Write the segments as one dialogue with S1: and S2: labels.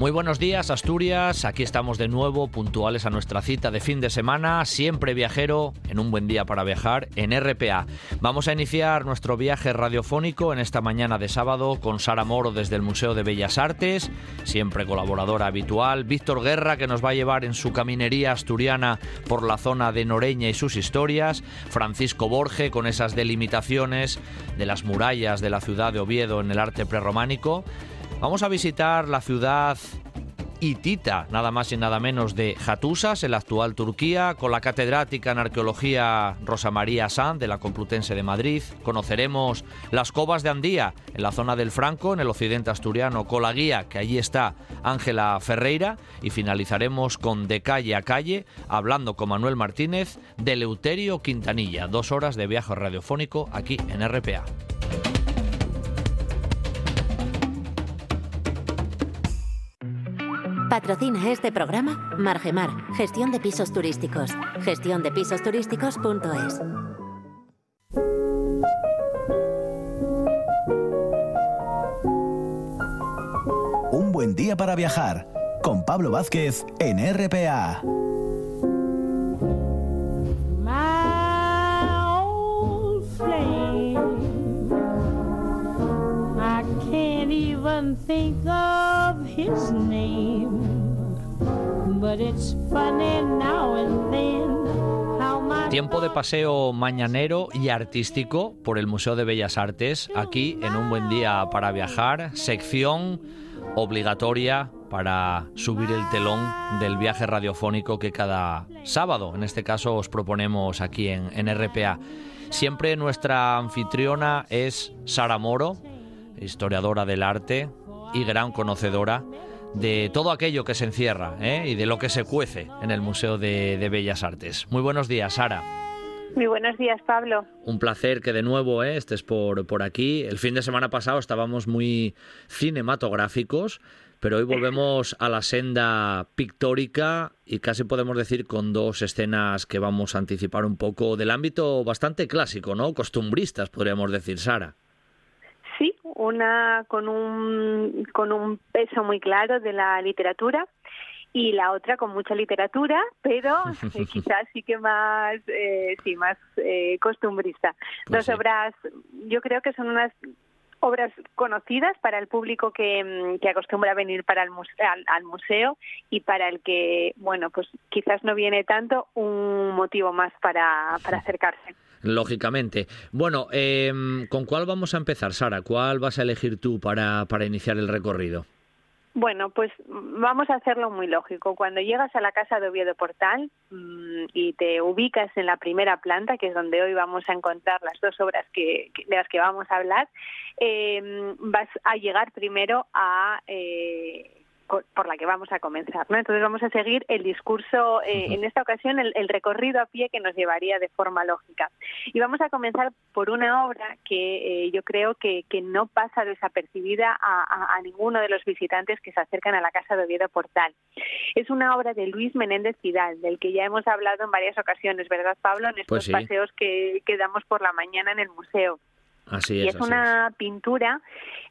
S1: Muy buenos días, Asturias. Aquí estamos de nuevo, puntuales a nuestra cita de fin de semana, siempre viajero, en un buen día para viajar, en RPA. Vamos a iniciar nuestro viaje radiofónico en esta mañana de sábado con Sara Moro desde el Museo de Bellas Artes, siempre colaboradora habitual, Víctor Guerra, que nos va a llevar en su caminería asturiana por la zona de Noreña y sus historias, Francisco Borge con esas delimitaciones de las murallas de la ciudad de Oviedo en el arte prerrománico, Vamos a visitar la ciudad hitita, nada más y nada menos de Jatusas, en la actual Turquía, con la catedrática en arqueología Rosa María Sanz de la Complutense de Madrid. Conoceremos las covas de Andía, en la zona del Franco, en el occidente asturiano, con la guía, que allí está Ángela Ferreira, y finalizaremos con De calle a calle, hablando con Manuel Martínez de Leuterio Quintanilla. Dos horas de viaje radiofónico aquí en RPA.
S2: Patrocina este programa Margemar, gestión de pisos turísticos. Gestión de pisos turísticos.es.
S3: Un buen día para viajar con Pablo Vázquez en RPA.
S1: Tiempo de paseo mañanero y artístico por el Museo de Bellas Artes, aquí en un buen día para viajar, sección obligatoria para subir el telón del viaje radiofónico que cada sábado, en este caso, os proponemos aquí en, en RPA. Siempre nuestra anfitriona es Sara Moro, historiadora del arte y gran conocedora de todo aquello que se encierra ¿eh? y de lo que se cuece en el Museo de, Bellas Artes. Muy buenos días, Sara.
S4: Muy buenos días, Pablo.
S1: Un placer que de nuevo ¿eh? estés por, por aquí. El fin de semana pasado estábamos muy cinematográficos, pero hoy volvemos a la senda pictórica y casi podemos decir con dos escenas que vamos a anticipar un poco del ámbito bastante clásico, ¿no? Costumbristas, podríamos decir, Sara
S4: una con un, con un peso muy claro de la literatura y la otra con mucha literatura, pero quizás sí que más, eh, sí, más eh, costumbrista. Pues Dos obras, yo creo que son unas obras conocidas para el público que, que acostumbra a venir para el al, museo y para el que, bueno, pues quizás no viene tanto, un motivo más para, para acercarse.
S1: Lógicamente. Bueno, em, ¿con cuál vamos a empezar, Sara? ¿Cuál vas a elegir tú para, para iniciar el recorrido?
S4: Bueno, pues vamos a hacerlo muy lógico. Cuando llegas a la casa de Oviedo Portal mm, y te ubicas en la primera planta, que es donde hoy vamos a encontrar las dos obras que, de las que vamos a hablar, em, vas a llegar primero a eh, por la que vamos a comenzar. ¿no? Entonces vamos a seguir el discurso, eh, en esta ocasión el, recorrido a pie que nos llevaría de forma lógica. Y vamos a comenzar por una obra que eh, yo creo que, que, no pasa desapercibida a, ninguno de los visitantes que se acercan a la Casa de Oviedo Portal. Es una obra de Luis Menéndez Vidal, del que ya hemos hablado en varias ocasiones, ¿verdad, Pablo? En estos pues paseos que, que damos por la mañana en el museo.
S1: Así y
S4: es una pintura,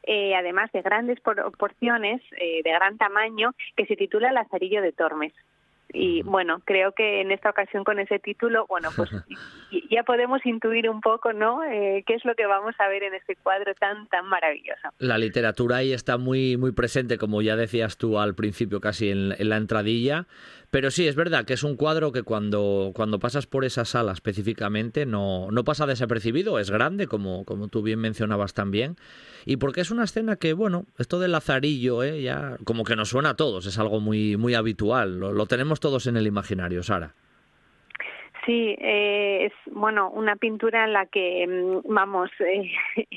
S4: eh, además de grandes proporciones, eh, de gran tamaño, que se titula Lazarillo de Tormes. Y bueno, creo que en esta ocasión con ese título, bueno, pues ya podemos intuir un poco, ¿no? Eh, ¿Qué es lo que vamos a ver en este cuadro tan tan maravilloso?
S1: La literatura ahí está muy muy presente, como ya decías tú al principio, casi en, en la entradilla. Pero sí, es verdad que es un cuadro que cuando, cuando pasas por esa sala específicamente no, no pasa desapercibido, es grande, como, como tú bien mencionabas también. Y porque es una escena que, bueno, esto del lazarillo, ¿eh? ya como que nos suena a todos, es algo muy, muy habitual, lo tenemos todos en el imaginario, Sara.
S4: Sí, eh, es bueno una pintura en la que mm, vamos eh,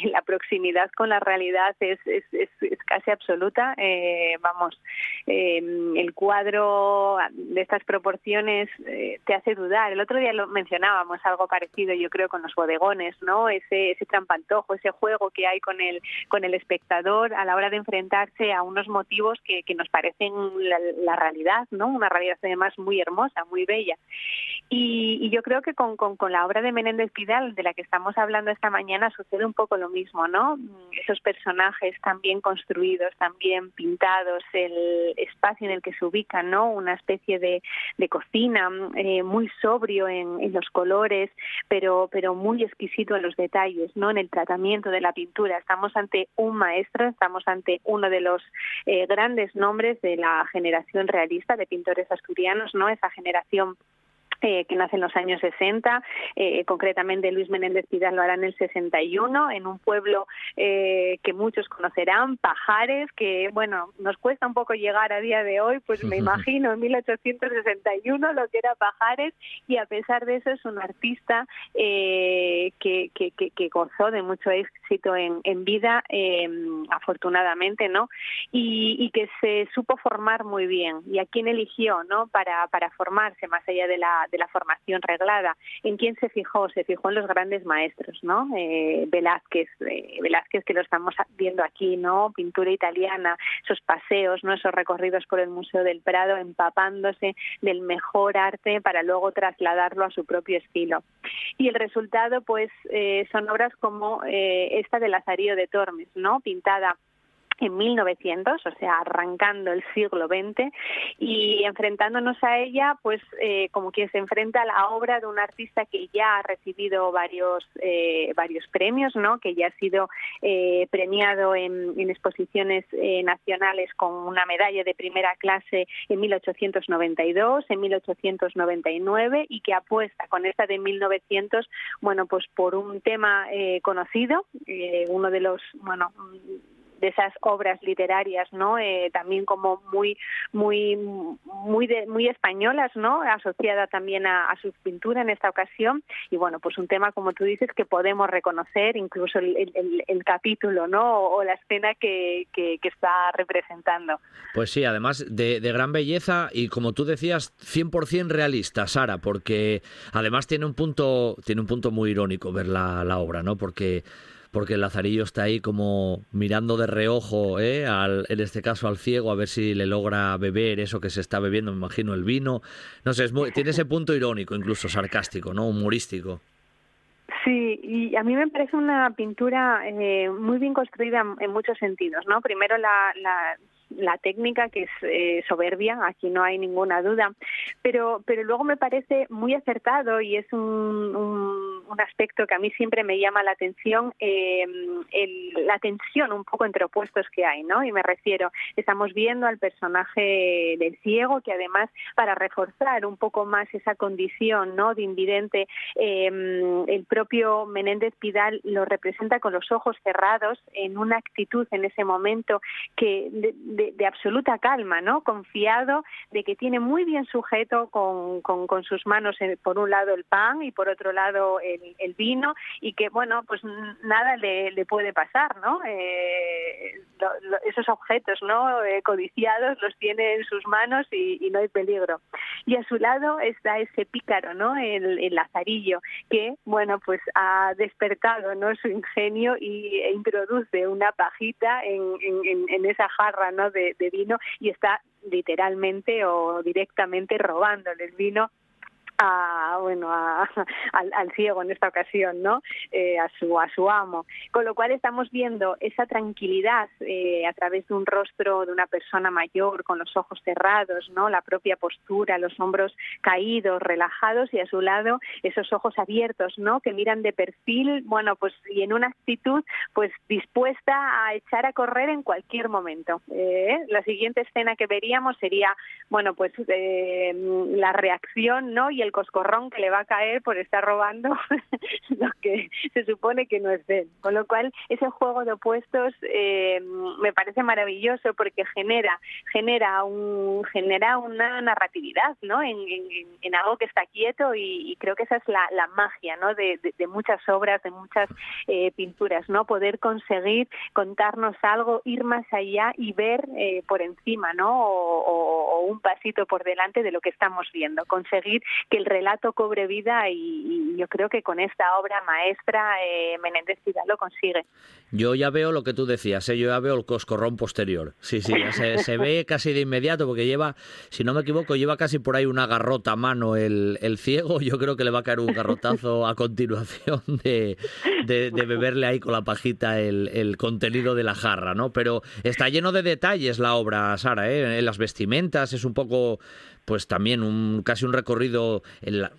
S4: la proximidad con la realidad es, es, es, casi absoluta. Eh, vamos, em, el cuadro de estas proporciones eh, te hace dudar. El otro día lo mencionábamos algo parecido, yo creo, con los bodegones, ¿no? Ese ese trampantojo, ese juego que hay con el con el espectador a la hora de enfrentarse a unos motivos que, que nos parecen la, la realidad, ¿no? Una realidad además muy hermosa, muy bella. Y, yo creo que con, con, la obra de Menéndez Pidal, de la que estamos hablando esta mañana, sucede un poco lo mismo, ¿no? Esos personajes tan bien construidos, tan bien pintados, el espacio en el que se ubican, ¿no? Una especie de, de cocina eh, muy sobrio en, en, los colores, pero, pero muy exquisito en los detalles, ¿no? En el tratamiento de la pintura. Estamos ante un maestro, estamos ante uno de los eh, grandes nombres de la generación realista de pintores asturianos, ¿no? Esa generación eh, que nace en los años 60, eh, concretamente Luis Menéndez Pidal lo hará en el 61, en un pueblo eh, que muchos conocerán, Pajares, que bueno, nos cuesta un poco llegar a día de hoy, pues me imagino en 1861 lo que era Pajares, y a pesar de eso es un artista que, que, que, gozó de mucho éxito en, vida, afortunadamente, ¿no? Y, que se supo formar muy bien, y a quién eligió, ¿no? Para, para formarse más allá de la de la formación reglada. ¿En quién se fijó? Se fijó en los grandes maestros, ¿no? Eh, Velázquez, eh, Velázquez que lo estamos viendo aquí, ¿no? Pintura italiana, esos paseos. Esos recorridos por el Museo del Prado, empapándose del mejor arte para luego trasladarlo a su propio estilo. Y el resultado, pues, eh, son obras como esta de Lazarillo de Tormes, ¿no? Pintada en 1900, o sea, arrancando el siglo XX y enfrentándonos a ella, pues eh, como quien se enfrenta a la obra de un artista que ya ha recibido varios eh, varios premios, ¿no? Que ya ha sido eh, premiado en, en exposiciones nacionales con una medalla de primera clase en 1892, en 1899 y que apuesta con esta de 1900, bueno, pues por un tema conocido, uno de los, bueno de esas obras literarias, ¿no? Eh, también como muy, muy, muy, muy españolas, ¿no? Asociada también a, su pintura en esta ocasión y bueno, pues un tema como tú dices que podemos reconocer, incluso el, capítulo, ¿no? O, la escena que, está representando.
S1: Pues sí, además de, gran belleza y como tú decías, 100% realista, Sara, porque además tiene un punto, tiene un punto muy irónico ver la, la obra, ¿no? Porque porque el Lazarillo está ahí como mirando de reojo, ¿eh? al, en este caso al ciego, a ver si le logra beber eso que se está bebiendo, me imagino, el vino. No sé, es tiene ese punto irónico, incluso sarcástico, ¿no? Humorístico.
S4: Sí, y a mí me parece una pintura eh, muy bien construida en muchos sentidos, ¿no? Primero la, la la técnica que es eh, soberbia, aquí no hay ninguna duda, pero, pero luego me parece muy acertado y es un, un, aspecto que a mí siempre me llama la atención, eh, la tensión un poco entre opuestos que hay, ¿no? Y me refiero, estamos viendo al personaje del ciego que además para reforzar un poco más esa condición, ¿no? De invidente, em, el propio Menéndez Pidal lo representa con los ojos cerrados en una actitud en ese momento que de, absoluta calma, ¿no? Confiado de que tiene muy bien sujeto con, con, sus manos, eh, por un lado el pan y por otro lado el, el vino, y que, bueno, pues nada le, le puede pasar, ¿no? Eh, esos objetos, ¿no? Eh, codiciados los tiene en sus manos y, no hay peligro. Y a su lado está ese pícaro, ¿no? El, lazarillo, que, bueno, pues ha despertado, ¿no? Su ingenio y e introduce una pajita en, esa jarra, ¿no? de, vino y está literalmente o directamente robándole el vino a bueno a, al, ciego en esta ocasión no eh, a su a su amo. Con lo cual estamos viendo esa tranquilidad eh, a través de un rostro de una persona mayor con los ojos cerrados no la propia postura los hombros caídos relajados y a su lado esos ojos abiertos no que miran de perfil bueno pues y en una actitud pues dispuesta a echar a correr en cualquier momento. Eh, la siguiente escena que veríamos sería bueno pues la reacción no y el coscorrón que le va a caer por estar robando lo que se supone que no es de él. Con lo cual, ese juego de opuestos eh, me parece maravilloso porque genera, genera, un, genera una narratividad ¿no? en, algo que está quieto y, creo que esa es la, magia ¿no? de, muchas obras, de muchas eh, pinturas, ¿no? poder conseguir contarnos algo, ir más allá y ver eh, por encima ¿no? O, o, un pasito por delante de lo que estamos viendo, conseguir que el relato cobre vida y, yo creo que con esta obra maestra eh, Menéndez Pidal lo consigue.
S1: Yo ya veo lo que tú decías, ¿eh? yo ya veo el coscorrón posterior. Sí, sí, se, ve casi de inmediato porque lleva, si no me equivoco, lleva casi por ahí una garrota a mano el, el ciego. Yo creo que le va a caer un garrotazo a continuación de, de, beberle ahí con la pajita el, el, contenido de la jarra, ¿no? Pero está lleno de detalles la obra, Sara, ¿eh? En las vestimentas es un poco pues también un casi un recorrido,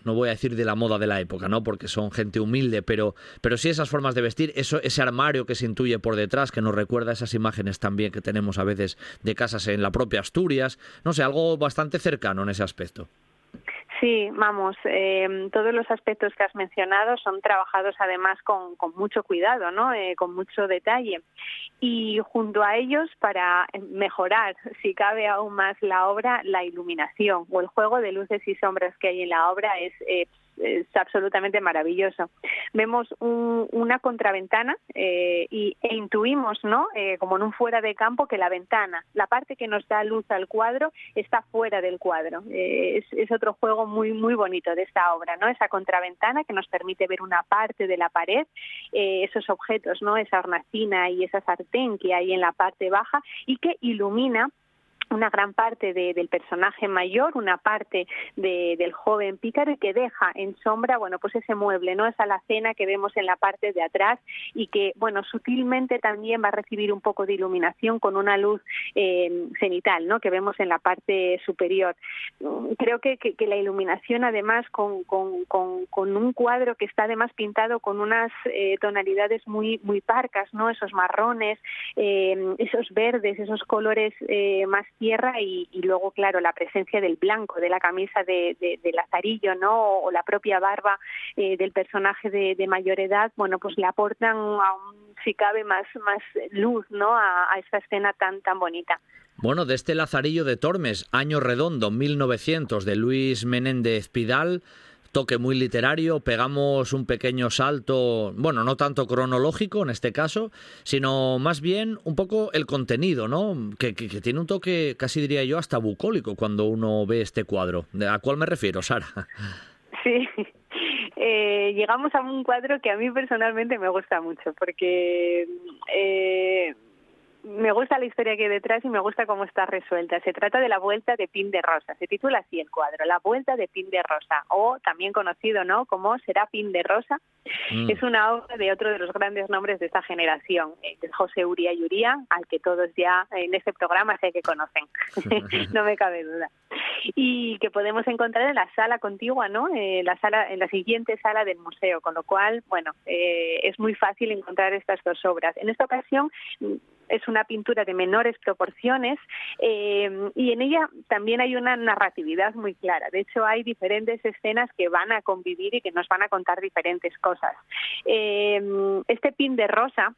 S1: no voy a decir de la moda de la época, ¿no? Porque son gente humilde, pero, pero sí esas formas de vestir, eso, ese armario que se intuye por detrás, que nos recuerda esas imágenes también que tenemos a veces de casas en la propia Asturias, no sé, algo bastante cercano en ese aspecto.
S4: Sí, vamos, eh, todos los aspectos que has mencionado son trabajados además con, mucho cuidado, ¿no? Eh, con mucho detalle. Y junto a ellos, para mejorar, si cabe aún más la obra, la iluminación o el juego de luces y sombras que hay en la obra es eh, es absolutamente maravilloso. Vemos una contraventana eh, y, e intuimos, ¿no? Eh, como en un fuera de campo, que la ventana, la parte que nos da luz al cuadro, está fuera del cuadro. Eh, es, es, otro juego muy muy bonito de esta obra, ¿no? Esa contraventana que nos permite ver una parte de la pared, esos objetos, ¿no? Esa hornacina y esa sartén que hay en la parte baja y que ilumina una gran parte del personaje mayor, una parte del joven pícaro que deja en sombra, bueno, pues ese mueble, ¿no? Esa alacena que vemos en la parte de atrás y que, bueno, sutilmente también va a recibir un poco de iluminación con una luz eh, cenital, ¿no? Que vemos en la parte superior. Creo que, la iluminación, además, con, un cuadro que está además pintado con unas eh, tonalidades muy, muy parcas, ¿no? Esos marrones, eh, esos verdes, esos colores más tierra y, luego, claro, la presencia del blanco, de la camisa de, Lazarillo, ¿no? O, la propia barba eh, del personaje de, mayor edad, bueno, pues le aportan aún, si cabe, más, más luz, ¿no? A, a esta escena tan, tan bonita.
S1: Bueno, de este Lazarillo de Tormes, año redondo, 1900, de Luis Menéndez Pidal, toque muy literario, pegamos un pequeño salto, bueno, no tanto cronológico en este caso, sino más bien un poco el contenido, ¿no? Que, tiene un toque, casi diría yo, hasta bucólico cuando uno ve este cuadro. ¿A cuál me refiero, Sara?
S4: Sí. Eh, llegamos a un cuadro que a mí personalmente me gusta mucho porque eh, me gusta la historia que hay detrás y me gusta cómo está resuelta. Se trata de la Vuelta de Pin de Rosa. Se titula así el cuadro, La Vuelta de Pin de Rosa, o también conocido, ¿no? Como Será Pin de Rosa. Mm. Es una obra de otro de los grandes nombres de esta generación, eh, José Uría y Uría, al que todos ya en este programa sé que conocen. no me cabe duda. Y que podemos encontrar en la sala contigua, ¿no? Eh, la sala, en la siguiente sala del museo, con lo cual, bueno, eh, es muy fácil encontrar estas dos obras. En esta ocasión es una pintura de menores proporciones eh, y en ella también hay una narratividad muy clara. De hecho, hay diferentes escenas que van a convivir y que nos van a contar diferentes cosas. Eh, este pin de rosa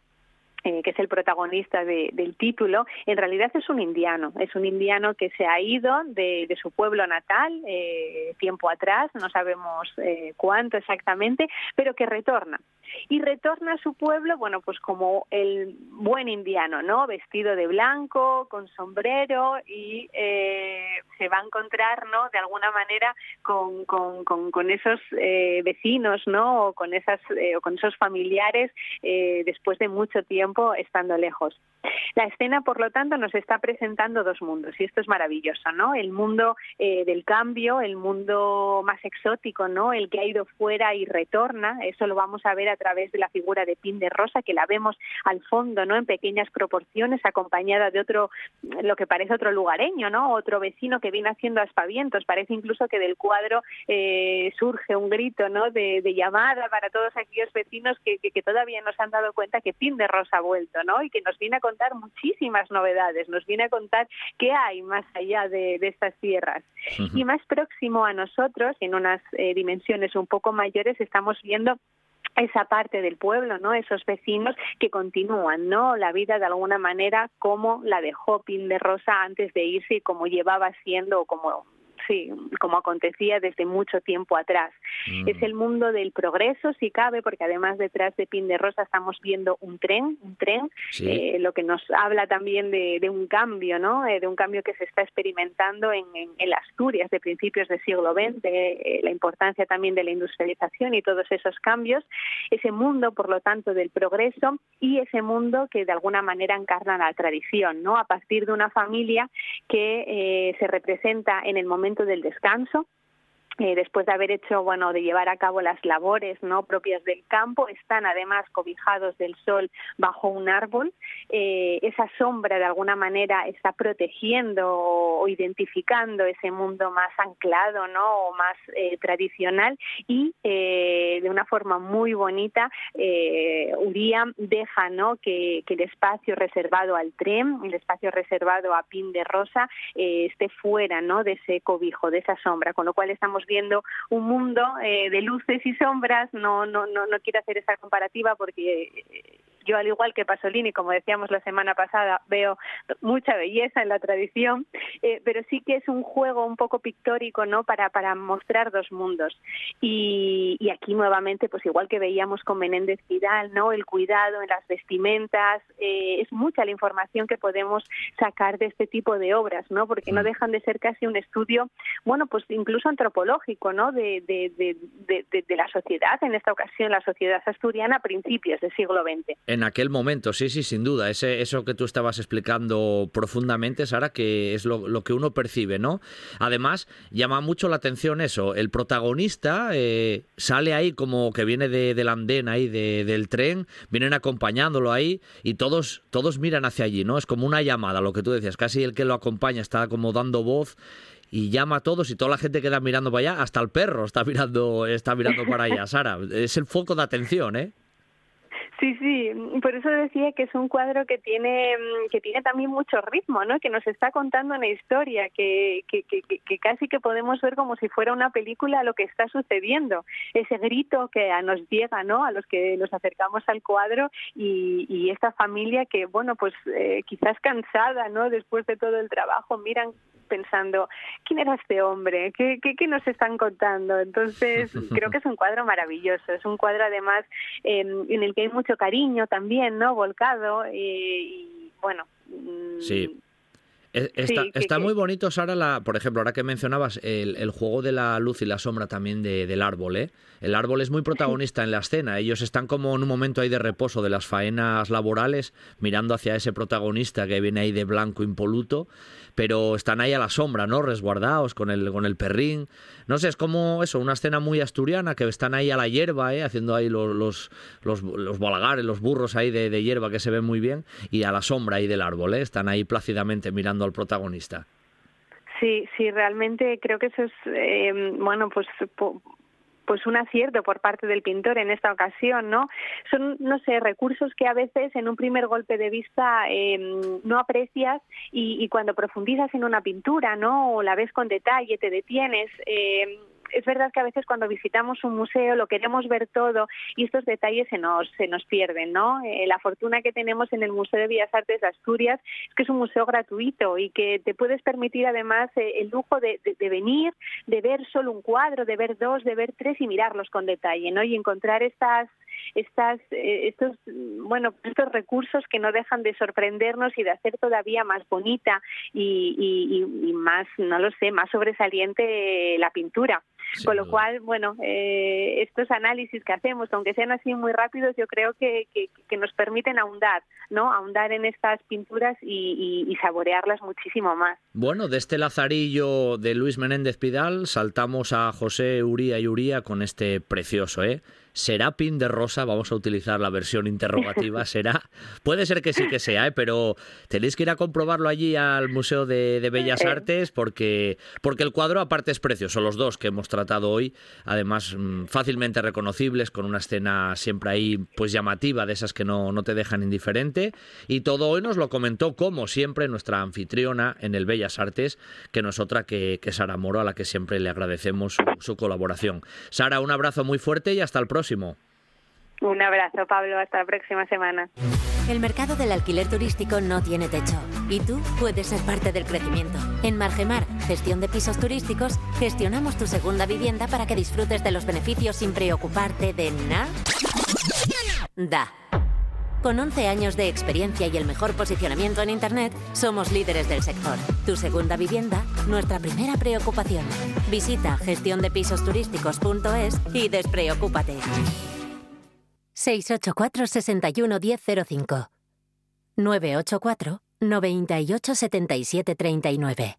S4: eh, que es el protagonista del título, en realidad es un indiano. Es un indiano que se ha ido de, su pueblo natal tiempo atrás, no sabemos cuánto exactamente, pero que retorna. Y retorna a su pueblo, bueno, pues como el buen indiano, ¿no? Vestido de blanco, con sombrero y se va a encontrar, ¿no? De alguna manera con, con, con, esos vecinos, ¿no? O con, esas, o con esos familiares después de mucho tiempo estando lejos. La escena, por lo tanto, nos está presentando dos mundos y esto es maravilloso, ¿no? El mundo eh, del cambio, el mundo más exótico, ¿no? El que ha ido fuera y retorna, eso lo vamos a ver a través de la figura de Pin de Rosa, que la vemos al fondo, ¿no? En pequeñas proporciones, acompañada de otro, lo que parece otro lugareño, ¿no? Otro vecino que viene haciendo aspavientos. Parece incluso que del cuadro eh, surge un grito, ¿no? De, llamada para todos aquellos vecinos que, que, que, todavía no se han dado cuenta que Pin de Rosa ha vuelto, ¿no? Y que nos viene a contar muchísimas novedades, nos viene a contar qué hay más allá de, estas tierras. Y más próximo a nosotros, en unas eh, dimensiones un poco mayores, estamos viendo esa parte del pueblo, ¿no? Esos vecinos que continúan, ¿no? La vida de alguna manera como la dejó Pin de Rosa antes de irse y como llevaba siendo o como sí, como acontecía desde mucho tiempo atrás. Mm. Es el mundo del progreso, si cabe, porque además detrás de Pin de Rosa estamos viendo un tren, un tren, eh, lo que nos habla también de, un cambio, ¿no? Eh, de un cambio que se está experimentando en, en, Asturias de principios del siglo XX, eh, la importancia también de la industrialización y todos esos cambios, ese mundo, por lo tanto, del progreso y ese mundo que de alguna manera encarna la tradición, ¿no? A partir de una familia que se representa en el momento del descanso, eh, después de haber hecho, bueno, de llevar a cabo las labores no propias del campo, están además cobijados del sol bajo un árbol. Eh, esa sombra, de alguna manera, está protegiendo o identificando ese mundo más anclado, ¿no? O más eh, tradicional y de una forma muy bonita, Uriam deja, ¿no? Que, que, el espacio reservado al tren, el espacio reservado a Pin de Rosa, esté fuera, ¿no? De ese cobijo, de esa sombra, con lo cual estamos viendo un mundo eh, de luces y sombras. No, no, no, no quiero hacer esa comparativa porque eh, yo, al igual que Pasolini, como decíamos la semana pasada, veo mucha belleza en la tradición, eh, pero sí que es un juego un poco pictórico, ¿no? Para, para mostrar dos mundos. Y, aquí nuevamente, pues igual que veíamos con Menéndez Vidal, ¿no? El cuidado en las vestimentas, eh, es mucha la información que podemos sacar de este tipo de obras, ¿no? Porque no mm. dejan de ser casi un estudio, bueno, pues incluso antropológico, ¿no? De, de, de, de la sociedad, en esta ocasión la sociedad asturiana a principios del siglo XX.
S1: En aquel momento, sí, sí, sin duda. Ese, eso que tú estabas explicando profundamente, Sara, que es lo, que uno percibe, ¿no? Además, llama mucho la atención eso. El protagonista eh, sale ahí como que viene de, del andén ahí, del tren, vienen acompañándolo ahí y todos, todos miran hacia allí, ¿no? Es como una llamada, lo que tú decías. Casi el que lo acompaña está como dando voz y llama a todos y toda la gente queda mirando para allá, hasta el perro está mirando, está mirando para allá, Sara. Es el foco de atención, ¿eh?
S4: Sí, sí, por eso decía que es un cuadro que tiene mm, que tiene también mucho ritmo, ¿no? Que nos está contando una historia que, que, que, que casi que podemos ver como si fuera una película lo que está sucediendo. Ese grito que nos llega, ¿no? A los que nos acercamos al cuadro y, y esta familia que, bueno, pues eh, quizás cansada, ¿no? Después de todo el trabajo, miran pensando, ¿quién era este hombre? ¿Qué, qué, qué nos están contando? Entonces, creo que es un cuadro maravilloso. Es un cuadro, además, en el que hay mucho cariño también, ¿no? Volcado. Eh, y bueno.
S1: Mm, sí. Está, está muy bonito, Sara, la, por ejemplo, ahora que mencionabas el, el, juego de la luz y la sombra también de, del árbol. ¿eh? El árbol es muy protagonista en la escena. Ellos están como en un momento ahí de reposo de las faenas laborales, mirando hacia ese protagonista que viene ahí de blanco impoluto pero están ahí a la sombra, ¿no? Resguardados con el, con el perrín. No sé, es como eso, una escena muy asturiana, que están ahí a la hierba, ¿eh? Haciendo ahí los, los, los, los balagares, los burros ahí de, de, hierba que se ven muy bien, y a la sombra ahí del árbol, ¿eh? Están ahí plácidamente mirando al protagonista.
S4: Sí, sí, realmente creo que eso es, eh, bueno, pues pues un acierto por parte del pintor en esta ocasión, ¿no? Son, no sé, recursos que a veces en un primer golpe de vista eh, no aprecias y, y, cuando profundizas en una pintura, ¿no? O la ves con detalle, te detienes. Eh, es verdad que a veces cuando visitamos un museo lo queremos ver todo y estos detalles se nos, se nos pierden, ¿no? Eh, la fortuna que tenemos en el Museo de Bellas Artes de Asturias es que es un museo gratuito y que te puedes permitir además eh, el lujo de, de, de, venir, de ver solo un cuadro, de ver dos, de ver tres y mirarlos con detalle, ¿no? Y encontrar estas estas, eh, estos, bueno, estos recursos que no dejan de sorprendernos y de hacer todavía más bonita y, y, y más, no lo sé, más sobresaliente la pintura. Con lo cual, bueno, eh, estos análisis que hacemos, aunque sean así muy rápidos, yo creo que, que, que nos permiten ahondar, ¿no? Ahondar en estas pinturas y, y, y, saborearlas muchísimo más.
S1: Bueno, de este lazarillo de Luis Menéndez Pidal saltamos a José Uría y Uría con este precioso, ¿eh? ¿Será pin de rosa? Vamos a utilizar la versión interrogativa. ¿Será? Puede ser que sí que sea, ¿eh? pero tenéis que ir a comprobarlo allí al Museo de, de Bellas Artes porque, porque el cuadro aparte es precioso. Los dos que hemos tratado hoy, además mm, fácilmente reconocibles, con una escena siempre ahí pues llamativa, de esas que no, no te dejan indiferente. Y todo hoy nos lo comentó, como siempre, nuestra anfitriona en el Bellas Artes, que no es otra que, que Sara Moro, a la que siempre le agradecemos su, su colaboración. Sara, un abrazo muy fuerte y hasta el próximo.
S4: Un abrazo, Pablo. Hasta la próxima semana.
S2: El mercado del alquiler turístico no tiene techo y tú puedes ser parte del crecimiento. En Margemar, gestión de pisos turísticos, gestionamos tu segunda vivienda para que disfrutes de los beneficios sin preocuparte de nada. Con 11 años de experiencia y el mejor posicionamiento en Internet, somos líderes del sector. Tu segunda vivienda, nuestra primera preocupación. Visita gestiondepisosturísticos.es y despreocúpate. 684 61 1005 984 98 77 39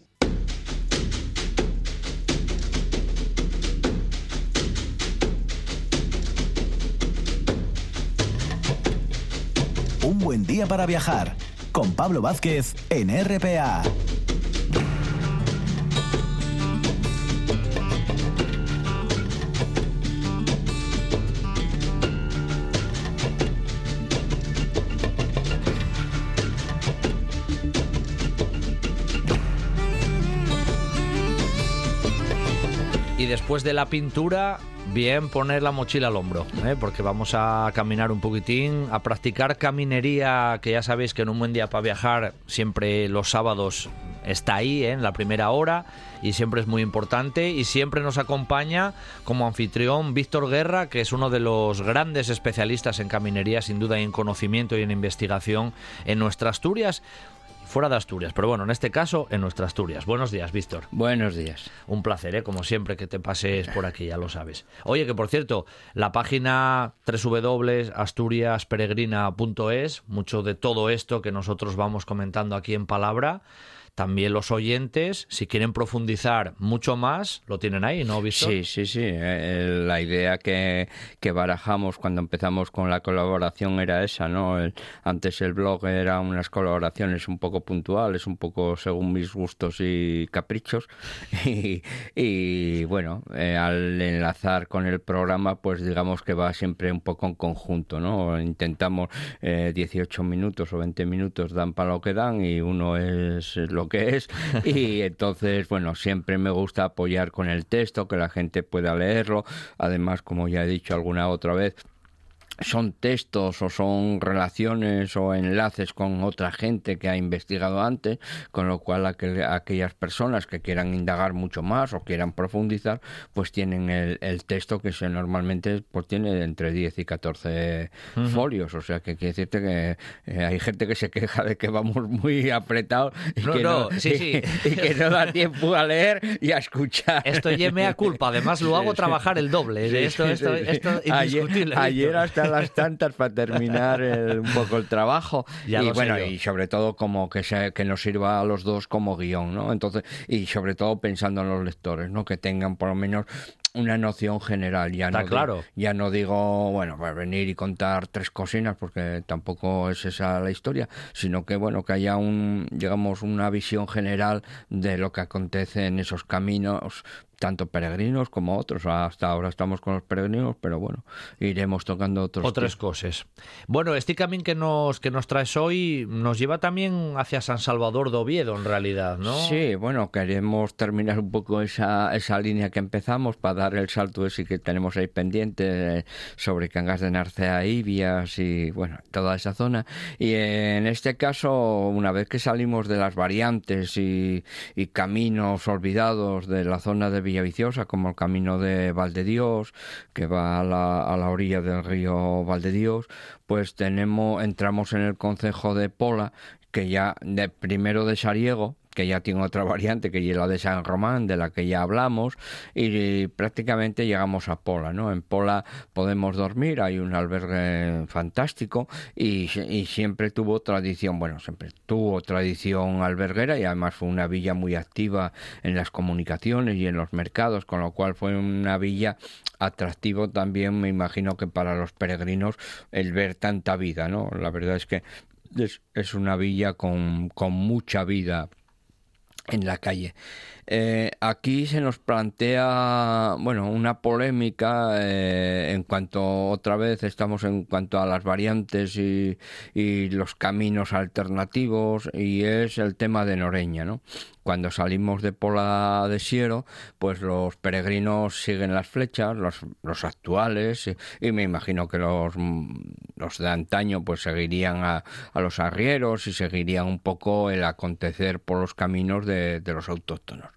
S3: Buen día para viajar con Pablo Vázquez en RPA.
S1: Y después de la pintura, bien poner la mochila al hombro, ¿eh? porque vamos a caminar un poquitín, a practicar caminería, que ya sabéis que en un buen día para viajar siempre los sábados está ahí, ¿eh? en la primera hora, y siempre es muy importante, y siempre nos acompaña como anfitrión Víctor Guerra, que es uno de los grandes especialistas en caminería, sin duda, y en conocimiento y en investigación en nuestra Asturias fuera de Asturias, pero bueno, en este caso en nuestra Asturias. Buenos días, Víctor.
S5: Buenos días.
S1: Un placer, ¿eh? como siempre, que te pases por aquí, ya lo sabes. Oye, que por cierto, la página www.asturiasperegrina.es, mucho de todo esto que nosotros vamos comentando aquí en palabra, también los oyentes, si quieren profundizar mucho más, lo tienen ahí, ¿no, Víctor?
S5: Sí, sí, sí. Eh, la idea que, que, barajamos cuando empezamos con la colaboración era esa, ¿no? El, antes el blog era unas colaboraciones un poco puntuales, un poco según mis gustos y caprichos. Y, y bueno, eh, al enlazar con el programa, pues digamos que va siempre un poco en conjunto, ¿no? Intentamos eh, 18 minutos o 20 minutos dan para lo que dan y uno es lo que es. Y entonces bueno siempre me gusta apoyar con el texto que la gente pueda leerlo. Además como ya he dicho alguna otra vez son textos o son relaciones o enlaces con otra gente que ha investigado antes, con lo cual aquel, aquellas personas que quieran indagar mucho más o quieran profundizar, pues tienen el, el texto que se normalmente pues tiene entre 10 y 14 uh -huh. folios, o sea que quiere decirte que eh, hay gente que se queja de que vamos muy apretados y,
S1: no,
S5: que,
S1: no,
S5: no,
S1: sí, sí.
S5: y, y que no da tiempo a leer y a escuchar.
S1: Esto me a culpa, además lo hago trabajar el doble. Esto, esto,
S5: ayer, ayer hasta las tantas para terminar el, un poco el trabajo
S1: ya
S5: y bueno y sobre todo como que se, que nos sirva a los dos como guion no entonces y sobre todo pensando en los lectores no que tengan por lo menos una noción general. Ya
S1: Está
S5: no
S1: claro.
S5: Digo, ya no digo, bueno, para venir y contar tres cocinas, porque tampoco es esa la historia, sino que, bueno, que haya un, digamos, una visión general de lo que acontece en esos caminos tanto peregrinos como otros. Hasta ahora estamos con los peregrinos, pero bueno, iremos tocando otros.
S1: Otras cosas. Bueno, este camino que nos, que nos traes hoy nos lleva también hacia San Salvador de Oviedo, en realidad, ¿no?
S5: Sí, bueno, queremos terminar un poco esa, esa línea que empezamos para dar el salto ese que tenemos ahí pendiente eh, sobre Cangas de Narcea, Ibias y, bueno, toda esa zona. Y en este caso, una vez que salimos de las variantes y, y caminos olvidados de la zona de Villaviciosa, como el camino de Valdedios, que va a la, a la orilla del río Valdedios, pues tenemos, entramos en el concejo de Pola, que ya de primero de Sariego, que ya tiene otra variante, que es la de San Román, de la que ya hablamos, y prácticamente llegamos a Pola, ¿no? En Pola podemos dormir, hay un albergue fantástico y, siempre tuvo tradición, bueno, siempre tuvo tradición alberguera y además fue una villa muy activa en las comunicaciones y en los mercados, con lo cual fue una villa atractivo también, me imagino que para los peregrinos el ver tanta vida, ¿no? La verdad es que es, una villa con, con mucha vida en la calle. Eh, aquí se nos plantea, bueno, una polémica eh, en cuanto, otra vez, estamos en cuanto a las variantes y, y, los caminos alternativos, y es el tema de Noreña, ¿no? Cuando salimos de Pola de Siero, pues los peregrinos siguen las flechas, los, los actuales, y, me imagino que los, de antaño pues seguirían a, a, los arrieros y seguirían un poco el acontecer por los caminos de, de los autóctonos.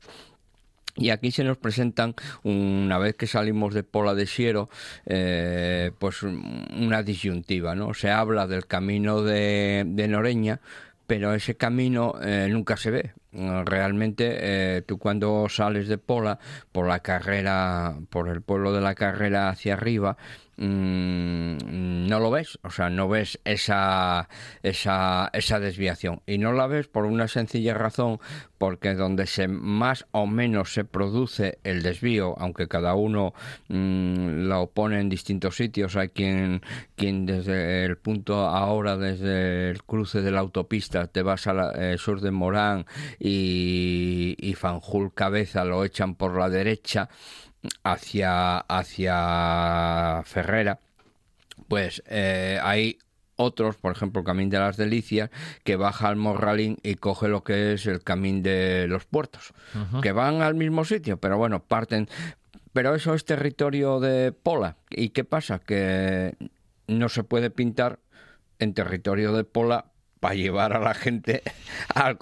S5: Y aquí se nos presentan, una vez que salimos de Pola de Siero, eh, pues una disyuntiva, ¿no? Se habla del camino de, de Noreña, pero ese camino eh, nunca se ve. Realmente eh, tú cuando sales de Pola por la carrera, por el pueblo de la carrera hacia arriba, Mm, no lo ves, o sea, no ves esa, esa, esa desviación. Y no la ves por una sencilla razón, porque donde se más o menos se produce el desvío, aunque cada uno mm, lo pone en distintos sitios, hay quien, quien desde el punto ahora, desde el cruce de la autopista, te vas al eh, sur de Morán y, y Fanjul Cabeza lo echan por la derecha hacia, hacia Ferrera, pues eh, hay otros, por ejemplo, el Camino de las Delicias, que baja al Morralín y coge lo que es el Camino de los Puertos, que van al mismo sitio, pero bueno, parten. Pero eso es territorio de Pola. ¿Y qué pasa? Que no se puede pintar en territorio de Pola para llevar a la gente al,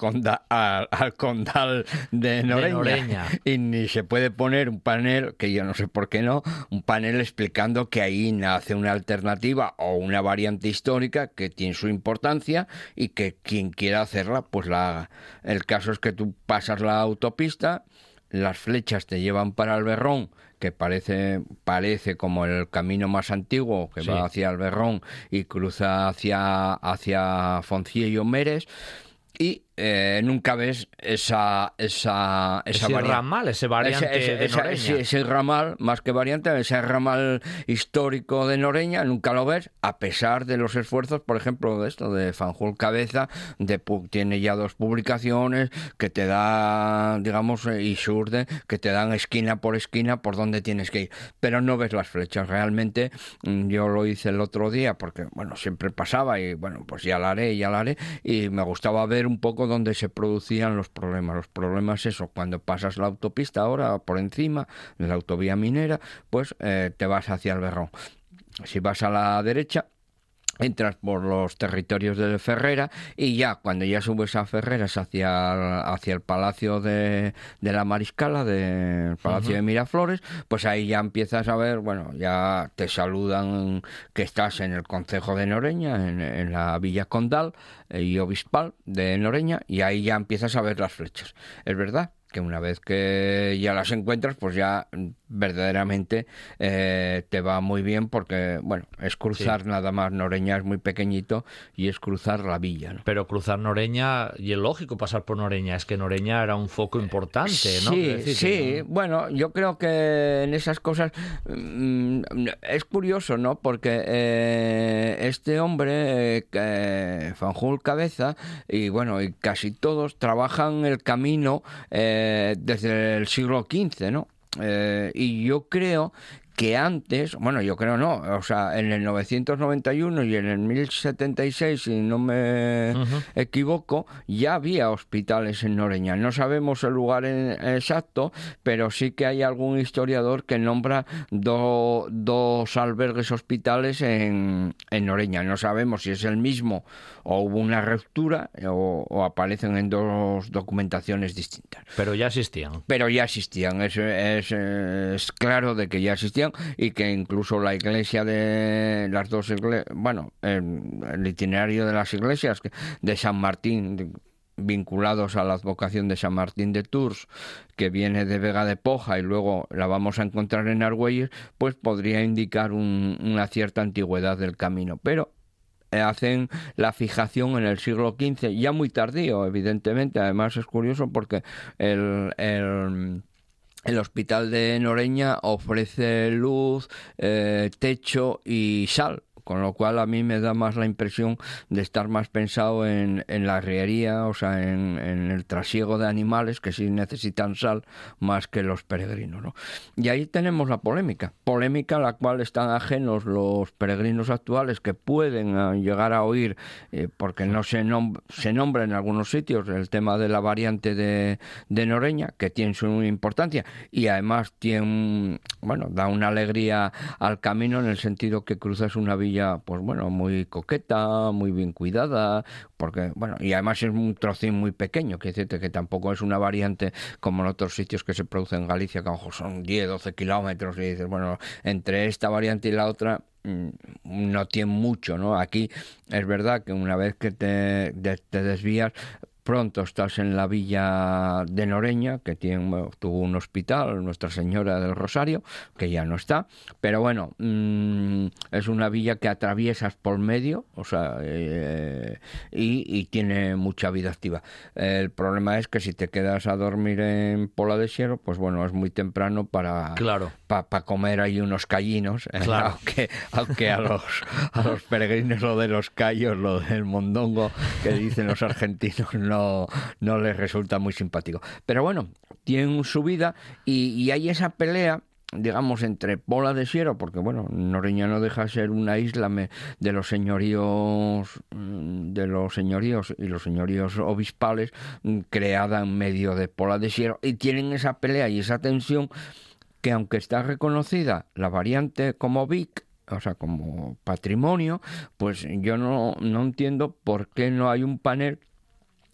S5: al, condal de Noreña. Y ni se puede poner un panel, que yo no sé por qué no, un panel explicando que ahí nace una alternativa o una variante histórica que tiene su importancia y que quien quiera hacerla, pues la haga. El caso es que tú pasas la autopista, las flechas te llevan para el Berrón que parece, parece como el camino más antiguo que va hacia el Berrón y cruza hacia, hacia Foncillo Mérez y eh, nunca ves esa esa esa
S1: ese ramal ese variante
S5: ese, ese, ramal más que variante ese ramal histórico de Noreña nunca lo ves a pesar de los esfuerzos por ejemplo de esto de Fanjul Cabeza de tiene ya dos publicaciones que te da digamos eh, y surde que te dan esquina por esquina por donde tienes que ir. Pero no ves las flechas. Realmente mm, yo lo hice el otro día porque bueno siempre pasaba y bueno pues ya la haré ya la haré. Y me gustaba ver un poco donde se producían los problemas. Los problemas eso, cuando pasas la autopista ahora por encima de la autovía minera, pues eh, te vas hacia el Berrón. Si vas a la derecha, entras por los territorios de Ferrera y ya cuando ya subes a Ferreras hacia, hacia el Palacio de, la Mariscala, del Palacio de Miraflores, pues ahí ya empiezas a ver, bueno, ya te saludan que estás en el Concejo de Noreña, en, en la Villa Condal eh, y Obispal de Noreña, y ahí ya empiezas a ver las flechas. Es verdad que una vez que ya las encuentras, pues ya verdaderamente eh, te va muy bien porque, bueno, es cruzar nada más. Noreña es muy pequeñito y es cruzar la villa.
S1: Pero cruzar Noreña, y es lógico pasar por Noreña, es que Noreña era un foco importante, ¿no?
S5: Sí, sí. Bueno, yo creo que en esas cosas mm, es curioso, ¿no? Porque eh, este hombre, eh, Fanjul Cabeza, y bueno, y casi todos trabajan el camino desde el siglo XV, ¿no? Eh, y yo creo que antes, bueno, yo creo no, o sea, en el 991 y en el 1076, si no me equivoco, ya había hospitales en Noreña. No sabemos el lugar exacto, pero sí que hay algún historiador que nombra dos albergues hospitales en, en, Noreña. No sabemos si es el mismo o hubo una ruptura o, aparecen en dos documentaciones distintas.
S1: Pero ya existían.
S5: Pero ya existían, es, es, es claro de que ya existían y que incluso la iglesia de las dos iglesias, bueno, el, itinerario de las iglesias de San Martín, vinculados a la advocación de San Martín de Tours, que viene de Vega de Poja y luego la vamos a encontrar en Argüelles, pues podría indicar una cierta antigüedad del camino. Pero eh, hacen la fijación en el siglo XV, ya muy tardío, evidentemente. Además es curioso porque el, el hospital de Noreña ofrece luz, eh, techo y sal con lo cual a mí me da más la impresión de estar más pensado en, en la riería, o sea, en, en, el trasiego de animales que sí necesitan sal más que los peregrinos. ¿no? Y ahí tenemos la polémica, polémica a la cual están ajenos los peregrinos actuales que pueden ah, llegar a oír, eh, porque no se, se nombra en algunos sitios el tema de la variante de, de Noreña, que tiene su importancia y además tiene, bueno, da una alegría al camino en el sentido que cruzas una villa pues bueno, muy coqueta, muy bien cuidada, porque, bueno, y además es un trocín muy pequeño, que decirte que tampoco es una variante como en otros sitios que se produce en Galicia, que mejor son 10, 12 kilómetros, y dices, bueno, entre esta variante y la otra mm, no tiene mucho, ¿no? Aquí es verdad que una vez que te, te desvías, Pronto estás en la villa de Noreña, que tiene, tuvo un hospital, Nuestra Señora del Rosario, que ya no está. Pero bueno, mm, es una villa que atraviesas por medio, o sea, eh, y, tiene mucha vida activa. El problema es que si te quedas a dormir en Pola de Siero, pues bueno, es muy temprano para,
S1: claro.
S5: para comer ahí unos callinos, ¿eh? aunque, aunque a, los, a los peregrinos lo de los callos, lo del mondongo que dicen los argentinos, no no, les resulta muy simpático. Pero bueno, tienen su vida y, hay esa pelea digamos, entre Pola de Siero, porque bueno, Noreña no deja de ser una isla de los señoríos mm, de los señoríos y los señoríos obispales mm, creada en medio de Pola de Siero y tienen esa pelea y esa tensión que aunque está reconocida la variante como Vic, o sea, como patrimonio, pues yo no, no entiendo por qué no hay un panel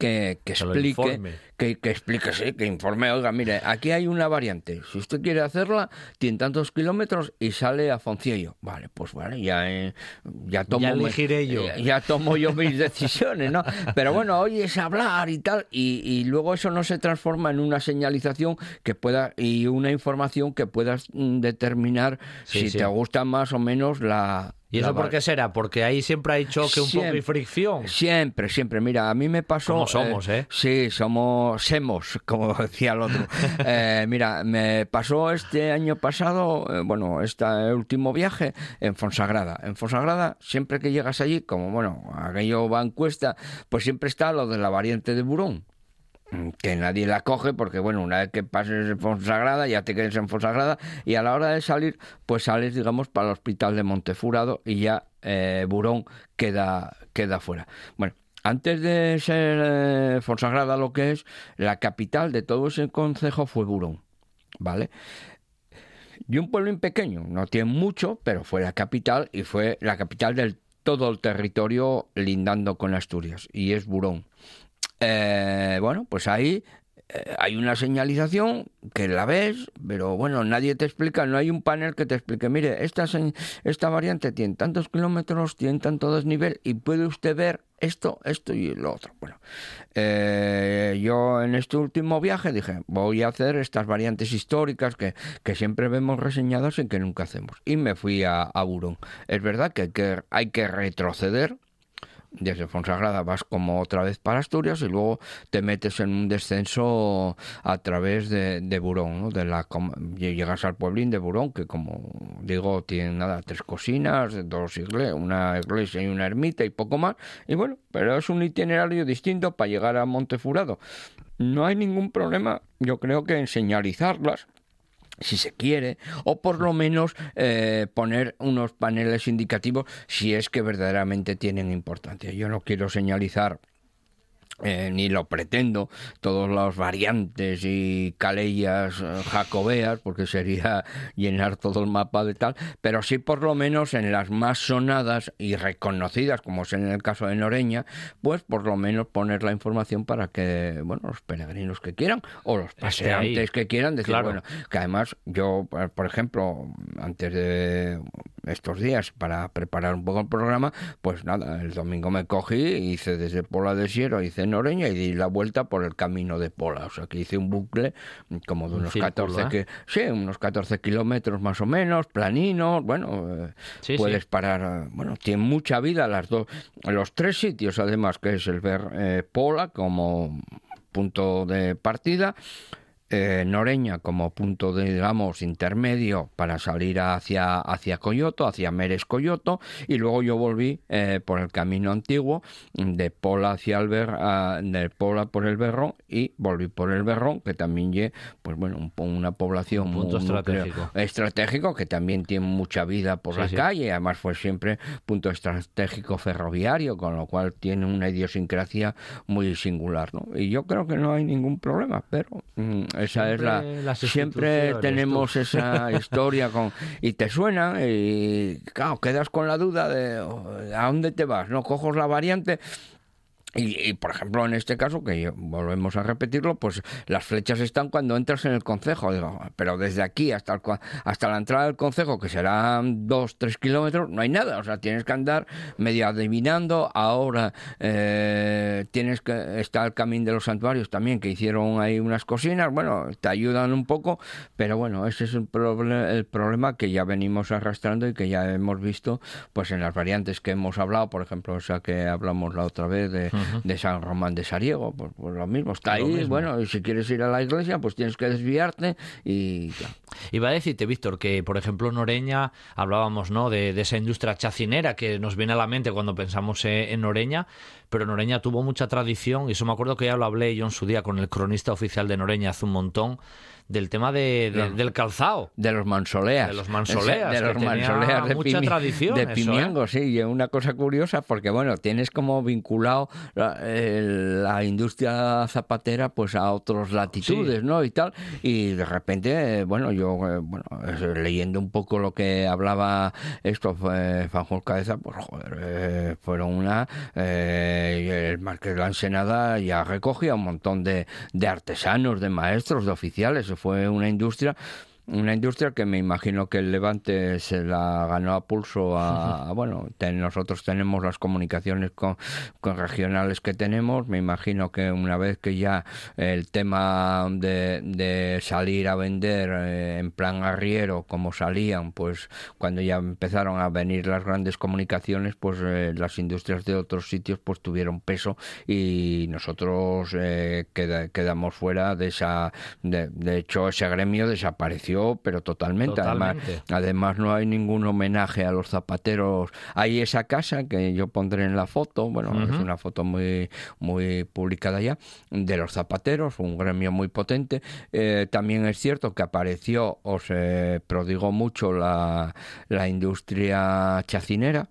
S5: que, que explique, que, que, explique, sí, que informe, oiga, mire, aquí hay una variante, si usted quiere hacerla, tiene tantos kilómetros y sale a Foncillo. Vale, pues vale, ya, eh, ya tomo...
S1: Ya elegiré yo.
S5: Eh, ya, tomo yo mis decisiones, ¿no? Pero bueno, hoy es hablar y tal, y, y, luego eso no se transforma en una señalización que pueda, y una información que puedas mm, determinar si te gusta más o menos la,
S1: ¿Y eso por qué será? Porque ahí siempre hay choque, un poco y fricción.
S5: Siempre, siempre. Mira, a mí me pasó...
S1: Como somos, ¿eh?
S5: Sí, somos... Semos, como decía el otro. eh, mira, me pasó este año pasado, eh, bueno, este último viaje en Fonsagrada. En Fonsagrada, siempre que llegas allí, como, bueno, aquello va en cuesta, pues siempre está lo de la variante de Burón que nadie la coge porque bueno una vez que pases en Fonsagrada ya te quedes en Fonsagrada y a la hora de salir pues sales digamos para el hospital de Montefurado y ya eh, Burón queda queda fuera bueno antes de ser eh, Fonsagrada lo que es la capital de todo ese concejo fue Burón vale y un pueblo pequeño no tiene mucho pero fue la capital y fue la capital del todo el territorio lindando con Asturias y es Burón. Eh, bueno, pues ahí eh, hay una señalización que la ves, pero bueno, nadie te explica, no hay un panel que te explique, mire, esta, esta variante tiene tantos kilómetros, tiene tanto desnivel y puede usted ver esto, esto y lo otro. Bueno, eh, yo en este último viaje dije, voy a hacer estas variantes históricas que, que siempre vemos reseñadas y que nunca hacemos. Y me fui a, a Burón. Es verdad que que, hay que retroceder desde Fonsagrada vas como otra vez para Asturias y luego te metes en un descenso a través de, Burón, ¿no? de la, llegas al pueblín de Burón, que como digo, tiene nada, tres cocinas, dos iglesias, una iglesia y una ermita y poco más, y bueno, pero es un itinerario distinto para llegar a Montefurado. No hay ningún problema, yo creo que en señalizarlas, si se quiere, o por lo menos eh, poner unos paneles indicativos si es que verdaderamente tienen importancia. Yo no quiero señalizar eh, ni lo pretendo, todas las variantes y caleyas eh, jacobeas, porque sería llenar todo el mapa de tal, pero sí por lo menos en las más sonadas y reconocidas, como es en el caso de Noreña, pues por lo menos poner la información para que, bueno, los peregrinos que quieran, o los paseantes que quieran, decir, bueno, que además yo, por ejemplo, antes de estos días, para preparar un poco el programa, pues nada, el domingo me cogí, hice desde Pola de Siero, hice Noreña y di la vuelta por el camino de Pola. O sea que hice un bucle como de unos 14
S1: ¿eh?
S5: que, sí, unos 14 kilómetros más o menos, planinos, bueno, eh, puedes parar, bueno, tiene mucha vida las dos, los tres sitios además, que es el ver eh, Pola como punto de partida, eh, Noreña como punto, de, digamos, intermedio para salir hacia, hacia Coyoto, hacia Meres Coyoto, y luego yo volví eh, por el camino antiguo de Pola hacia el Ber, de Pola por el Berrón y volví por el Berrón, que también es, pues bueno, una población
S1: un punto estratégico.
S5: estratégico que también tiene mucha vida por la calle, además fue siempre punto estratégico ferroviario, con lo cual tiene una idiosincrasia muy singular, ¿no? Y yo creo que no hay ningún problema, pero mm, esa es la siempre tenemos esa historia con y te suena y claro quedas con la duda de a dónde te vas no cojo la variante y, por ejemplo, en este caso, que volvemos a repetirlo, pues las flechas están cuando entras en el concejo. Digo, pero desde aquí hasta, hasta la entrada del concejo, que serán dos, tres kilómetros, no hay nada. O sea, tienes que andar medio adivinando. Ahora eh, tienes que está el camino de los santuarios también, que hicieron ahí unas cocinas. Bueno, te ayudan un poco, pero bueno, ese es el, el problema que ya venimos arrastrando y que ya hemos visto pues en las variantes que hemos hablado, por ejemplo, o sea que hablamos la otra vez de de San Román de Sariego, pues, pues lo mismo, está ahí, bueno, y si quieres ir a la iglesia, pues tienes que desviarte y...
S1: Iba a decirte, Víctor, que por ejemplo Noreña, hablábamos ¿no? de, esa industria chacinera que nos viene a la mente cuando pensamos eh, en Noreña, pero Noreña tuvo mucha tradición, y eso me acuerdo que ya lo hablé yo en su día con el cronista oficial de Noreña hace un montón, del tema de, del calzado.
S5: De los mansoleas.
S1: De los mansoleas.
S5: De, los mansoleas de,
S1: mucha tradición,
S5: de
S1: ¿eh?
S5: Pimiango, sí. Y una cosa curiosa, porque bueno, tienes como vinculado la, industria zapatera pues a otras latitudes, ¿no? Y tal. Y de repente, bueno, yo, eh, bueno, leyendo un poco lo que hablaba esto, Fanjol Cabeza, pues joder, eh, fueron una. El Marqués de la Ensenada ya recogía un montón de, de artesanos, de maestros, de oficiales. Fue una industria una industria que me imagino que el Levante se la ganó a pulso a, bueno, nosotros tenemos las comunicaciones con, regionales que tenemos, me imagino que una vez que ya el tema de, salir a vender eh, en plan arriero como salían, pues cuando ya empezaron a venir las grandes comunicaciones, pues eh, las industrias de otros sitios pues tuvieron peso y nosotros eh, quedamos fuera de esa, de, de hecho ese gremio desapareció pero totalmente. Además, no hay ningún homenaje a los zapateros. Hay esa casa que yo pondré en la foto, bueno, es una foto muy, muy publicada ya, de los zapateros, un gremio muy potente. Eh, también es cierto que apareció o se prodigó mucho la, la industria chacinera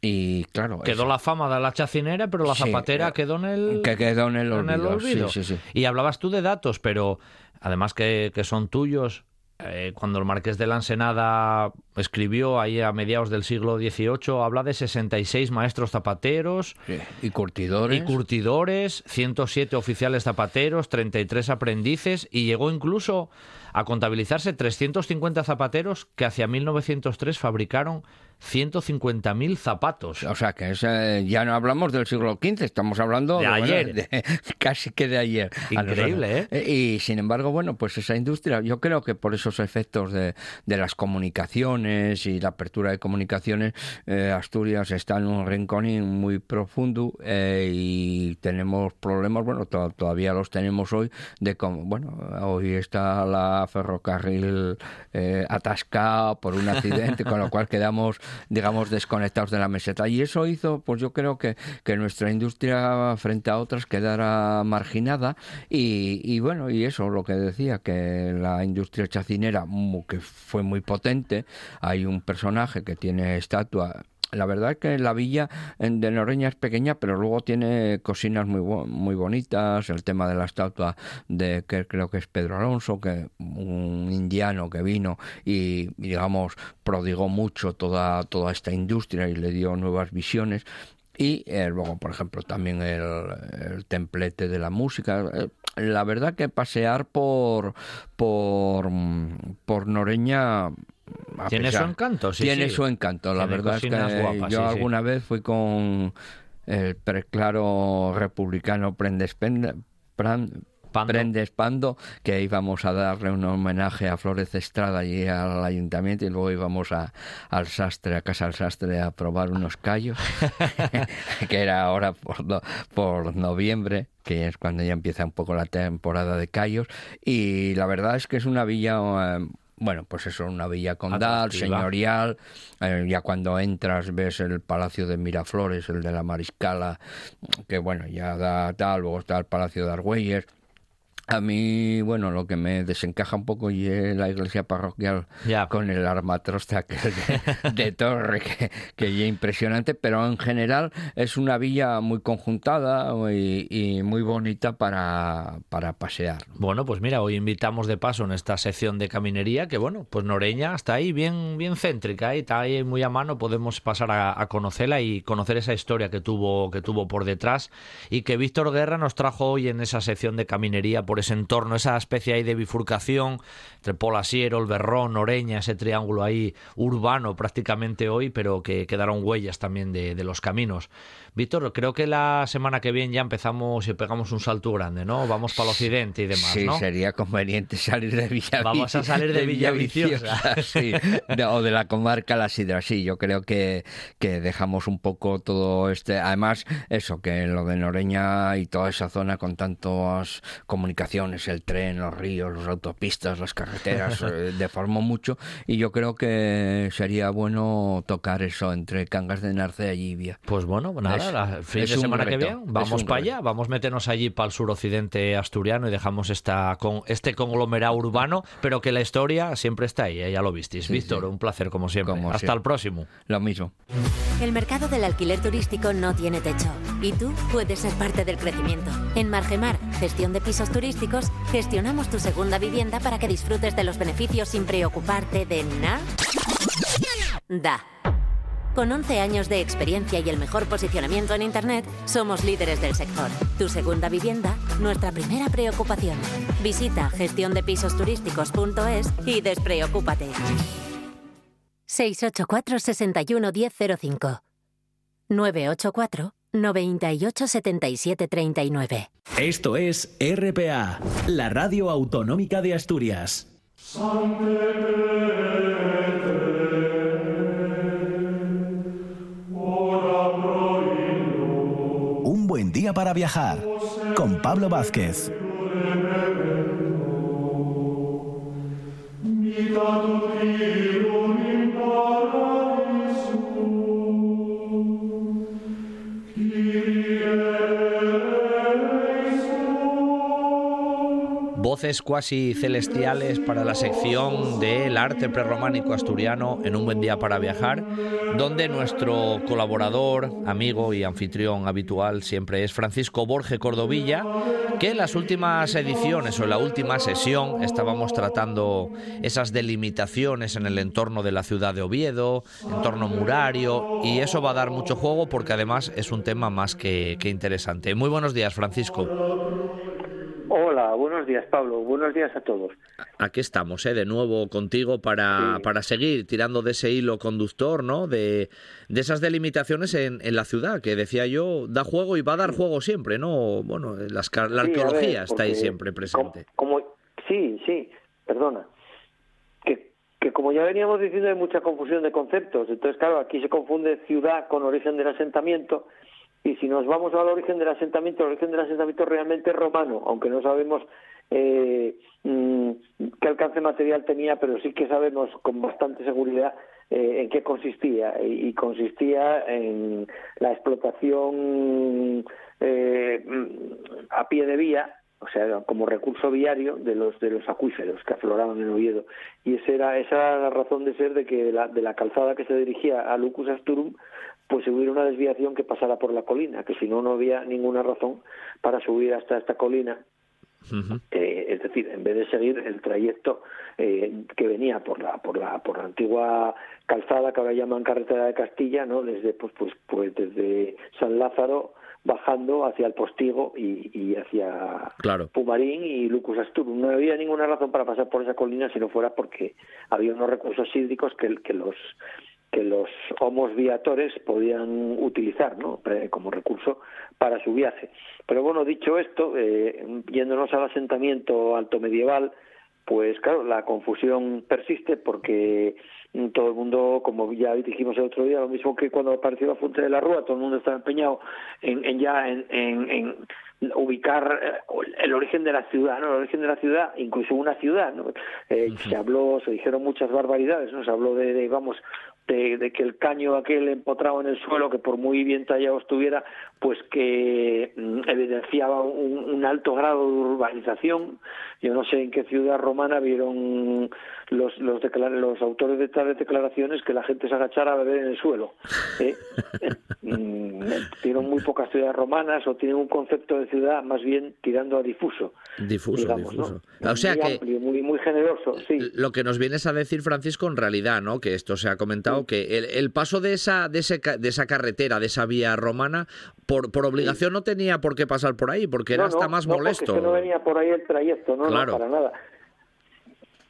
S5: y claro.
S1: Quedó la fama de la chacinera, pero la zapatera
S5: eh,
S1: quedó en el.
S5: Que quedó en el olvido.
S1: y hablabas tú de datos, pero además que, que son tuyos, eh, cuando el marqués de la Ensenada escribió ahí a mediados del siglo XVIII, habla de 66 maestros zapateros
S5: y curtidores.
S1: Y curtidores, 107 oficiales zapateros, 33 aprendices y llegó incluso a contabilizarse 350 zapateros que hacia 1903 fabricaron 150.000 zapatos.
S5: O sea, que ya no hablamos del siglo XV, estamos hablando
S1: de, ayer.
S5: casi que de ayer.
S1: Increíble, ¿eh?
S5: Y sin embargo, bueno, pues esa industria, yo creo que por esos efectos de, las comunicaciones y la apertura de comunicaciones, eh, Asturias está en un rincón muy profundo eh, y tenemos problemas, bueno, todavía los tenemos hoy, de cómo, bueno, hoy está la ferrocarril eh, atascada por un accidente, con lo cual quedamos digamos, desconectados de la meseta. Y eso hizo, pues yo creo que, que nuestra industria frente a otras quedara marginada y, y bueno, y eso, lo que decía, que la industria chacinera, que fue muy potente, hay un personaje que tiene estatua la verdad es que la villa de Noreña es pequeña, pero luego tiene cocinas muy muy bonitas. El tema de la estatua de que creo que es Pedro Alonso, que un indiano que vino y, digamos prodigó mucho toda toda esta industria y le dio nuevas visiones. Y eh, luego, por ejemplo, también el, templete de la música. Eh, la verdad que pasear por por por Noreña
S1: tiene su encanto, sí.
S5: Tiene su encanto, la verdad es que yo alguna vez fui con el preclaro republicano Prendespend, Pando. que íbamos a darle un homenaje a Flores Estrada y al ayuntamiento y luego íbamos a, al sastre, a casa del sastre a probar unos callos, que era ahora por, por noviembre que es cuando ya empieza un poco la temporada de callos y la verdad es que es una villa eh, bueno, pues eso, una villa condal, señorial. Eh, ya cuando entras ves el Palacio de Miraflores, el de la Mariscala, que bueno, ya da tal, luego está el Palacio de Argüelles. A mí, bueno, lo que me desencaja un poco y es la iglesia parroquial con el armatrosta que de, de, torre, que, que es impresionante, pero en general es una villa muy conjuntada y, muy bonita para, para, pasear.
S1: Bueno, pues mira, hoy invitamos de paso en esta sección de caminería, que bueno, pues Noreña está ahí bien, bien céntrica y está ahí muy a mano, podemos pasar a, a conocerla y conocer esa historia que tuvo, que tuvo por detrás y que Víctor Guerra nos trajo hoy en esa sección de caminería por ese entorno, esa especie ahí de bifurcación entre Polasiero, el Berrón, Oreña, ese triángulo ahí urbano prácticamente hoy, pero que quedaron huellas también de, de los caminos. Víctor, creo que la semana que viene ya empezamos y pegamos un salto grande, ¿no? Vamos para el occidente y demás,
S5: sí,
S1: ¿no?
S5: sería conveniente salir de Villaviciosa.
S1: Vamos a salir de, Villaviciosa.
S5: sí, o de la comarca La Sidra, sí. Yo creo que, que dejamos un poco todo este... Además, eso, que lo de Noreña y toda esa zona con tantas comunicaciones, el tren, los ríos, las autopistas, las carreteras, eh, deformó mucho y yo creo que sería bueno tocar eso entre Cangas de Narcea y Ibia.
S1: Pues bueno, nada, la fin de semana que viene vamos para allá, vamos a meternos allí para el suroccidente asturiano y dejamos esta con este conglomerado urbano, pero que la historia siempre está ahí, ¿eh? ya lo visteis. Víctor, un placer como siempre. Hasta el próximo.
S5: Lo mismo.
S2: El mercado del alquiler turístico no tiene techo y tú puedes ser parte del crecimiento. En Margemar, gestión de pisos turísticos, gestionamos tu segunda vivienda para que disfrutes de los beneficios sin preocuparte de nada. Da. Con 11 años de experiencia y el mejor posicionamiento en Internet, somos líderes del sector. Tu segunda vivienda, nuestra primera preocupación. Visita gestiondepisosturísticos.es y despreocúpate. 684 61 1005 984 98 77 39
S3: Esto es RPA, la radio autonómica de Asturias. Para viajar con Pablo Vázquez.
S1: Voces cuasi celestiales para la sección del arte prerrománico asturiano en un buen día para viajar, donde nuestro colaborador, amigo y anfitrión habitual siempre es Francisco Borge Cordovilla, que en las últimas ediciones o en la última sesión estábamos tratando esas delimitaciones en el entorno de la ciudad de Oviedo, entorno murario, y eso va a dar mucho juego porque además es un tema más que, que interesante. Muy buenos días, Francisco.
S6: Hola, buenos días Pablo, buenos días a todos.
S1: Aquí estamos, ¿eh? de nuevo contigo para, para seguir tirando de ese hilo conductor, ¿no? De, de esas delimitaciones en, en, la ciudad, que decía yo, da juego y va a dar juego siempre, ¿no? Bueno, las, la arqueología está ahí siempre presente.
S6: Como, sí, sí, perdona. Que, que como ya veníamos diciendo hay mucha confusión de conceptos, entonces claro, aquí se confunde ciudad con origen del asentamiento y si nos vamos al origen del asentamiento, el origen del asentamiento realmente es romano, aunque no sabemos eh, mm, qué alcance material tenía, pero sí que sabemos con bastante seguridad eh, en qué consistía. Y, consistía en la explotación eh, a pie de vía, o sea, como recurso viario de los de los acuíferos que afloraban en Oviedo. Y esa era, esa la razón de ser de que de la calzada que se dirigía a Lucus Asturum pues si hubiera una desviación que pasara por la colina, que si no, no había ninguna razón para subir hasta esta colina. eh, es decir, en vez de seguir el trayecto eh, que venía por la por la por la antigua calzada que ahora llaman carretera de Castilla, no, desde pues pues pues desde San Lázaro bajando hacia el Postigo y, y hacia
S1: claro.
S6: Pumarín y Lucus Asturum. No había ninguna razón para pasar por esa colina si no fuera porque había unos recursos hídricos que, que los que los homos viatores podían utilizar ¿no? como recurso para su viaje. Pero bueno, dicho esto, eh, yéndonos al asentamiento alto medieval, pues claro, la confusión persiste porque todo el mundo, como ya dijimos el otro día, lo mismo que cuando apareció la Fuente de la Rúa, todo el mundo estaba empeñado en, ya en, ubicar eh, el origen de la ciudad, ¿no? El origen de la ciudad, incluso una ciudad, ¿no? Eh, se habló, se dijeron muchas barbaridades, ¿no? Se habló de, de vamos, de, que el caño aquel empotrado en el suelo, que por muy bien tallado estuviera, pues que mm, evidenciaba un, alto grado de urbanización. Yo no sé en qué ciudad romana vieron los los, los autores de tales declaraciones que la gente se agachara a beber en el suelo. ¿eh? Mm, tienen muy pocas ciudades romanas o tienen un concepto de ciudad más bien tirando a difuso.
S1: Difuso, difuso. O sea
S6: muy
S1: que
S6: amplio, muy, muy generoso, sí.
S1: Lo que nos vienes a decir, Francisco, en realidad, ¿no? Que esto se ha comentado, que el, paso de esa, de, ese, de esa carretera, de esa vía romana, por, por obligación no tenía por qué pasar por ahí, porque era hasta más molesto.
S6: no venía por ahí el trayecto, no, no para nada.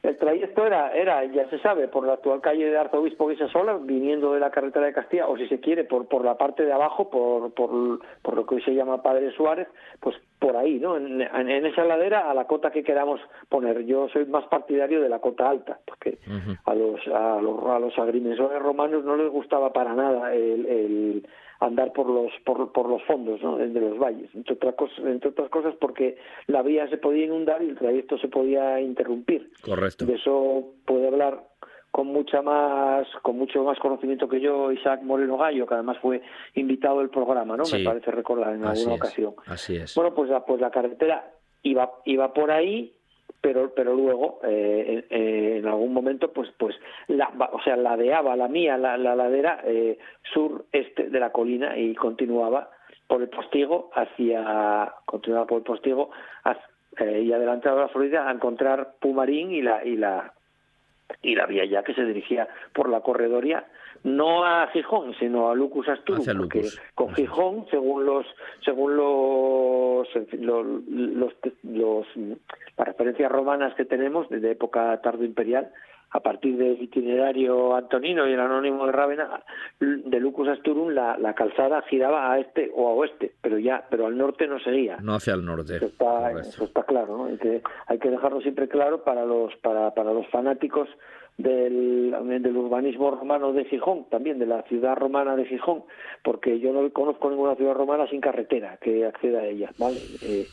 S6: El trayecto era, era, ya se sabe, por la actual calle de Arzobispo Guisasola, viniendo de la carretera de Castilla, o si se quiere, por, por la parte de abajo, por, por, por lo que hoy se llama Padre Suárez, pues por ahí, ¿no? En, esa ladera a la cota que queramos poner. Yo soy más partidario de la cota alta, porque a, los, a, los, a los agrimensores romanos no les gustaba para nada el, el andar por los por, por los fondos ¿no? de los valles entre otras cosas entre otras cosas porque la vía se podía inundar y el trayecto se podía interrumpir
S1: correcto
S6: de eso puede hablar con mucha más con mucho más conocimiento que yo Isaac Moreno Gallo que además fue invitado del programa no me parece recordar en alguna ocasión.
S1: así es.
S6: Bueno pues la, pues la carretera iba iba por ahí pero pero luego eh, en algún momento pues pues la o sea ladeaba la mía la, la ladera eh, sureste de la colina y continuaba por el postigo hacia continuaba por el postigo eh, y adelantaba la Florida a encontrar Pumarín y la y la y la vía ya que se dirigía por la corredoria no a Gijón sino a Lucus Asturum porque con Gijón según los según los los, los, las referencias romanas que tenemos desde época tardo imperial a partir del itinerario antonino y el anónimo de Rávena, de Lucus Asturum, la, la, calzada giraba a este o a oeste, pero ya, pero al norte no seguía.
S1: No hacia el norte.
S6: Eso está, eso está claro, ¿no? Hay que, hay que dejarlo siempre claro para los, para, para los fanáticos del, del urbanismo romano de Gijón, también de la ciudad romana de Gijón, porque yo no conozco ninguna ciudad romana sin carretera que acceda a ella, ¿vale? Eh,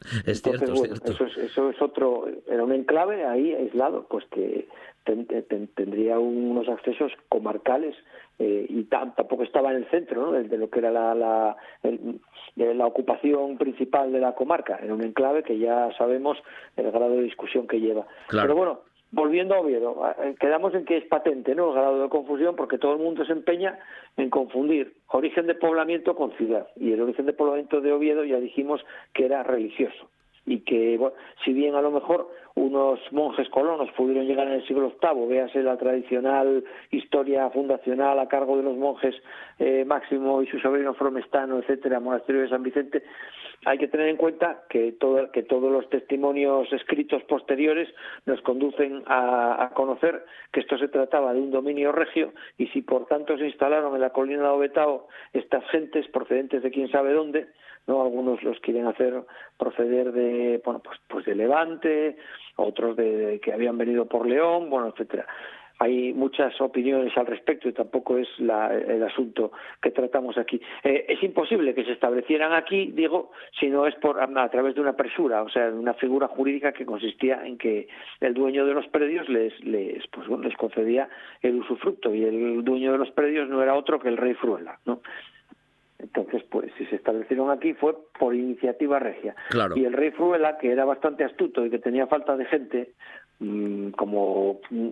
S1: es cierto,
S6: Eso, es, eso es otro, era un enclave ahí aislado, pues que tendría unos accesos comarcales eh, y tampoco estaba en el centro ¿no? de, lo que era la, la, la ocupación principal de la comarca, era un enclave que ya sabemos el grado de discusión que lleva. Pero bueno, volviendo a Oviedo, eh, quedamos en que es patente ¿no? el grado de confusión porque todo el mundo se empeña en confundir origen de poblamiento con ciudad. Y el origen de poblamiento de Oviedo ya dijimos que era religioso y que, si bien a lo mejor unos monjes colonos pudieron llegar en el siglo VIII, véase la tradicional historia fundacional a cargo de los monjes eh, Máximo y su sobrino Fromestano, etcétera, monasterio de San Vicente, hay que tener en cuenta que, todo, que todos los testimonios escritos posteriores nos conducen a, conocer que esto se trataba de un dominio regio y si por tanto se instalaron en la colina de Obetao estas gentes procedentes de quién sabe dónde, no algunos los quieren hacer proceder de bueno pues pues de Levante, otros de que habían venido por León, bueno, etcétera hay muchas opiniones al respecto y tampoco es el asunto que tratamos aquí. Eh, es imposible que se establecieran aquí, digo, si no es por, a, través de una presura, o sea, una figura jurídica que consistía en que el dueño de los predios les, les, pues, les concedía el usufructo y el dueño de los predios no era otro que el rey Fruela, ¿no? Entonces, pues si se establecieron aquí fue por iniciativa regia. Y el rey Fruela, que era bastante astuto y que tenía falta de gente, como mm,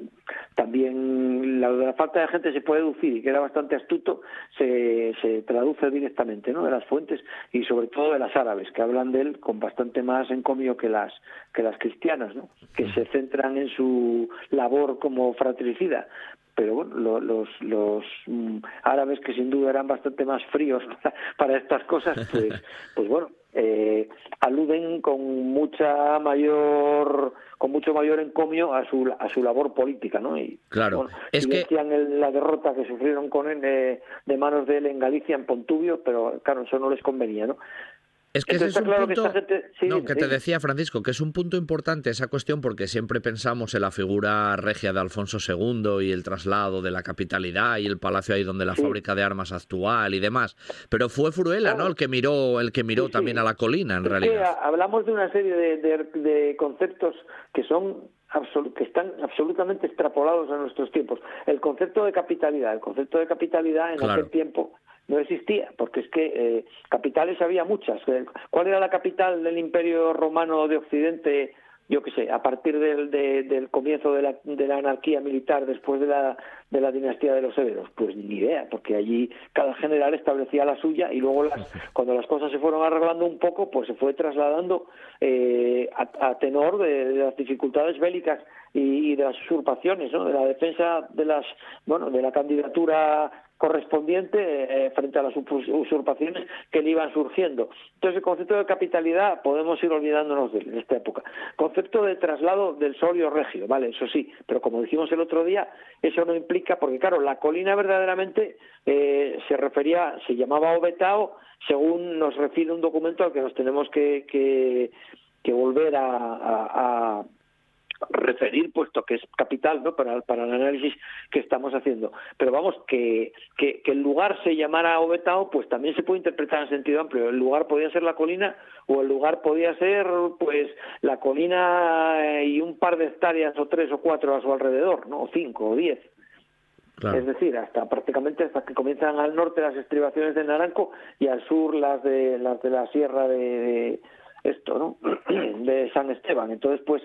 S6: también la, la falta de gente se puede deducir y que era bastante astuto, se, se traduce directamente ¿no? de las fuentes y sobre todo de las árabes, que hablan de él con bastante más encomio que las, que las cristianas, ¿no? que se centran en su labor como fratricida. Pero bueno, los, los mm, árabes que sin duda eran bastante más fríos para, estas cosas, pues, pues bueno, eh, aluden con mucha mayor con mucho mayor encomio a su a su labor política no
S1: y claro. es
S6: que decían la derrota que sufrieron con él eh, de manos de él en Galicia en Pontubio pero claro eso no les convenía no
S1: es que ese es un punto, no, que te decía Francisco, que es un punto importante esa cuestión porque siempre pensamos en la figura regia de Alfonso II y el traslado de la capitalidad y el palacio ahí donde la fábrica de armas actual y demás, pero fue Furuela, ¿no? El que miró, el que miró también a la colina, en realidad.
S6: hablamos de una serie de, conceptos que son que están absolutamente extrapolados a nuestros tiempos. El concepto de capitalidad, el concepto de capitalidad en aquel tiempo no existía, porque es que eh, capitales había muchas. Eh, ¿Cuál era la capital del Imperio Romano de Occidente? Yo qué sé, a partir del, comienzo de la, de anarquía militar después de la, de la dinastía de los Severos, pues ni idea, porque allí cada general establecía la suya y luego las, cuando las cosas se fueron arreglando un poco, pues se fue trasladando eh, a, tenor de, las dificultades bélicas y, de las usurpaciones, ¿no? de la defensa de las, bueno, de la candidatura correspondiente eh, frente a las usurpaciones que le iban surgiendo. Entonces, el concepto de capitalidad podemos ir olvidándonos de él en esta época. Concepto de traslado del solio regio, vale, eso sí, pero como dijimos el otro día, eso no implica, porque claro, la colina verdaderamente eh, se refería, se llamaba Obetao, según nos refiere un documento al que nos tenemos que, que, volver a referir, puesto que es capital ¿no? para, para el análisis que estamos haciendo. Pero vamos, que, que, el lugar se llamara Obetao, pues también se puede interpretar en sentido amplio. El lugar podía ser la colina o el lugar podía ser pues la colina eh, y un par de hectáreas o tres o cuatro a su alrededor, ¿no? o cinco o diez. Es decir, hasta prácticamente hasta que comienzan al norte las estribaciones de Naranco y al sur las de las de la sierra de, de esto, ¿no? de San Esteban. Entonces, pues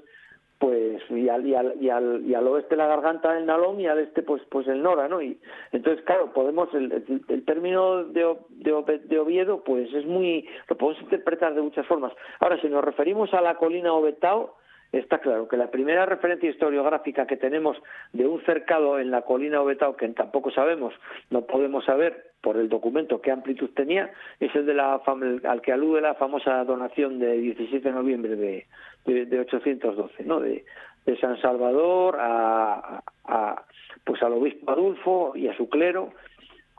S6: pues y al, y al, y al, y al oeste la garganta del Nalón y al este pues pues el Nora, ¿no? Y entonces claro podemos el, el, término de, de, de, Oviedo pues es muy lo podemos interpretar de muchas formas. Ahora si nos referimos a la colina Obetao está claro que la primera referencia historiográfica que tenemos de un cercado en la colina Obetao que tampoco sabemos, no podemos saber por el documento qué amplitud tenía, es el de al que alude la famosa donación de 17 de noviembre de de, 812. De, de San Salvador a, a, pues al obispo Adulfo y a su clero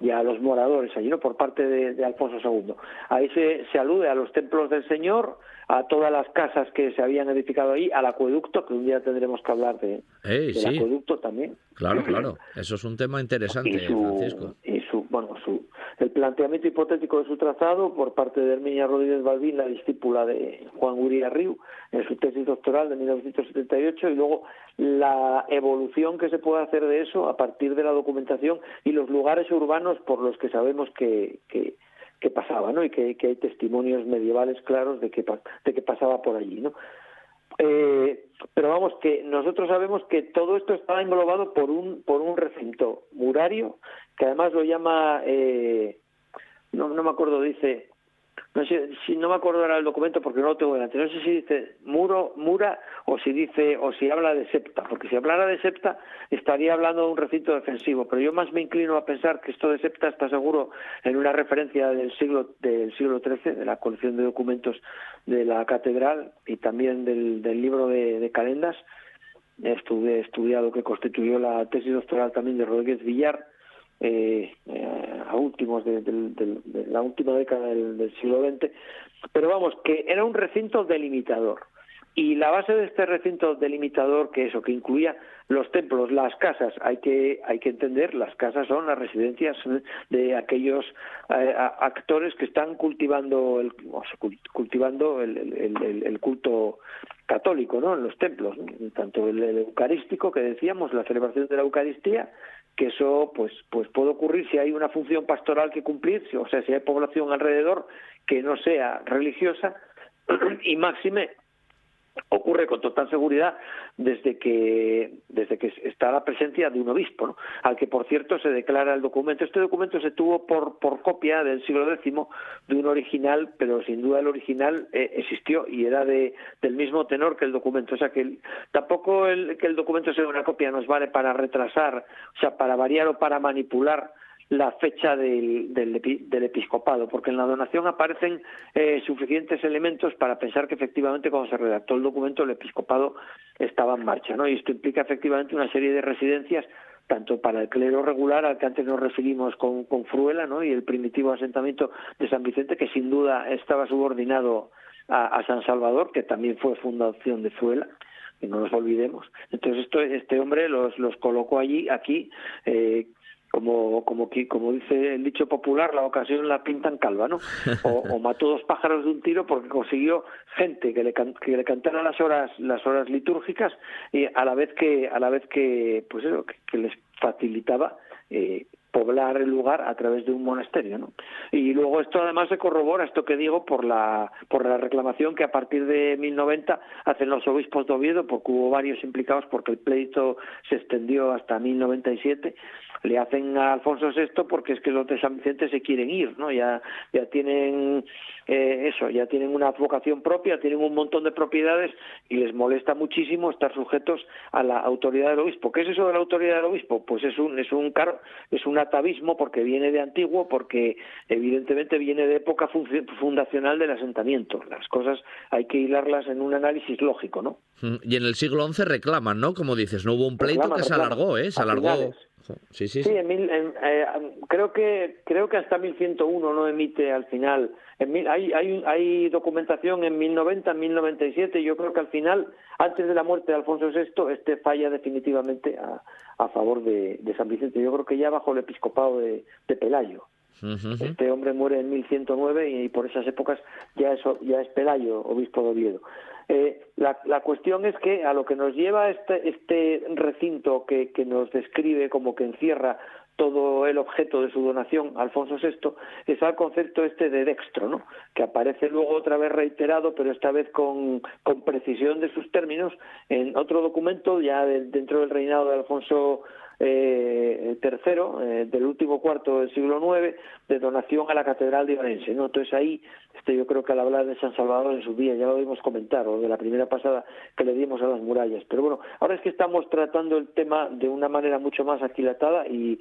S6: y a los moradores allí, ¿no? Por parte de, Alfonso II. Ahí se, se alude a los templos del Señor, a todas las casas que se habían edificado ahí, al acueducto, que un día tendremos que hablar de, del acueducto también.
S1: Claro, claro. Eso es un tema interesante, Francisco.
S6: Y bueno, su, el planteamiento hipotético de su trazado por parte de Herminia Rodríguez Balbín, la discípula de Juan Guría Riu, en su tesis doctoral de 1978, y luego la evolución que se puede hacer de eso a partir de la documentación y los lugares urbanos por los que sabemos que, que, pasaba, ¿no? Y que, hay testimonios medievales claros de que, de que pasaba por allí, ¿no? Eh, pero vamos que nosotros sabemos que todo esto estaba englobado por un por un recinto murario que además lo llama eh, no, no me acuerdo dice no sé si no me acuerdo ahora el documento porque no lo tengo delante no sé si dice muro mura o si dice o si habla de septa porque si hablara de septa estaría hablando de un recinto defensivo pero yo más me inclino a pensar que esto de septa está seguro en una referencia del siglo del siglo XIII de la colección de documentos de la catedral y también del, libro de, de calendas. He estudiado que constituyó la tesis doctoral también de Rodríguez Villar eh, eh, a últimos de, la última década del, siglo XX, pero vamos, que era un recinto delimitador. Y la base de este recinto delimitador, que eso, que incluía los templos, las casas, hay que, hay que entender, las casas son las residencias de aquellos eh, actores que están cultivando el, cultivando el, el, culto católico, ¿no? En los templos, tanto el, eucarístico que decíamos, la celebración de la Eucaristía, que eso pues pues puede ocurrir si hay una función pastoral que cumplir, o sea, si hay población alrededor que no sea religiosa y máxime ocurre con total seguridad desde que desde que está la presencia de un obispo, al que por cierto se declara el documento. Este documento se tuvo por, por copia del siglo X de un original, pero sin duda el original eh, existió y era de, del mismo tenor que el documento. O sea que tampoco que el documento sea una copia nos vale para retrasar, o sea, para variar o para manipular la fecha del, del, episcopado, porque en la donación aparecen eh, suficientes elementos para pensar que efectivamente cuando se redactó el documento el episcopado estaba en marcha, ¿no? Y esto implica efectivamente una serie de residencias tanto para el clero regular al que antes nos referimos con, Fruela, ¿no? Y el primitivo asentamiento de San Vicente, que sin duda estaba subordinado a, San Salvador, que también fue fundación de Fruela, que no nos olvidemos. Entonces esto, este hombre los, los colocó allí, aquí, eh, como, como, como dice el dicho popular, la ocasión la pintan calva, ¿no? O, mató dos pájaros de un tiro porque consiguió gente que le, que le cantara las horas, las horas litúrgicas y a la vez que, a la vez que, pues eso, que, les facilitaba eh, poblar el lugar a través de un monasterio, ¿no? Y luego esto además se corrobora esto que digo por la por la reclamación que a partir de 1090 hacen los obispos de Oviedo, porque hubo varios implicados porque el pleito se extendió hasta 1097 le hacen a Alfonso VI porque es que los de San Vicente se quieren ir, ¿no? Ya, ya tienen eh, eso, ya tienen una vocación propia, tienen un montón de propiedades y les molesta muchísimo estar sujetos a la autoridad del obispo. ¿Qué es eso de la autoridad del obispo? Pues es un, es un caro, es un atavismo porque viene de antiguo, porque evidentemente viene de época fundacional del asentamiento. Las cosas hay que hilarlas en un análisis lógico, ¿no?
S1: Y en el siglo XI reclaman, ¿no? Como dices, no hubo un pleito que se alargó, ¿eh? Se alargó.
S6: Sí, sí, sí. Eh, creo que creo que hasta 1101 no emite al final. En hay, hay, hay documentación en 1090, en 1097. Yo creo que al final, antes de la muerte de Alfonso VI, este falla definitivamente a, a favor de, San Vicente. Yo creo que ya bajo el episcopado de, Pelayo. Este hombre muere en 1109 y, por esas épocas ya es, ya es Pelayo, obispo de Oviedo. Eh, la, la, cuestión es que a lo que nos lleva este, este recinto que, que nos describe como que encierra todo el objeto de su donación, Alfonso VI, es al concepto este de dextro, ¿no? que aparece luego otra vez reiterado, pero esta vez con, precisión de sus términos, en otro documento ya dentro del reinado de Alfonso eh, eh, del último cuarto del siglo IX, de donación a la Catedral de Orense. ¿no? Entonces ahí, este, yo creo que al hablar de San Salvador en su día, ya lo debimos comentar, o de la primera pasada que le dimos a las murallas. Pero bueno, ahora es que estamos tratando el tema de una manera mucho más aquilatada y,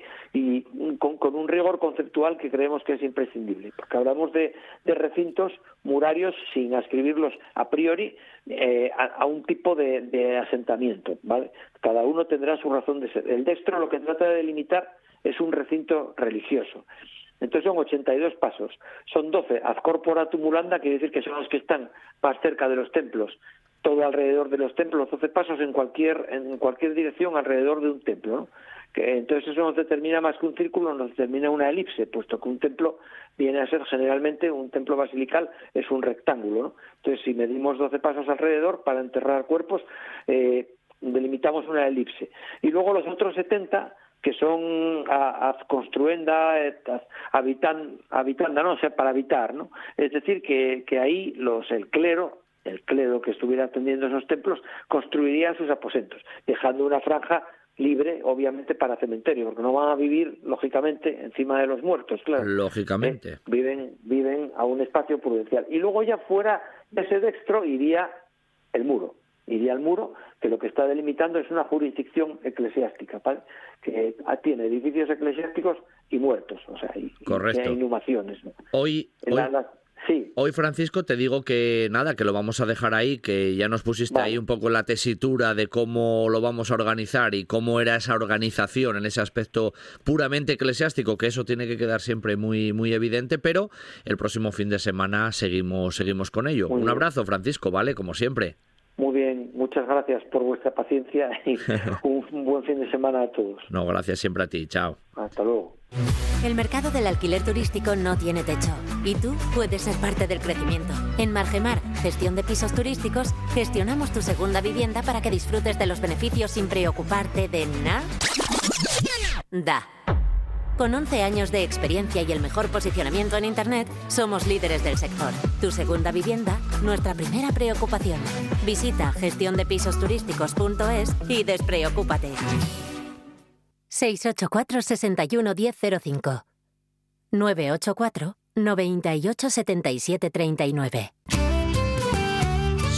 S6: con, un rigor conceptual que creemos que es imprescindible, porque hablamos de, recintos murarios sin ascribirlos a priori eh, a, un tipo de, de asentamiento, ¿vale? Cada uno tendrá su razón de ser. El destro lo que trata de delimitar es un recinto religioso. Entonces son 82 pasos. Son 12 ad corpora tumulanda, quiere decir que son los que están más cerca de los templos, todo alrededor de los templos, 12 pasos en cualquier, en cualquier dirección alrededor de un templo. ¿no? Que, entonces eso nos determina más que un círculo, nos determina una elipse, puesto que un templo viene a ser generalmente, un templo basilical es un rectángulo. ¿no? Entonces si medimos 12 pasos alrededor para enterrar cuerpos, eh, delimitamos una elipse. Y luego los otros 70 que son a, construenda, habitan, habitanda, no, o sea, para habitar, ¿no? Es decir, que, que ahí los, el clero, el clero que estuviera atendiendo esos templos, construiría sus aposentos, dejando una franja libre, obviamente, para cementerio, porque no van a vivir, lógicamente, encima de los muertos, claro.
S1: Lógicamente.
S6: Eh, viven, viven a un espacio prudencial. Y luego ya fuera de ese dextro iría el muro iría al muro, que lo que está delimitando es una jurisdicción eclesiástica, que tiene edificios eclesiásticos y muertos, o sea, y, inhumaciones.
S1: Hoy,
S6: sí.
S1: hoy, Francisco, te digo que nada, que lo vamos a dejar ahí, que ya nos pusiste ahí un poco la tesitura de cómo lo vamos a organizar y cómo era esa organización en ese aspecto puramente eclesiástico, que eso tiene que quedar siempre muy, muy evidente, pero el próximo fin de semana seguimos, seguimos con ello. un abrazo, Francisco, ¿vale? Como siempre.
S6: Muy bien, muchas gracias por vuestra paciencia y un, buen fin de semana a todos.
S1: No, gracias siempre a ti, chao.
S6: Hasta luego.
S2: El mercado del alquiler turístico no tiene techo y tú puedes ser parte del crecimiento. En Margemar, gestión de pisos turísticos, gestionamos tu segunda vivienda para que disfrutes de los beneficios sin preocuparte de nada. Con 11 años de experiencia y el mejor posicionamiento en Internet, somos líderes del sector. Tu segunda vivienda, nuestra primera preocupación. Visita gestiondepisosturísticos.es y despreocúpate. 684 61 1005 984 98 77 39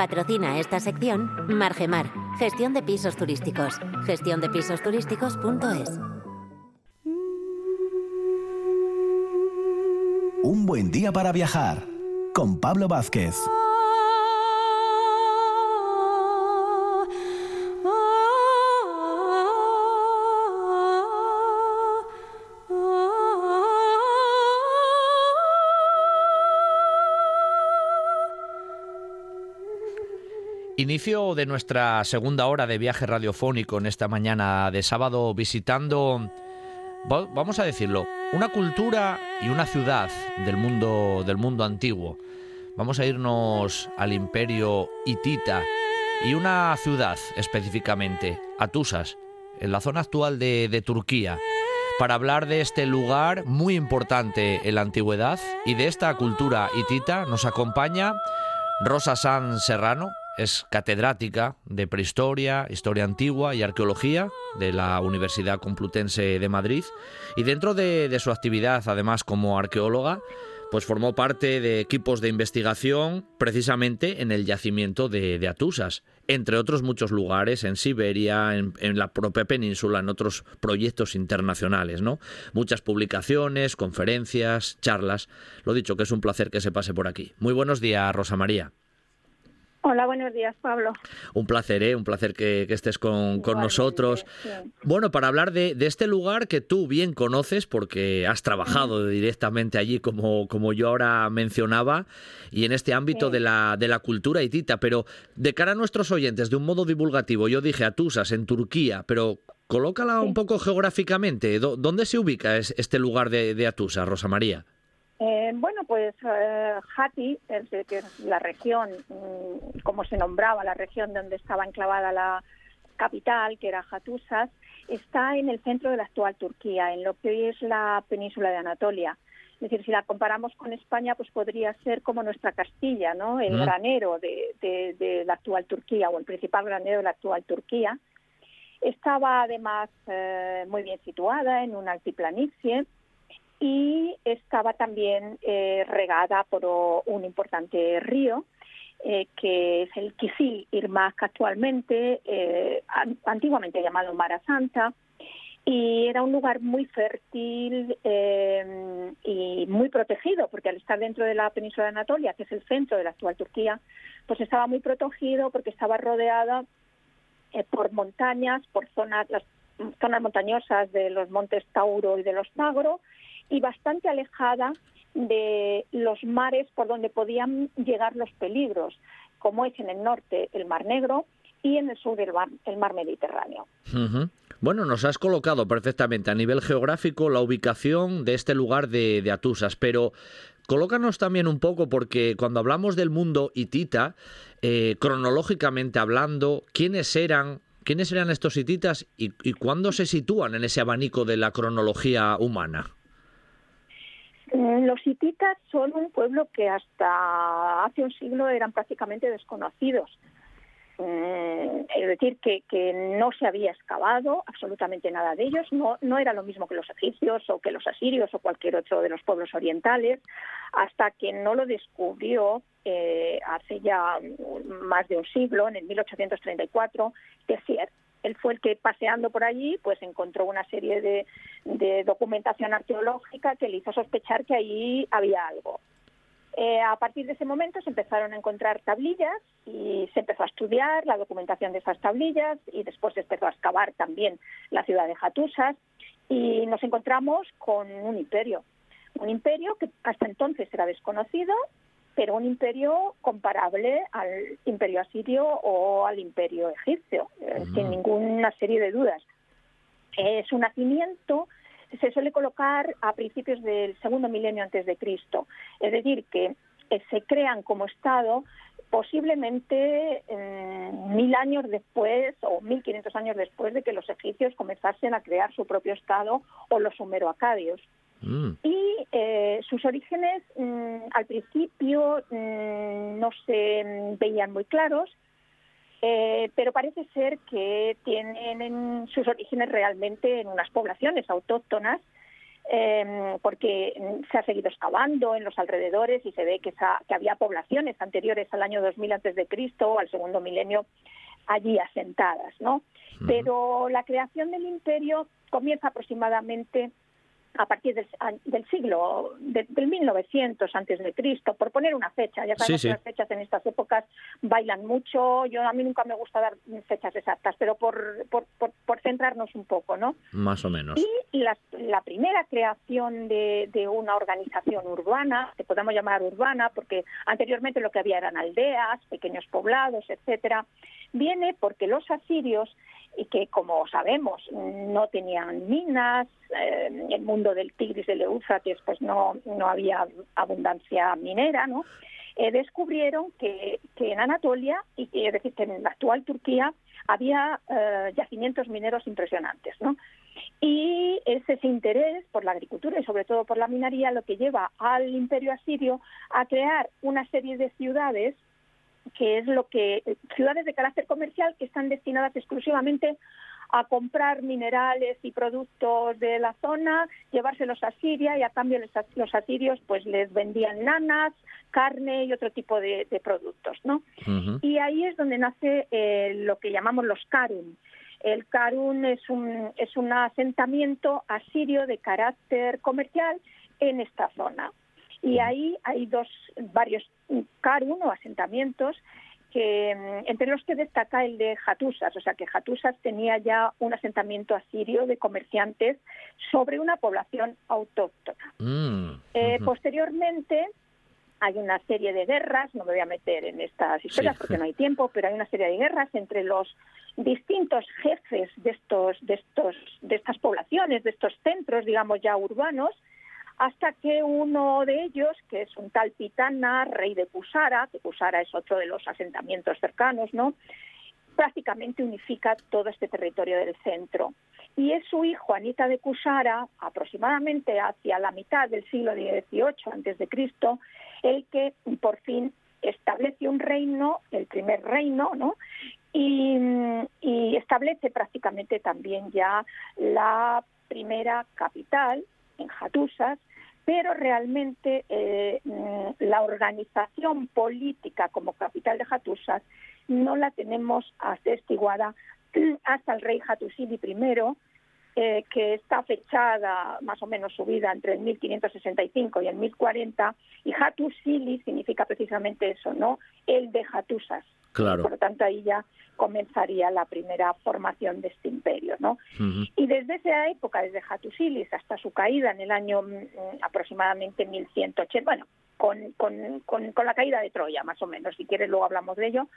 S2: Patrocina esta sección Margemar, gestión de pisos turísticos. gestiondepisosturísticos.es.
S3: Un buen día para viajar con Pablo Vázquez.
S1: Inicio de nuestra segunda hora de viaje radiofónico en esta mañana de sábado visitando, vamos a decirlo, una cultura y una ciudad del mundo, del mundo antiguo. Vamos a irnos al imperio hitita y una ciudad específicamente, Atusas, en la zona actual de, de Turquía, para hablar de este lugar muy importante en la antigüedad y de esta cultura hitita nos acompaña Rosa San Serrano, es catedrática de prehistoria, historia antigua y arqueología de la Universidad Complutense de Madrid y dentro de, su actividad, además como arqueóloga, pues formó parte de equipos de investigación precisamente en el yacimiento de, Atusas, entre otros muchos lugares, en Siberia, en, en, la propia península, en otros proyectos internacionales, ¿no? Muchas publicaciones, conferencias, charlas. Lo dicho, que es un placer que se pase por aquí. Muy buenos días, Rosa María.
S7: Hola, buenos días, Pablo.
S1: Un placer, ¿eh? Un placer que, estés con, nosotros. Bueno, para hablar de, este lugar que tú bien conoces, porque has trabajado directamente allí, como, como yo ahora mencionaba, y en este ámbito de, la, de la cultura hitita, pero de cara a nuestros oyentes, de un modo divulgativo, yo dije Atusas, en Turquía, pero colócala un poco geográficamente. ¿Dónde se ubica este lugar de, de Atusas, Rosa María?
S7: Eh, bueno, pues eh, Hati, que es la región, mm, como se nombraba, la región donde estaba enclavada la capital, que era Hattusas, está en el centro de la actual Turquía, en lo que hoy es la península de Anatolia. Es decir, si la comparamos con España, pues podría ser como nuestra Castilla, ¿no? El granero de, la actual Turquía o el principal granero de la actual Turquía. Estaba además eh, muy bien situada en una altiplanicie y estaba también eh, regada por un importante río eh, que es el Kisil Irmak actualmente, eh, antiguamente llamado Mara Santa, y era un lugar muy fértil y muy protegido, porque al estar dentro de la península de Anatolia, que es el centro de la actual Turquía, pues estaba muy protegido porque estaba rodeada por montañas, por zonas, las zonas montañosas de los montes Tauro y de los Magro, y bastante alejada de los mares por donde podían llegar los peligros, como es en el norte el Mar Negro y en el sur el Mar, Mediterráneo.
S1: Bueno, nos has colocado perfectamente a nivel geográfico la ubicación de este lugar de, Atusas, pero colócanos también un poco porque cuando hablamos del mundo hitita, eh, cronológicamente hablando, ¿quiénes eran? ¿Quiénes eran estos hititas y cuándo se sitúan en ese abanico de la cronología humana?
S7: Los hititas son un pueblo que hasta hace un siglo eran prácticamente desconocidos. Mm, es decir, que, no se había excavado absolutamente nada de ellos, no, no era lo mismo que los egipcios o que los asirios o cualquier otro de los pueblos orientales, hasta que no lo descubrió eh, hace ya más de un siglo, en el 1834, Tessier, él fue el que paseando por allí pues encontró una serie de, documentación arqueológica que le hizo sospechar que allí había algo. Eh, a partir de ese momento se empezaron a encontrar tablillas y se empezó a estudiar la documentación de esas tablillas y después se empezó a excavar también la ciudad de Hatusas y nos encontramos con un imperio, un imperio que hasta entonces era desconocido pero un imperio comparable al imperio asirio o al imperio egipcio, eh, sin ninguna serie de dudas. su nacimiento se suele colocar a principios del segundo milenio antes de Cristo, es decir, que se crean como Estado posiblemente mil años después o mil quinientos años después de que los egipcios comenzasen a crear su propio estado o los sumeroacadios. Mm. Y eh, sus orígenes mm, al principio mm, no se veían muy claros, eh, pero parece ser que tienen sus orígenes realmente en unas poblaciones autóctonas eh, porque se ha seguido excavando en los alrededores y se ve que, que había poblaciones anteriores al año 2000 antes de Cristo, al segundo milenio, allí asentadas, ¿no? Pero la creación del imperio comienza aproximadamente a partir del, del siglo del 1900 antes de Cristo, por poner una fecha. Ya sabemos que las fechas en estas épocas bailan mucho. Yo a mí nunca me gusta dar fechas exactas, pero por, por, por, centrarnos un poco, ¿no?
S1: Más o menos.
S7: Y la, la primera creación de, de, una organización urbana, que podemos llamar urbana, porque anteriormente lo que había eran aldeas, pequeños poblados, etcétera, viene porque los asirios y que, como sabemos, no tenían minas, eh, el mundo del Tigris del Éufrates pues no, no había abundancia minera, ¿no? Eh, descubrieron que, que, en Anatolia, y, es decir, que en la actual Turquía, había eh, yacimientos mineros impresionantes, ¿no? Y es ese interés por la agricultura y sobre todo por la minería lo que lleva al imperio asirio a crear una serie de ciudades que es lo que ciudades de carácter comercial que están destinadas exclusivamente a comprar minerales y productos de la zona, llevárselos a Siria y a cambio los asirios pues les vendían lanas, carne y otro tipo de, productos, ¿no? Y ahí es donde nace eh, lo que llamamos los Karun. El Karun es un, es un asentamiento asirio de carácter comercial en esta zona. Y ahí hay dos, varios Karun o asentamientos que mm, entre los que destaca el de Hatusas, o sea que Hatusas tenía ya un asentamiento asirio de comerciantes sobre una población autóctona. Mm, eh, posteriormente hay una serie de guerras, no me voy a meter en estas historias porque no hay tiempo, pero hay una serie de guerras entre los distintos jefes de estos, de estos, de estas poblaciones, de estos centros, digamos ya urbanos, hasta que uno de ellos, que es un tal Pitana, rey de Kusara, que Kusara es otro de los asentamientos cercanos, ¿no? prácticamente unifica todo este territorio del centro. Y es su hijo, Anita de Kusara, aproximadamente hacia la mitad del siglo XVIII Cristo, el que por fin establece un reino, el primer reino, ¿no? Y, y establece prácticamente también ya la primera capital en Hatusas, pero realmente eh, mm, la organización política como capital de Hattusas no la tenemos atestiguada hasta el rey Hattusili I, eh, que está fechada más o menos su vida entre el 1565 y el 1040, y Hattusili significa precisamente eso, ¿no? El de Hattusas.
S1: Claro.
S7: Por lo tanto, ahí ya comenzaría la primera formación de este imperio, ¿no? Y desde esa época, desde Hattusilis hasta su caída en el año mm, aproximadamente 1180, bueno, con, con, con, con la caída de Troya, más o menos, si quieres luego hablamos de ello,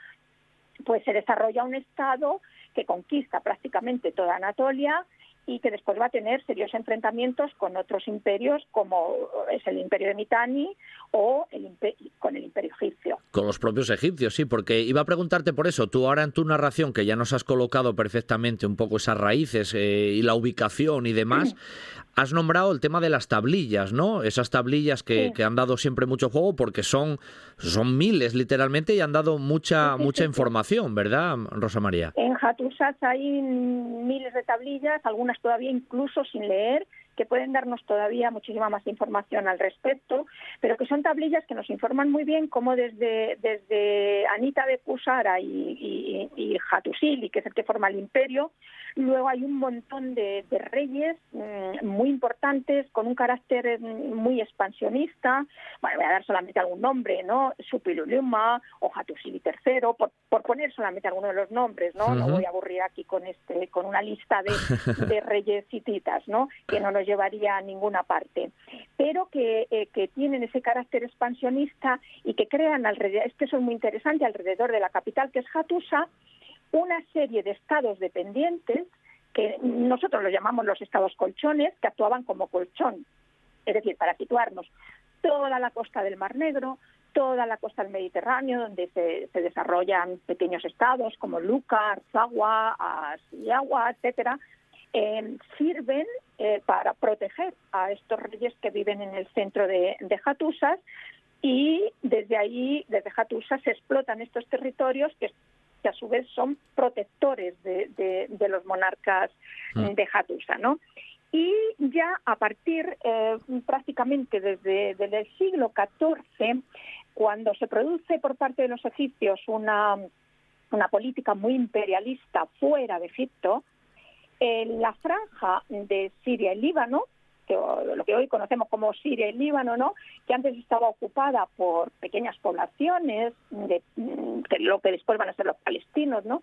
S7: pues se desarrolla un estado que conquista prácticamente toda Anatolia y que después va a tener serios enfrentamientos con otros imperios como es el imperio de Mitanni o el con el imperio egipcio.
S1: Con los propios egipcios, sí, porque iba a preguntarte por eso, tú ahora en tu narración, que ya nos has colocado perfectamente un poco esas raíces eh, y la ubicación y demás, has nombrado el tema de las tablillas, ¿no? Esas tablillas que, que, han dado siempre mucho juego porque son, son miles literalmente y han dado mucha, mucha información, ¿verdad, Rosa María?
S7: En Hatusas hay miles de tablillas, algunas todavía incluso sin leer, que pueden darnos todavía muchísima más información al respecto, pero que son tablillas que nos informan muy bien cómo desde, desde Anita de Kusara y, y, y Hatusili, que es el que forma el imperio, luego hay un montón de, reyes mm, muy importantes con un carácter mm, muy expansionista. Bueno, voy a dar solamente algún nombre, ¿no? Supiluluma o Hatusili III, por, por poner solamente algunos de los nombres, ¿no? No voy a aburrir aquí con este con una lista de, de reyes hititas, ¿no? Que no nos llevaría a ninguna parte, pero que, eh, que tienen ese carácter expansionista y que crean alrededor, es que es muy interesante, alrededor de la capital que es Hattusa, una serie de estados dependientes que nosotros los llamamos los estados colchones, que actuaban como colchón, es decir, para situarnos toda la costa del Mar Negro, toda la costa del Mediterráneo, donde se, desarrollan pequeños estados como Luca, Arzagua, Asiagua, etcétera, eh, sirven eh, para proteger a estos reyes que viven en el centro de, de Hatusas y desde ahí, desde Hatusas, se explotan estos territorios que, a su vez son protectores de, los monarcas mm. de Hatusa, ¿no? Y ya a partir eh, prácticamente desde, el siglo XIV, cuando se produce por parte de los egipcios una, una política muy imperialista fuera de Egipto, en la franja de Siria y Líbano, lo que hoy conocemos como Siria y Líbano, ¿no? que antes estaba ocupada por pequeñas poblaciones, de, lo que después van a ser los palestinos, ¿no?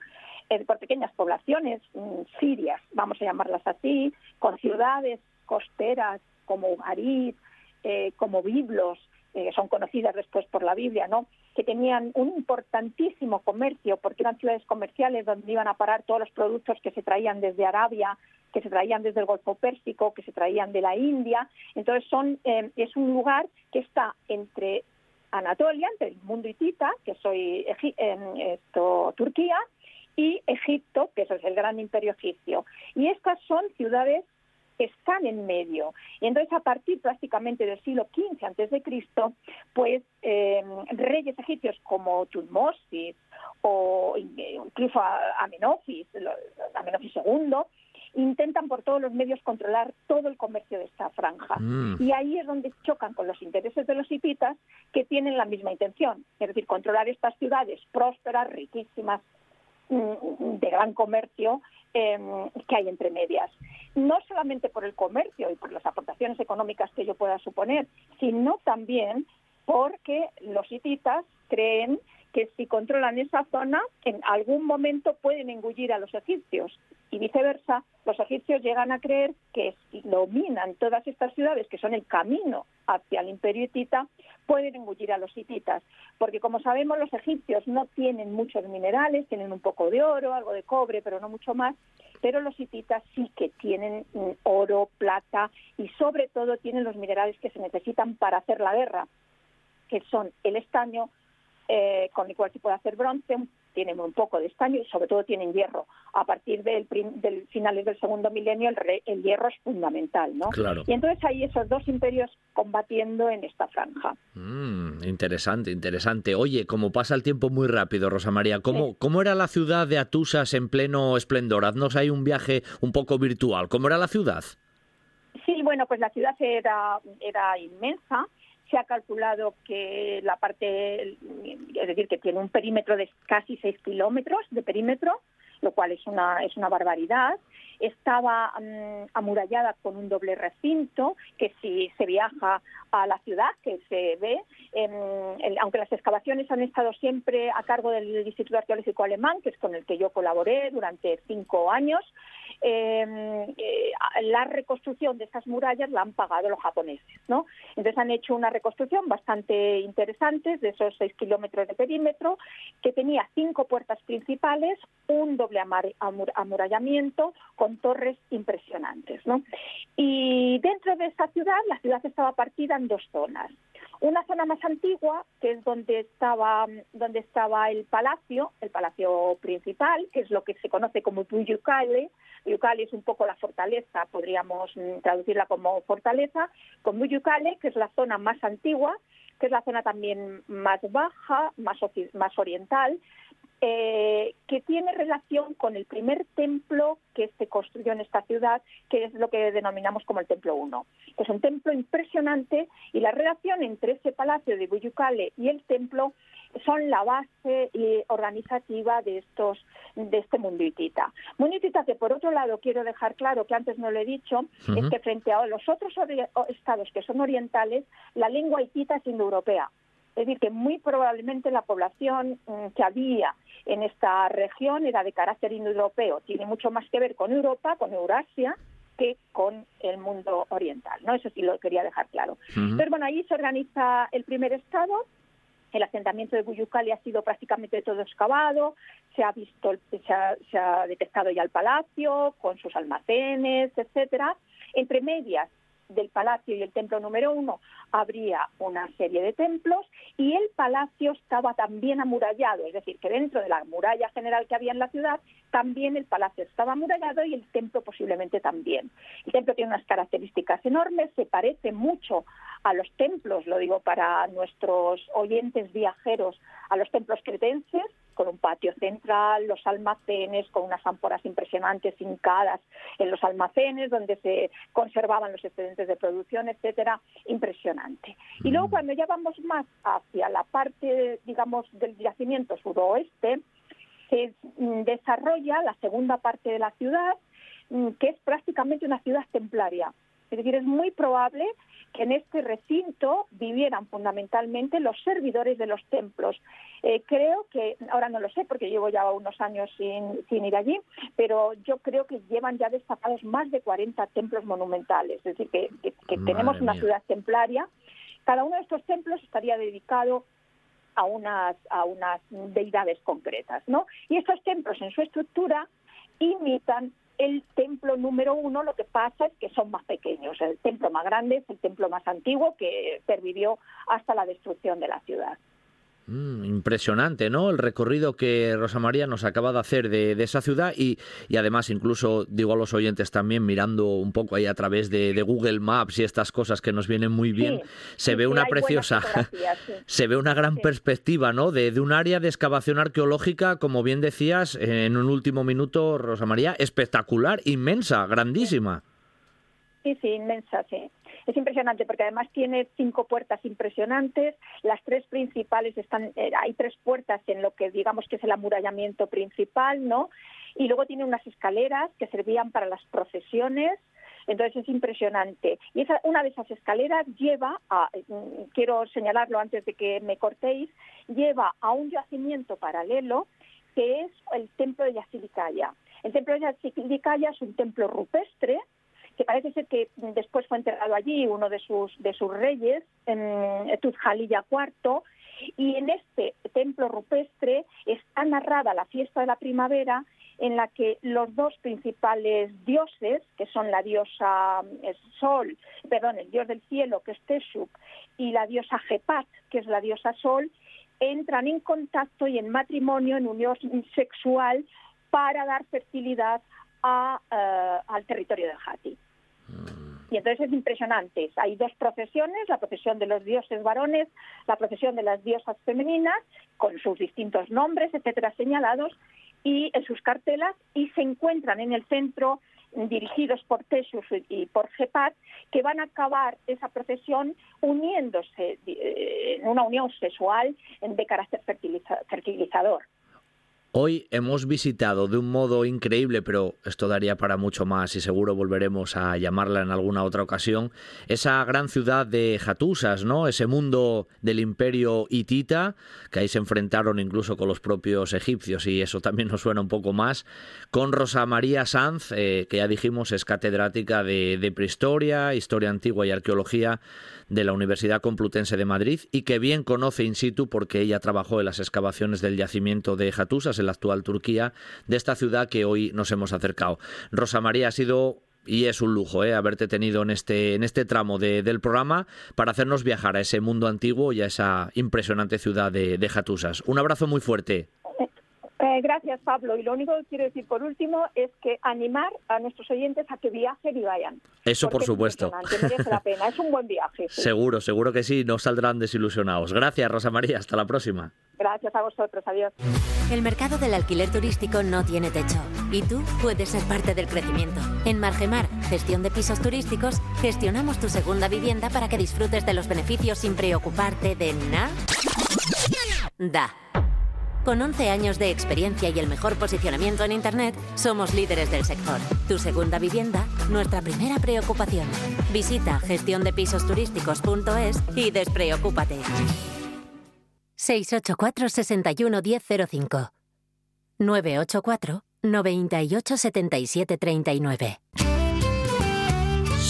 S7: Eh, por pequeñas poblaciones mm, sirias, vamos a llamarlas así, con ciudades costeras como Ugarit, eh, como Biblos, eh, que son conocidas después por la Biblia, ¿no? Que tenían un importantísimo comercio, porque eran ciudades comerciales donde iban a parar todos los productos que se traían desde Arabia, que se traían desde el Golfo Pérsico, que se traían de la India. Entonces son, es un lugar que está entre Anatolia, entre el mundo hitita, que soy esto, Turquía, y Egipto, que es el gran imperio egipcio. Y estas son ciudades que están en medio. Y entonces, a partir prácticamente del siglo XV antes de Cristo, pues eh, reyes egipcios como Tutmosis o incluso Amenofis, Amenofis II, intentan por todos los medios controlar todo el comercio de esta franja. Mm. Y ahí es donde chocan con los intereses de los hititas, que tienen la misma intención, es decir, controlar estas ciudades prósperas, riquísimas, Mm, de gran comercio em, que hay entre medias. No solamente por el comercio y por las aportaciones económicas que ello pueda suponer, sino también porque los hititas creen que si controlan esa zona, en algún momento pueden engullir a los egipcios. Y viceversa, los egipcios llegan a creer que si dominan todas estas ciudades, que son el camino hacia el imperio hitita, pueden engullir a los hititas. Porque como sabemos, los egipcios no tienen muchos minerales, tienen un poco de oro, algo de cobre, pero no mucho más. Pero los hititas sí que tienen mm, oro, plata y sobre todo tienen los minerales que se necesitan para hacer la guerra, que son el estaño, eh, con el cual se puede hacer bronce, tienen un poco de estaño y sobre todo tienen hierro. A partir del, del finales del segundo milenio el, hierro es fundamental, ¿no?
S1: Claro.
S7: Y entonces hay esos dos imperios combatiendo en esta franja.
S1: Mm, interesante, interesante. Oye, como pasa el tiempo muy rápido, Rosa María, ¿cómo, ¿cómo era la ciudad de Atusas en pleno esplendor? Haznos ahí un viaje un poco virtual. ¿Cómo era la ciudad?
S7: Sí, bueno, pues la ciudad era, era inmensa se ha calculado que la parte, es decir, que tiene un perímetro de casi 6 kilómetros de perímetro, lo cual es una, es una barbaridad. Estaba mm, amurallada con un doble recinto, que si se viaja a la ciudad, que se ve, aunque las excavaciones han estado siempre a cargo del Instituto Arqueológico Alemán, que es con el que yo colaboré durante cinco años, Em, la reconstrucción de esas murallas la han pagado los japoneses, ¿no? Entonces han hecho una reconstrucción bastante interesante de esos seis kilómetros de perímetro, que tenía cinco puertas principales, un doble amurallamiento con torres impresionantes, ¿no? Y dentro de esa ciudad, la ciudad estaba partida en dos zonas. Una zona más antigua, que es donde estaba, donde estaba el palacio, el palacio principal, que es lo que se conoce como Buyukale. Buyukale es un poco la fortaleza, podríamos mm, traducirla como fortaleza, con Buyukale, que es la zona más antigua, que es la zona también más baja, más, más oriental, eh, que tiene relación con el primer templo que se construyó en esta ciudad, que es lo que denominamos como el Templo 1. Es un templo impresionante y la relación entre ese palacio de Buyucale y el templo son la base eh, organizativa de estos de este mundo hitita. Mundo hitita que por otro lado quiero dejar claro que antes no lo he dicho, es que frente a los otros estados que son orientales, la lengua hitita es indoeuropea. Es decir, que muy probablemente la población mm, que había en esta región era de carácter indoeuropeo. Tiene mucho más que ver con Europa, con Eurasia, que con el mundo oriental. ¿no? Eso sí lo quería dejar claro. Pero bueno, ahí se organiza el primer estado. El asentamiento de Buyucali ha sido prácticamente todo excavado, se ha visto, se ha, se ha detectado ya el palacio con sus almacenes, etcétera. Entre medias del palacio y el templo número uno habría una serie de templos y el palacio estaba también amurallado, es decir, que dentro de la muralla general que había en la ciudad, también el palacio estaba amurallado y el templo posiblemente también. El templo tiene unas características enormes, se parece mucho a los templos, lo digo para nuestros oyentes viajeros, a los templos cretenses, con un patio central, los almacenes, con unas ámforas impresionantes hincadas en los almacenes donde se conservaban los excedentes de producción, etcétera, impresionante. Y luego mm. cuando ya vamos más hacia la parte, digamos, del yacimiento suroeste, se mm, desarrolla la segunda parte de la ciudad, mm, que es prácticamente una ciudad templaria. Es decir, es muy probable que en este recinto vivieran fundamentalmente los servidores de los templos. Eh, creo que, ahora no lo sé porque llevo ya unos años sin, ir allí, pero yo creo que llevan ya destacados más de 40 templos monumentales, es decir, que, tenemos una ciudad templaria. Cada uno de estos templos estaría dedicado a unas, a unas deidades concretas, ¿no? Y estos templos en su estructura imitan el templo número uno, lo que pasa es que son más pequeños. El templo más grande es el templo más antiguo que pervivió hasta la destrucción de la ciudad.
S1: Mm, impresionante, ¿no? El recorrido que Rosa María nos acaba de hacer de, esa ciudad y, además incluso digo a los oyentes también mirando un poco ahí a través de, Google Maps y estas cosas que nos vienen muy bien, se ve una preciosa, se ve una gran perspectiva, ¿no? De, de, un área de excavación arqueológica, como bien decías en un último minuto, Rosa María, espectacular, inmensa, grandísima.
S7: Sí, sí, inmensa, sí. Es impresionante porque además tiene cinco puertas impresionantes. Las tres principales están, eh, hay tres puertas en lo que digamos que es el amurallamiento principal, ¿no? Y luego tiene unas escaleras que servían para las procesiones. Entonces es impresionante. Y esa, una de esas escaleras lleva, a, mm, quiero señalarlo antes de que me cortéis, lleva a un yacimiento paralelo que es el templo de Yasilicaya. El templo de Yasilicaya es un templo rupestre parece ser que después fue enterrado allí uno de sus, de sus reyes, en Tuzjalilla IV, y en este templo rupestre está narrada la fiesta de la primavera en la que los dos principales dioses, que son la diosa Sol, perdón, el dios del cielo, que es Teshuk, y la diosa Jepat, que es la diosa Sol, entran en contacto y en matrimonio, en unión sexual, para dar fertilidad eh, al territorio de Hati. Y entonces es impresionante. Hay dos procesiones, la procesión de los dioses varones, la procesión de las diosas femeninas, con sus distintos nombres, etcétera, señalados, y en sus cartelas, y se encuentran en el centro dirigidos por Teshus y por Jepat, que van a acabar esa procesión uniéndose eh, en una unión sexual de carácter fertilizador.
S1: Hoy hemos visitado de un modo increíble, pero esto daría para mucho más y seguro volveremos a llamarla en alguna otra ocasión, esa gran ciudad de Jatusas, ¿no? Ese mundo del imperio hitita, que ahí se enfrentaron incluso con los propios egipcios y eso también nos suena un poco más, con Rosa María Sanz, eh, que ya dijimos es catedrática de, de prehistoria, historia antigua y arqueología de la Universidad Complutense de Madrid y que bien conoce in situ porque ella trabajó en las excavaciones del yacimiento de Jatusas en la actual Turquía, de esta ciudad que hoy nos hemos acercado. Rosa María ha sido y es un lujo ¿eh? haberte tenido en este, en este tramo del programa para hacernos viajar a ese mundo antiguo y a esa impresionante ciudad de, de Jatusas. Un abrazo muy fuerte.
S7: Eh, gracias, Pablo. Y lo único que quiero decir por último es que animar a nuestros oyentes a que viajen y vayan.
S1: Eso por supuesto.
S7: merece la pena. Es un buen viaje.
S1: Seguro, seguro que sí. No saldrán desilusionados. Gracias, Rosa María. Hasta la próxima.
S7: Gracias a vosotros. Adiós.
S2: El mercado del alquiler turístico no tiene techo. Y tú puedes ser parte del crecimiento. En Margemar, gestión de pisos turísticos, gestionamos tu segunda vivienda para que disfrutes de los beneficios sin preocuparte de nada. Da. Con 11 años de experiencia y el mejor posicionamiento en Internet, somos líderes del sector. Tu segunda vivienda, nuestra primera preocupación. Visita gestiondepisosturísticos.es y despreocúpate. 684 61 1005 984 98 77 39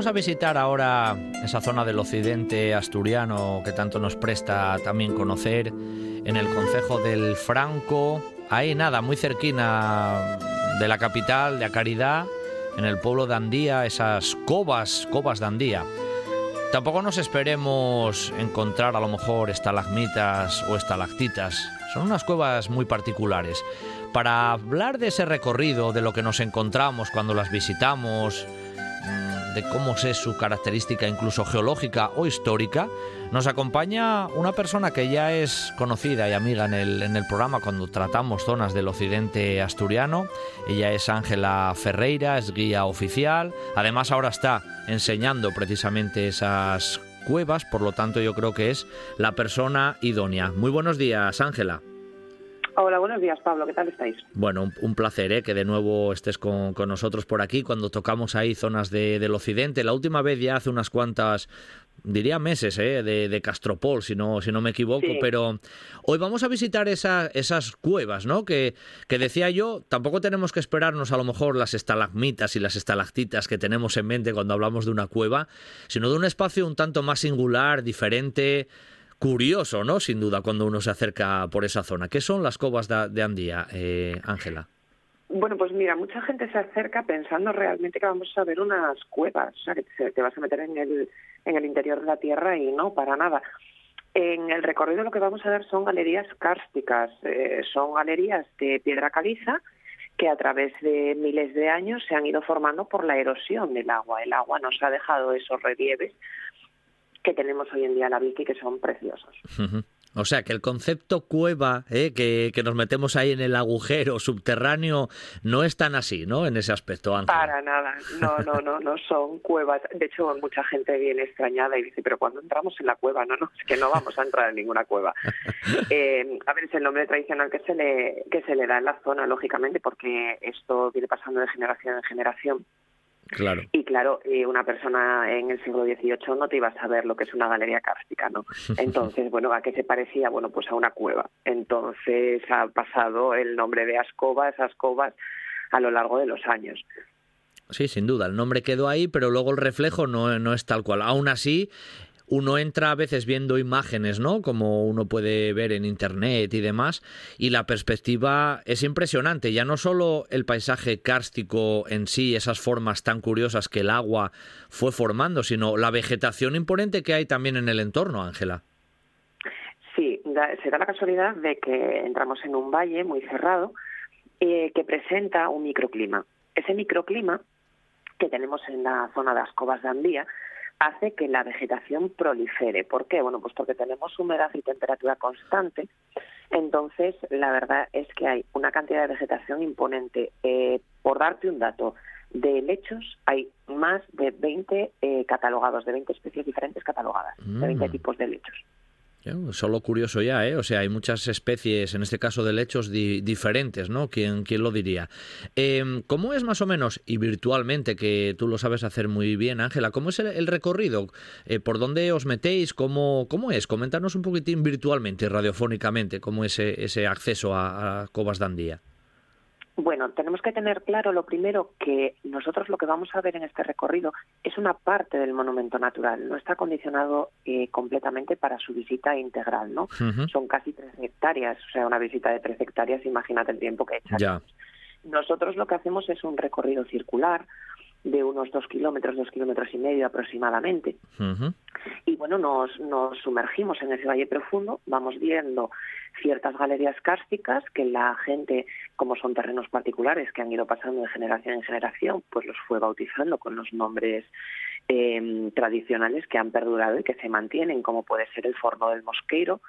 S1: Vamos a visitar ahora esa zona del occidente asturiano que tanto nos presta también conocer en el concejo del Franco. Ahí nada, muy cerquina de la capital, de Acaridad, en el pueblo de Andía, esas covas, covas de Andía. Tampoco nos esperemos encontrar a lo mejor estalagmitas o estalactitas. Son unas cuevas muy particulares. Para hablar de ese recorrido, de lo que nos encontramos cuando las visitamos, de cómo es su característica incluso geológica o histórica, nos acompaña una persona que ya es conocida y amiga en el, en el programa cuando tratamos zonas del occidente asturiano. Ella es Ángela Ferreira, es guía oficial. Además ahora está enseñando precisamente esas cuevas, por lo tanto yo creo que es la persona idónea. Muy buenos días, Ángela.
S8: Hola, buenos días, Pablo. ¿Qué tal estáis?
S1: Bueno, un, un placer ¿eh? que de nuevo estés con, con, nosotros por aquí cuando tocamos ahí zonas de, del occidente. La última vez ya hace unas cuantas diría meses ¿eh? de, de, Castropol, si no, si no me equivoco, sí. pero hoy vamos a visitar esa, esas cuevas, ¿no? Que, que, decía yo, tampoco tenemos que esperarnos a lo mejor las estalagmitas y las estalactitas que tenemos en mente cuando hablamos de una cueva, sino de un espacio un tanto más singular, diferente, curioso, ¿no? Sin duda, cuando uno se acerca por esa zona. ¿Qué son las covas de, Andía, Ángela?
S8: Eh, bueno, pues mira, mucha gente se acerca pensando realmente que vamos a ver unas cuevas, o sea, que te, vas a meter en el, en el interior de la tierra y no, para nada. En el recorrido lo que vamos a ver son galerías kársticas, eh, son galerías de piedra caliza que a través de miles de años se han ido formando por la erosión del agua. El agua nos ha dejado esos relieves que tenemos hoy en día en la Vicky que son preciosos.
S1: Uh -huh. O sea, que el concepto cueva, ¿eh? que, que, nos metemos ahí en el agujero subterráneo, no es tan así, ¿no? En ese aspecto, Ángel.
S8: Para nada, no, no, no, no son cuevas. De hecho, mucha gente viene extrañada y dice, pero cuando entramos en la cueva, no, no, es que no vamos a entrar en ninguna cueva. eh, a ver, es el nombre tradicional que se le que se le da en la zona, lógicamente, porque esto viene pasando de generación en generación.
S1: Claro.
S8: Y claro, eh, una persona en el siglo XVIII no te iba a saber lo que es una galería cárstica, ¿no? Entonces, bueno, ¿a qué se parecía? Bueno, pues a una cueva. Entonces ha pasado el nombre de Ascova, esas covas, a lo largo de los años.
S1: Sí, sin duda, el nombre quedó ahí, pero luego el reflejo no, no es tal cual. Aún así, uno entra a veces viendo imágenes, ¿no? Como uno puede ver en internet y demás, y la perspectiva es impresionante. Ya no solo el paisaje kárstico en sí, esas formas tan curiosas que el agua fue formando, sino la vegetación imponente que hay también en el entorno, Ángela.
S8: Sí, se da la casualidad de que entramos en un valle muy cerrado eh, que presenta un microclima. Ese microclima que tenemos en la zona de las covas de Andía hace que la vegetación prolifere. ¿Por qué? Bueno, pues porque tenemos humedad y temperatura constante. Entonces, la verdad es que hay una cantidad de vegetación imponente. Eh, por darte un dato, de lechos hay más de 20 eh, catalogados, de 20 especies diferentes catalogadas, mm. de 20 tipos de lechos.
S1: Solo curioso ya, ¿eh? O sea, hay muchas especies, en este caso de lechos, di diferentes, ¿no? ¿Quién, quién lo diría? Eh, ¿Cómo es más o menos, y virtualmente, que tú lo sabes hacer muy bien, Ángela, cómo es el, recorrido? Eh, ¿Por dónde os metéis? ¿Cómo, ¿Cómo es? Coméntanos un poquitín virtualmente, radiofónicamente, cómo es ese, acceso a, a Covas Dandía.
S8: Bueno, tenemos que tener claro lo primero que nosotros lo que vamos a ver en este recorrido es una parte del monumento natural, no está condicionado eh, completamente para su visita integral, ¿no? Uh -huh. Son casi tres hectáreas, o sea, una visita de tres hectáreas, imagínate el tiempo que echamos.
S1: Ya.
S8: Nosotros lo que hacemos es un recorrido circular de unos dos kilómetros, dos kilómetros y medio aproximadamente.
S1: Uh -huh.
S8: Y bueno, nos, nos sumergimos en ese valle profundo, vamos viendo ciertas galerías kársticas que la gente, como son terrenos particulares que han ido pasando de generación en generación, pues los fue bautizando con los nombres em, tradicionales que han perdurado y que se mantienen, como puede ser el Forno del Mosqueiro,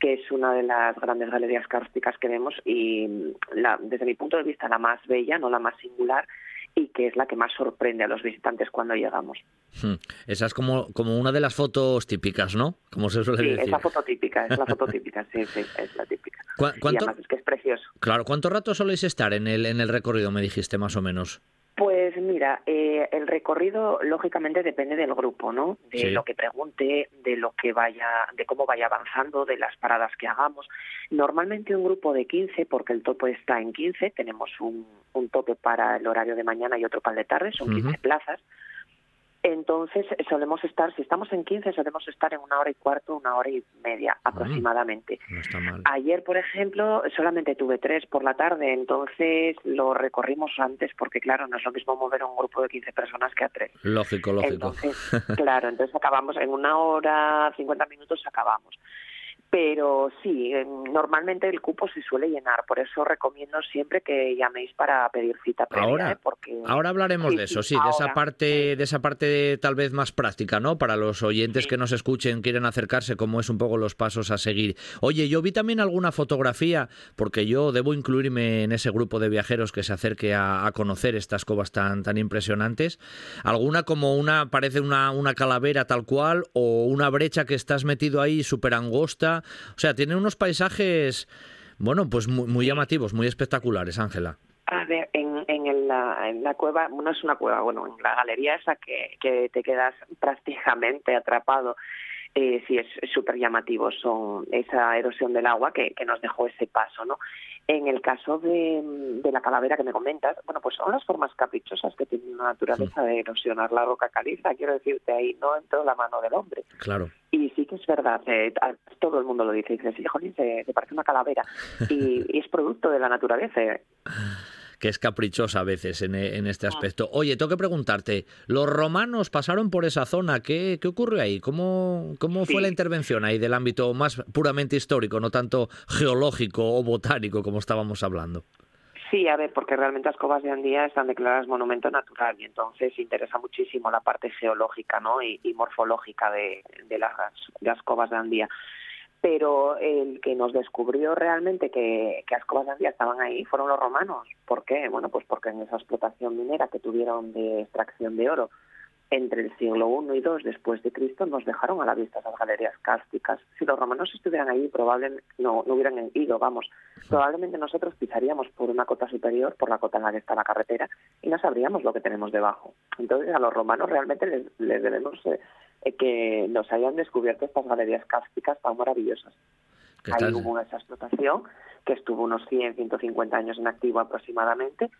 S8: que es una de las grandes galerías cársticas que vemos y la, desde mi punto de vista la más bella, no la más singular, y que es la que más sorprende a los visitantes cuando llegamos.
S1: Hmm. Esa es como, como una de las fotos típicas, ¿no? Como se suele
S8: Sí,
S1: decir.
S8: es la foto típica, es la foto típica, sí, sí, es la típica.
S1: ¿Cu-
S8: Y
S1: cuánto-
S8: además es que es precioso.
S1: Claro, ¿cuánto rato soléis estar en el, en el recorrido, me dijiste más o menos?
S8: Pues mira, eh, el recorrido lógicamente depende del grupo, ¿no? De
S1: Sí.
S8: lo que pregunte, de lo que vaya, de cómo vaya avanzando, de las paradas que hagamos. Normalmente un grupo de 15, porque el tope está en 15, tenemos un, un tope para el horario de mañana y otro para el de tarde, son 15
S1: Ujú.
S8: plazas. Entonces solemos estar, si estamos en 15, solemos estar en una hora y cuarto, una hora y media aproximadamente.
S1: No está mal.
S8: Ayer, por ejemplo, solamente tuve tres por la tarde, entonces lo recorrimos antes porque, claro, no es lo mismo mover a un grupo de 15 personas que a tres.
S1: Lógico, lógico.
S8: Entonces, claro, entonces acabamos en una hora, 50 minutos acabamos. Pero sí, normalmente el cupo se suele llenar, por eso recomiendo siempre que llaméis para pedir cita previa,
S1: Ahora-
S8: ¿eh? porque
S1: Ahora hablaremos
S8: Sí,
S1: de eso, sí, de esa parte, de esa parte tal vez más práctica, ¿no? Para los oyentes que nos escuchen, quieren acercarse, cómo es un poco los pasos a seguir. Oye, yo vi también alguna fotografía, porque yo debo incluirme en ese grupo de viajeros que se acerque a, a conocer estas covas tan, tan impresionantes. Alguna como una, parece una, una calavera tal cual, o una brecha que estás metido ahí súper angosta. O sea, tiene unos paisajes, bueno, pues muy, muy llamativos, muy espectaculares, Ángela.
S8: A ver, en, en, el- la, en la cueva, no es una cueva, bueno, en la galería esa que, que te quedas prácticamente atrapado, eh, sí es súper llamativo, son esa erosión del agua que, que nos dejó ese paso, ¿no? En el caso de, de la calavera que me comentas, bueno, pues son las formas caprichosas que tiene la naturaleza de erosionar la roca caliza, quiero decirte, ahí no entró la mano del hombre.
S1: Claro.
S8: Y sí que es verdad, eh, todo el mundo lo dice, dice, sí, jolín, se, se parece una calavera. Y, y es producto de la naturaleza.
S1: Que es caprichosa a veces en, e- en este aspecto. Oye, tengo que preguntarte, ¿los romanos pasaron por esa zona? ¿Qué, qué ocurrió ahí? ¿Cómo, cómo fue la intervención ahí del ámbito más puramente histórico, no tanto geológico o botánico como estábamos hablando?
S8: Sí, a ver, porque realmente las covas de Andía están declaradas monumento natural y entonces interesa muchísimo la parte geológica ¿no? y, y morfológica de, de las, de las covas de Andía. Pero el que nos descubrió realmente que, que las covas de Andía estaban ahí fueron los romanos. ¿Por qué? Bueno, pues porque en esa explotación minera que tuvieron de extracción de oro entre el siglo I y II después de Cristo nos dejaron a la vista esas galerías cársticas. Si los romanos estuvieran ahí, probablemente no, no hubieran ido, vamos. Probablemente nosotros pisaríamos por una cota superior, por la cota en la que está la carretera, y no sabríamos lo que tenemos debajo. Entonces a los romanos realmente les, les debemos eh, eh, que nos hayan descubierto estas galerías cársticas tan maravillosas. Ahí hubo esa explotación que estuvo unos 100, 150 años en activo aproximadamente.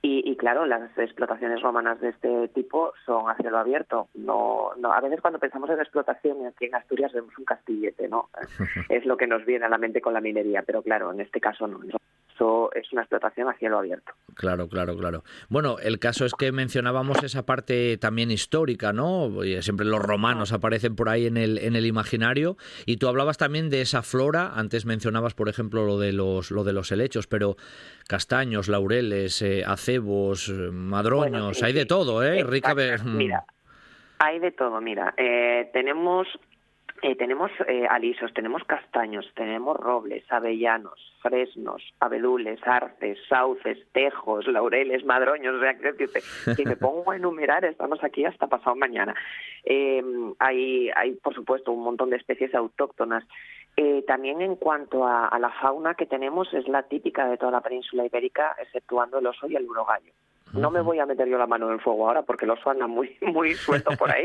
S8: Y, y claro, las explotaciones romanas de este tipo son a cielo abierto. No, no, a veces cuando pensamos en explotación aquí en Asturias vemos un castillete, ¿no? es lo que nos viene a la mente con la minería, pero claro, en este caso no. Es una explotación a cielo abierto.
S1: Claro, claro, claro. Bueno, el caso es que mencionábamos esa parte también histórica, ¿no? Siempre los romanos aparecen por ahí en el, en el imaginario. Y tú hablabas también de esa flora. Antes mencionabas, por ejemplo, lo de los, lo de los helechos, pero castaños, laureles, eh, acebos, eh, madroños,
S8: Bueno, sí,
S1: hay de todo, ¿eh? Rica.
S8: Mira, hay de todo. Mira, eh, tenemos eh, tenemos eh, alisos, tenemos castaños, tenemos robles, avellanos, fresnos, abedules, arces, sauces, tejos, laureles, madroños. O sea, si me pongo a enumerar, estamos aquí hasta pasado mañana. Eh, hay, hay, por supuesto, un montón de especies autóctonas. Eh, también en cuanto a, a la fauna que tenemos, es la típica de toda la península ibérica, exceptuando el oso y el urogallo. No me voy a meter yo la mano en el fuego ahora porque el oso anda muy, muy suelto por ahí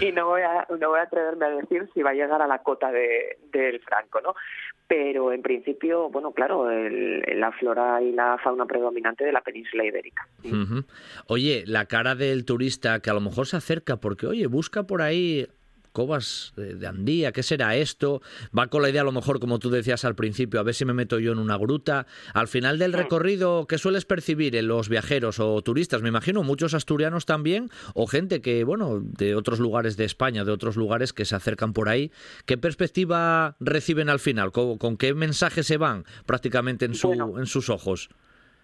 S8: y no voy, a, no voy a atreverme a decir si va a llegar a la cota de, del Franco, ¿no? Pero en principio, bueno, claro, el- la flora y la fauna predominante de la península ibérica.
S1: Oye, la cara del turista que a lo mejor se acerca porque, oye, busca por ahí covas de de Andía, ¿qué será esto? Va con la idea a lo mejor, como tú decías al principio, a ver si me meto yo en una gruta. Al final del recorrido, ¿qué sueles percibir en los viajeros o turistas? Me imagino muchos asturianos también o gente que, bueno, de otros lugares de España, de otros lugares que se acercan por ahí. ¿Qué perspectiva reciben al final? ¿Con, con qué mensaje se van prácticamente en, su,
S8: Bueno.
S1: en sus ojos?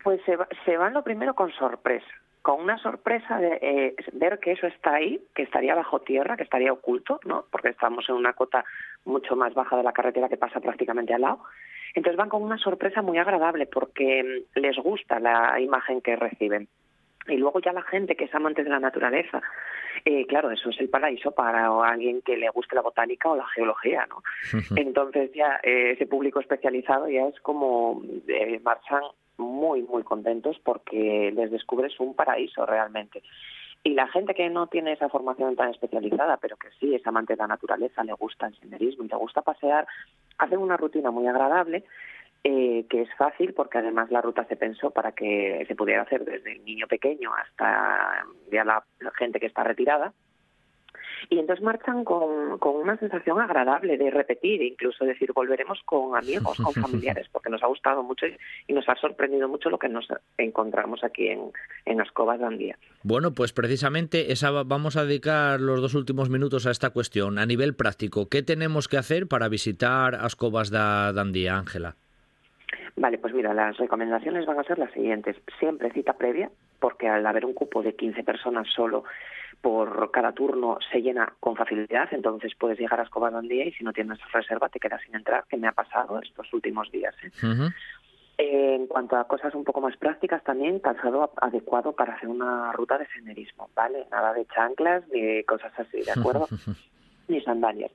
S8: Pues se, va- se van lo primero con sorpresa. Con una sorpresa de eh, ver que eso está ahí, que estaría bajo tierra, que estaría oculto, ¿no? Porque estamos en una cota mucho más baja de la carretera que pasa prácticamente al lado. Entonces van con una sorpresa muy agradable porque mm, les gusta la imagen que reciben. Y luego ya la gente que es amante de la naturaleza, eh, claro, eso es el paraíso para alguien que le guste la botánica o la geología, ¿no? Entonces ya eh, ese público especializado ya es como eh, marchan muy, muy contentos porque les descubres un paraíso realmente. Y la gente que no tiene esa formación tan especializada, pero que sí es amante de la naturaleza, le gusta el senderismo y le gusta pasear, hacen una rutina muy agradable eh, que es fácil porque además la ruta se pensó para que se pudiera hacer desde el niño pequeño hasta ya la gente que está retirada y entonces marchan con, con una sensación agradable de repetir, incluso decir, volveremos con amigos, con familiares, porque nos ha gustado mucho y, nos ha sorprendido mucho lo que nos encontramos aquí en, en Ascobas de Andía.
S1: Bueno, pues precisamente esa vamos a dedicar los dos últimos minutos a esta cuestión. A nivel práctico, ¿qué tenemos que hacer para visitar Ascobas de Andía, Ángela?
S8: Vale, pues mira, las recomendaciones van a ser las siguientes. Siempre cita previa, porque al haber un cupo de 15 personas solo por cada turno se llena con facilidad, entonces puedes llegar a Escobar un día y si no tienes reserva te quedas sin entrar, que me ha pasado estos últimos días. ¿eh? en cuanto a cosas un poco más prácticas, también calzado adecuado para hacer una ruta de senderismo, ¿vale? Nada de chanclas ni cosas así, ¿de acuerdo? ni sandalias.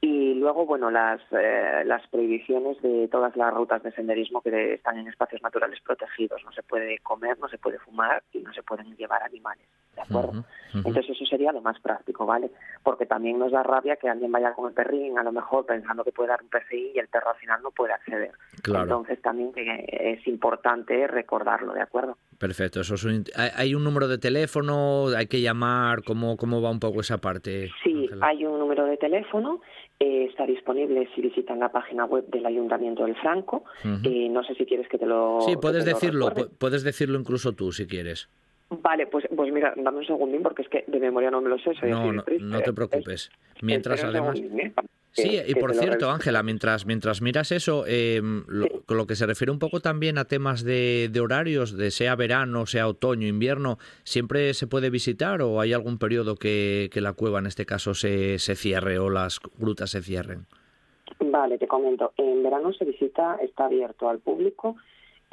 S8: Y luego, bueno, las, eh, las prohibiciones de todas las rutas de senderismo que están en espacios naturales protegidos. No se puede comer, no se puede fumar y no se pueden llevar animales. ¿De acuerdo? Entonces eso sería lo más práctico, ¿vale? Porque también nos da rabia que alguien vaya con el perrín, a lo mejor pensando que puede dar un PCI y el perro al final no puede acceder. Entonces también es importante recordarlo, ¿de acuerdo?
S1: Perfecto. Eso ¿Hay un número de teléfono? ¿Hay que llamar? ¿Cómo, cómo va un poco esa parte?
S8: Sí, hay un número de teléfono eh, está disponible si visitan la página web del Ayuntamiento del Franco. Eh, no sé si quieres que te lo.
S1: Sí, puedes decirlo, puedes decirlo incluso tú si quieres.
S8: Vale, pues, pues mira, dame un segundín porque es que de memoria no me lo sé.
S1: no, no, no, te preocupes. Mientras además. Sí, y por cierto, Ángela, mientras, mientras miras eso, eh, con lo que se refiere un poco también a temas de, de, horarios, de sea verano, sea otoño, invierno, ¿siempre se puede visitar o hay algún periodo que, que la cueva en este caso se, se cierre o las grutas se cierren?
S8: Vale, te comento. En verano se visita, está abierto al público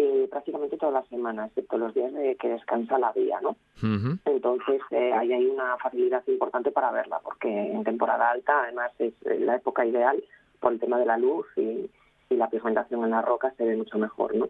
S8: eh, prácticamente toda la semana, excepto los días de que descansa la vía, ¿no? Entonces eh, ahí hay una facilidad importante para verla, porque en temporada alta además es eh, la época ideal por el tema de la luz y, la pigmentación en la roca se ve mucho mejor, ¿no?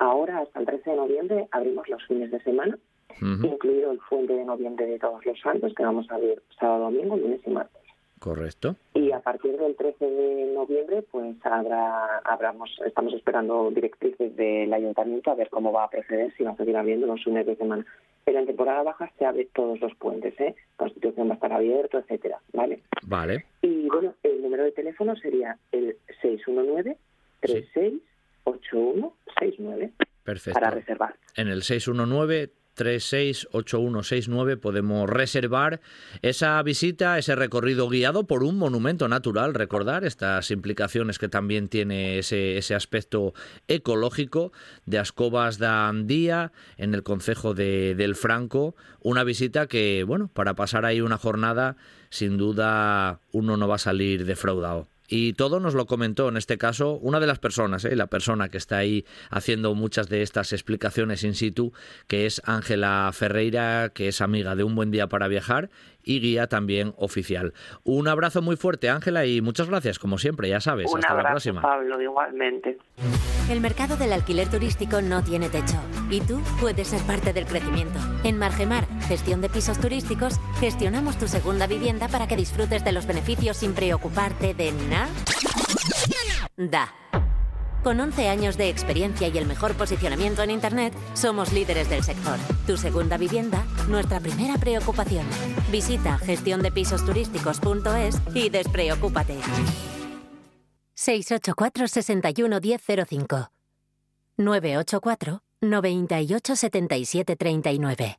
S8: Ahora, hasta el 13 de noviembre, abrimos los fines de semana, incluido el fuente de noviembre de todos los santos, que vamos a ver sábado, domingo, lunes y martes.
S1: Correcto.
S8: Y a partir del 13 de noviembre, pues habrá, habramos, estamos esperando directrices del ayuntamiento a ver cómo va a proceder, si va a seguir abriendo los fines de semana. Pero en temporada baja se abren todos los puentes, ¿eh? Constitución va a estar abierto, etcétera, ¿vale?
S1: Vale.
S8: Y bueno, el número de teléfono sería el 619 368169
S1: Perfecto.
S8: para reservar.
S1: En el 619 368169 podemos reservar esa visita, ese recorrido guiado por un monumento natural, recordar estas implicaciones que también tiene ese, ese aspecto ecológico de Ascobas da Andía en el concejo de, del Franco, una visita que, bueno, para pasar ahí una jornada, sin duda uno no va a salir defraudado. Y todo nos lo comentó, en este caso, una de las personas, ¿eh? la persona que está ahí haciendo muchas de estas explicaciones in situ, que es Ángela Ferreira, que es amiga de Un Buen Día para Viajar y guía también oficial. Un abrazo muy fuerte, Ángela, y muchas gracias, como siempre, ya sabes. Hasta la próxima.
S8: Pablo, igualmente.
S2: El mercado del alquiler turístico no tiene techo y tú puedes ser parte del crecimiento. En Margemar, gestión de pisos turísticos, gestionamos tu segunda vivienda para que disfrutes de los beneficios sin preocuparte de nada. Da. Con 11 años de experiencia y el mejor posicionamiento en Internet, somos líderes del sector. Tu segunda vivienda, nuestra primera preocupación. Visita gestiondepisosturísticos.es y despreocúpate. 684 61 1005 984 98 77 39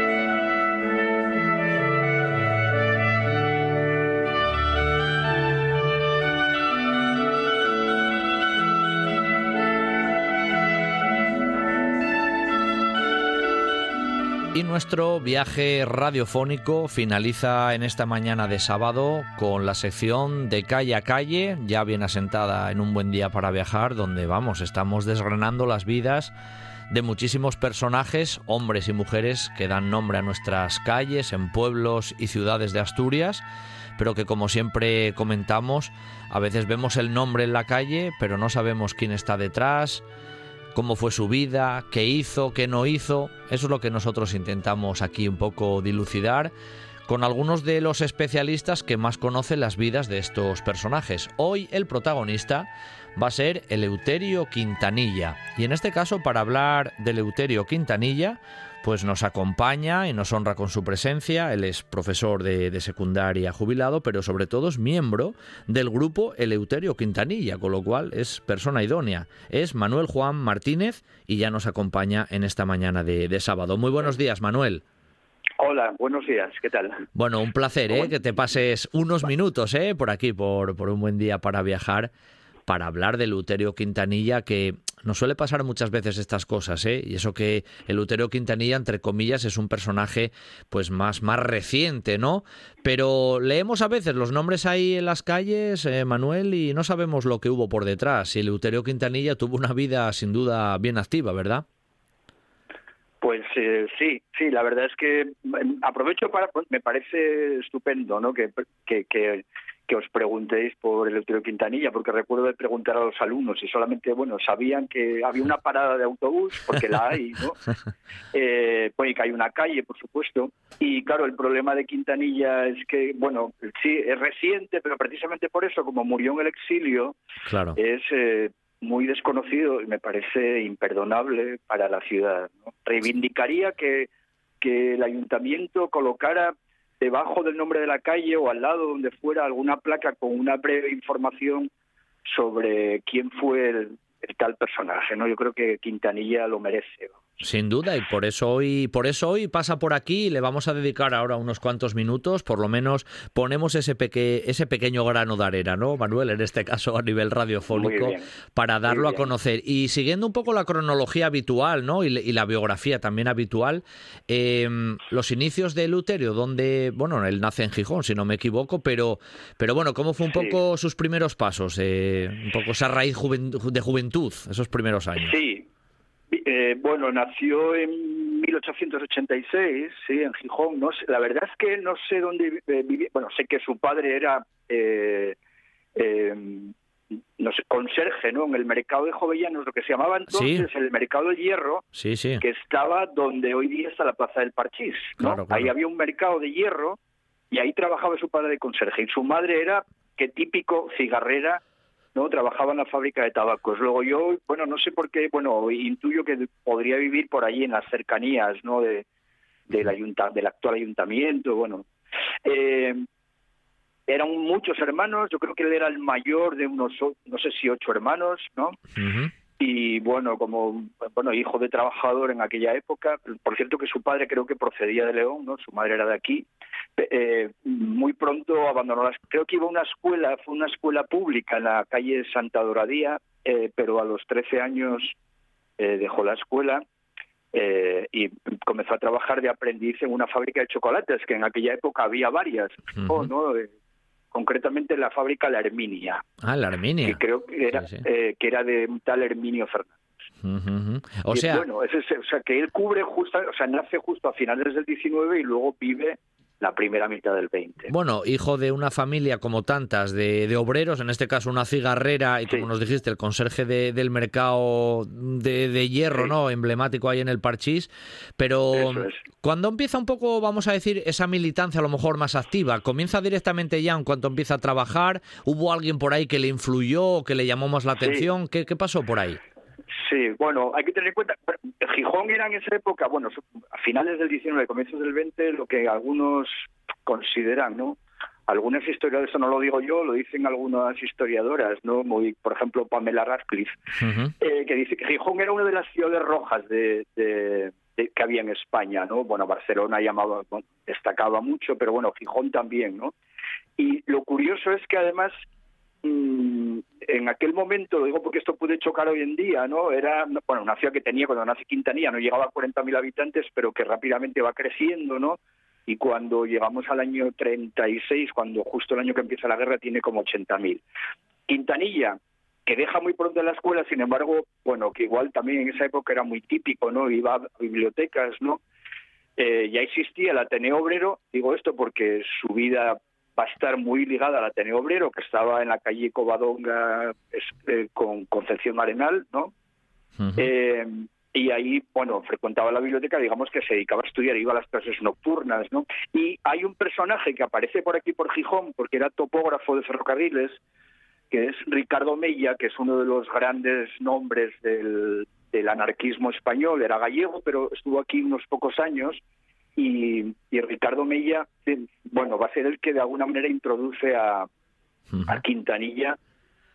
S1: Y nuestro viaje radiofónico finaliza en esta mañana de sábado con la sección de calle a calle, ya bien asentada en un buen día para viajar, donde vamos, estamos desgranando las vidas de muchísimos personajes, hombres y mujeres, que dan nombre a nuestras calles, en pueblos y ciudades de Asturias, pero que como siempre comentamos, a veces vemos el nombre en la calle, pero no sabemos quién está detrás, cómo fue su vida, qué hizo, qué no hizo. Eso es lo que nosotros intentamos aquí un poco dilucidar con algunos de los especialistas que más conocen las vidas de estos personajes. Hoy el protagonista va a ser Eleuterio Quintanilla. Y en este caso, para hablar de Eleuterio Quintanilla, pues nos acompaña y nos honra con su presencia. Él es profesor de, de, secundaria jubilado, pero sobre todo es miembro del grupo Eleuterio Quintanilla, con lo cual es persona idónea. Es Manuel Juan Martínez y ya nos acompaña en esta mañana de, de sábado. Muy buenos días, Manuel.
S9: Hola, buenos días, ¿qué tal?
S1: Bueno, un placer, ¿eh? Que te pases unos minutos, ¿eh? Por aquí, por, por un buen día para viajar, para hablar de Eleuterio Quintanilla, que nos suele pasar muchas veces estas cosas, ¿eh? Y eso que el Eleuterio Quintanilla, entre comillas, es un personaje pues más, más reciente, ¿no? Pero leemos a veces los nombres ahí en las calles, eh, Manuel, y no sabemos lo que hubo por detrás. Y el Eleuterio Quintanilla tuvo una vida sin duda bien activa, ¿verdad?
S9: Pues eh, sí, sí, la verdad es que aprovecho para, me parece estupendo, ¿no? Que, que, que os preguntéis por el Eleuterio Quintanilla, porque recuerdo de preguntar a los alumnos y solamente, bueno, sabían que había una parada de autobús, porque la hay, ¿no? Eh, pues que hay una calle, por supuesto. Y claro, el problema de Quintanilla es que, bueno, sí, es reciente, pero precisamente por eso, como murió en el exilio,
S1: claro.
S9: es eh, muy desconocido y me parece imperdonable para la ciudad. ¿no? Reivindicaría que, que el ayuntamiento colocara debajo del nombre de la calle o al lado donde fuera alguna placa con una breve información sobre quién fue el, tal personaje, ¿no? Yo creo que Quintanilla lo merece.
S1: Sin duda, y por eso hoy, por eso hoy pasa por aquí y le vamos a dedicar ahora unos cuantos minutos, por lo menos ponemos ese peque, ese pequeño grano de arena, ¿no, Manuel? En este caso a nivel radiofónico, para darlo a conocer. Y siguiendo un poco la cronología habitual, ¿no? Y, y la biografía también habitual, eh, los inicios de Luterio, donde, bueno, él nace en Gijón, si no me equivoco, pero, pero bueno, ¿cómo fue un
S9: Sí.
S1: poco sus primeros pasos? Eh, un poco esa raíz juven- de juventud, esos primeros años.
S9: Sí. Eh, bueno, nació en 1886, sí, en Gijón. No sé, la verdad es que no sé dónde eh, vivía. Bueno, sé que su padre era, eh, eh, no sé, conserje, ¿no? En el mercado de Jovellanos, lo que se llamaba entonces
S1: Sí.
S9: el mercado del hierro,
S1: Sí, sí.
S9: que estaba donde hoy día está la plaza del Parchís. ¿no?
S1: Claro, claro.
S9: Ahí había un mercado de hierro y ahí trabajaba su padre de conserje. Y su madre era, que típico, cigarrera, ¿no? Trabajaba en la fábrica de tabacos. Luego yo, bueno, no sé por qué, bueno, intuyo que podría vivir por allí en las cercanías, ¿no? De, del, ayunta, del actual ayuntamiento, bueno. Eh, eran muchos hermanos, yo creo que él era el mayor de unos, no sé si ocho hermanos, ¿no? Y bueno, como bueno hijo de trabajador en aquella época, por cierto que su padre creo que procedía de León, ¿no? Su madre era de aquí. Eh, muy pronto abandonó las, creo que iba a una escuela, fue una escuela pública en la calle Santa Doradía, eh, pero a los 13 años eh, dejó la escuela eh, y comenzó a trabajar de aprendiz en una fábrica de chocolates, que en aquella época había varias. Concretamente en la fábrica La Herminia,
S1: Ah, la Arminia.
S9: que creo que era,
S1: Sí, sí.
S9: eh, que era de un tal Herminio Fernández.
S1: Ujú, ujú. O
S9: Y
S1: sea,
S9: bueno, ese es- o sea, que él cubre justo, o sea, nace justo a finales del 19 y luego vive la primera mitad del 20.
S1: Bueno, hijo de una familia como tantas, de, obreros, en este caso una cigarrera, y como nos dijiste, el conserje del mercado de, hierro, ¿no? Emblemático ahí en el Parchís. Pero cuando empieza un poco, vamos a decir, esa militancia a lo mejor más activa, ¿comienza directamente ya en cuanto empieza a trabajar? ¿Hubo alguien por ahí que le influyó, que le llamó más la atención? ¿Qué, ¿Qué pasó por ahí?
S9: Sí, bueno, hay que tener en cuenta, Gijón era en esa época, bueno, a finales del 19, comienzos del 20, lo que algunos consideran, ¿no? Algunas historiadoras, eso no lo digo yo, lo dicen algunas historiadoras, ¿no? Muy, por ejemplo, Pamela Radcliffe, eh, que dice que Gijón era una de las ciudades rojas de, que había en España, ¿no? Bueno, Barcelona llamaba, destacaba mucho, pero bueno, Gijón también, ¿no? Y lo curioso es que además Mm, en aquel momento, lo digo porque esto puede chocar hoy en día, ¿no? Era bueno, una ciudad que tenía cuando nace Quintanilla, no llegaba a 40.000 habitantes, pero que rápidamente va creciendo, ¿no? Y cuando llegamos al año 36, cuando justo el año que empieza la guerra, tiene como 80.000. Quintanilla, que deja muy pronto la escuela, sin embargo, bueno, que igual también en esa época era muy típico, ¿no? Iba a bibliotecas, ¿no? Eh, ya existía el Ateneo Obrero, digo esto porque su vida va a estar muy ligada al Ateneo Obrero, que estaba en la calle Covadonga eh, con Concepción Arenal, ¿no? Eh, y ahí, bueno, frecuentaba la biblioteca, digamos que se dedicaba a estudiar, iba a las clases nocturnas, ¿no? Y hay un personaje que aparece por aquí, por Gijón, porque era topógrafo de ferrocarriles, que es Ricardo Mella, que es uno de los grandes nombres del, del anarquismo español, era gallego, pero estuvo aquí unos pocos años, y, Ricardo Mella, bueno, va a ser el que de alguna manera introduce a, Quintanilla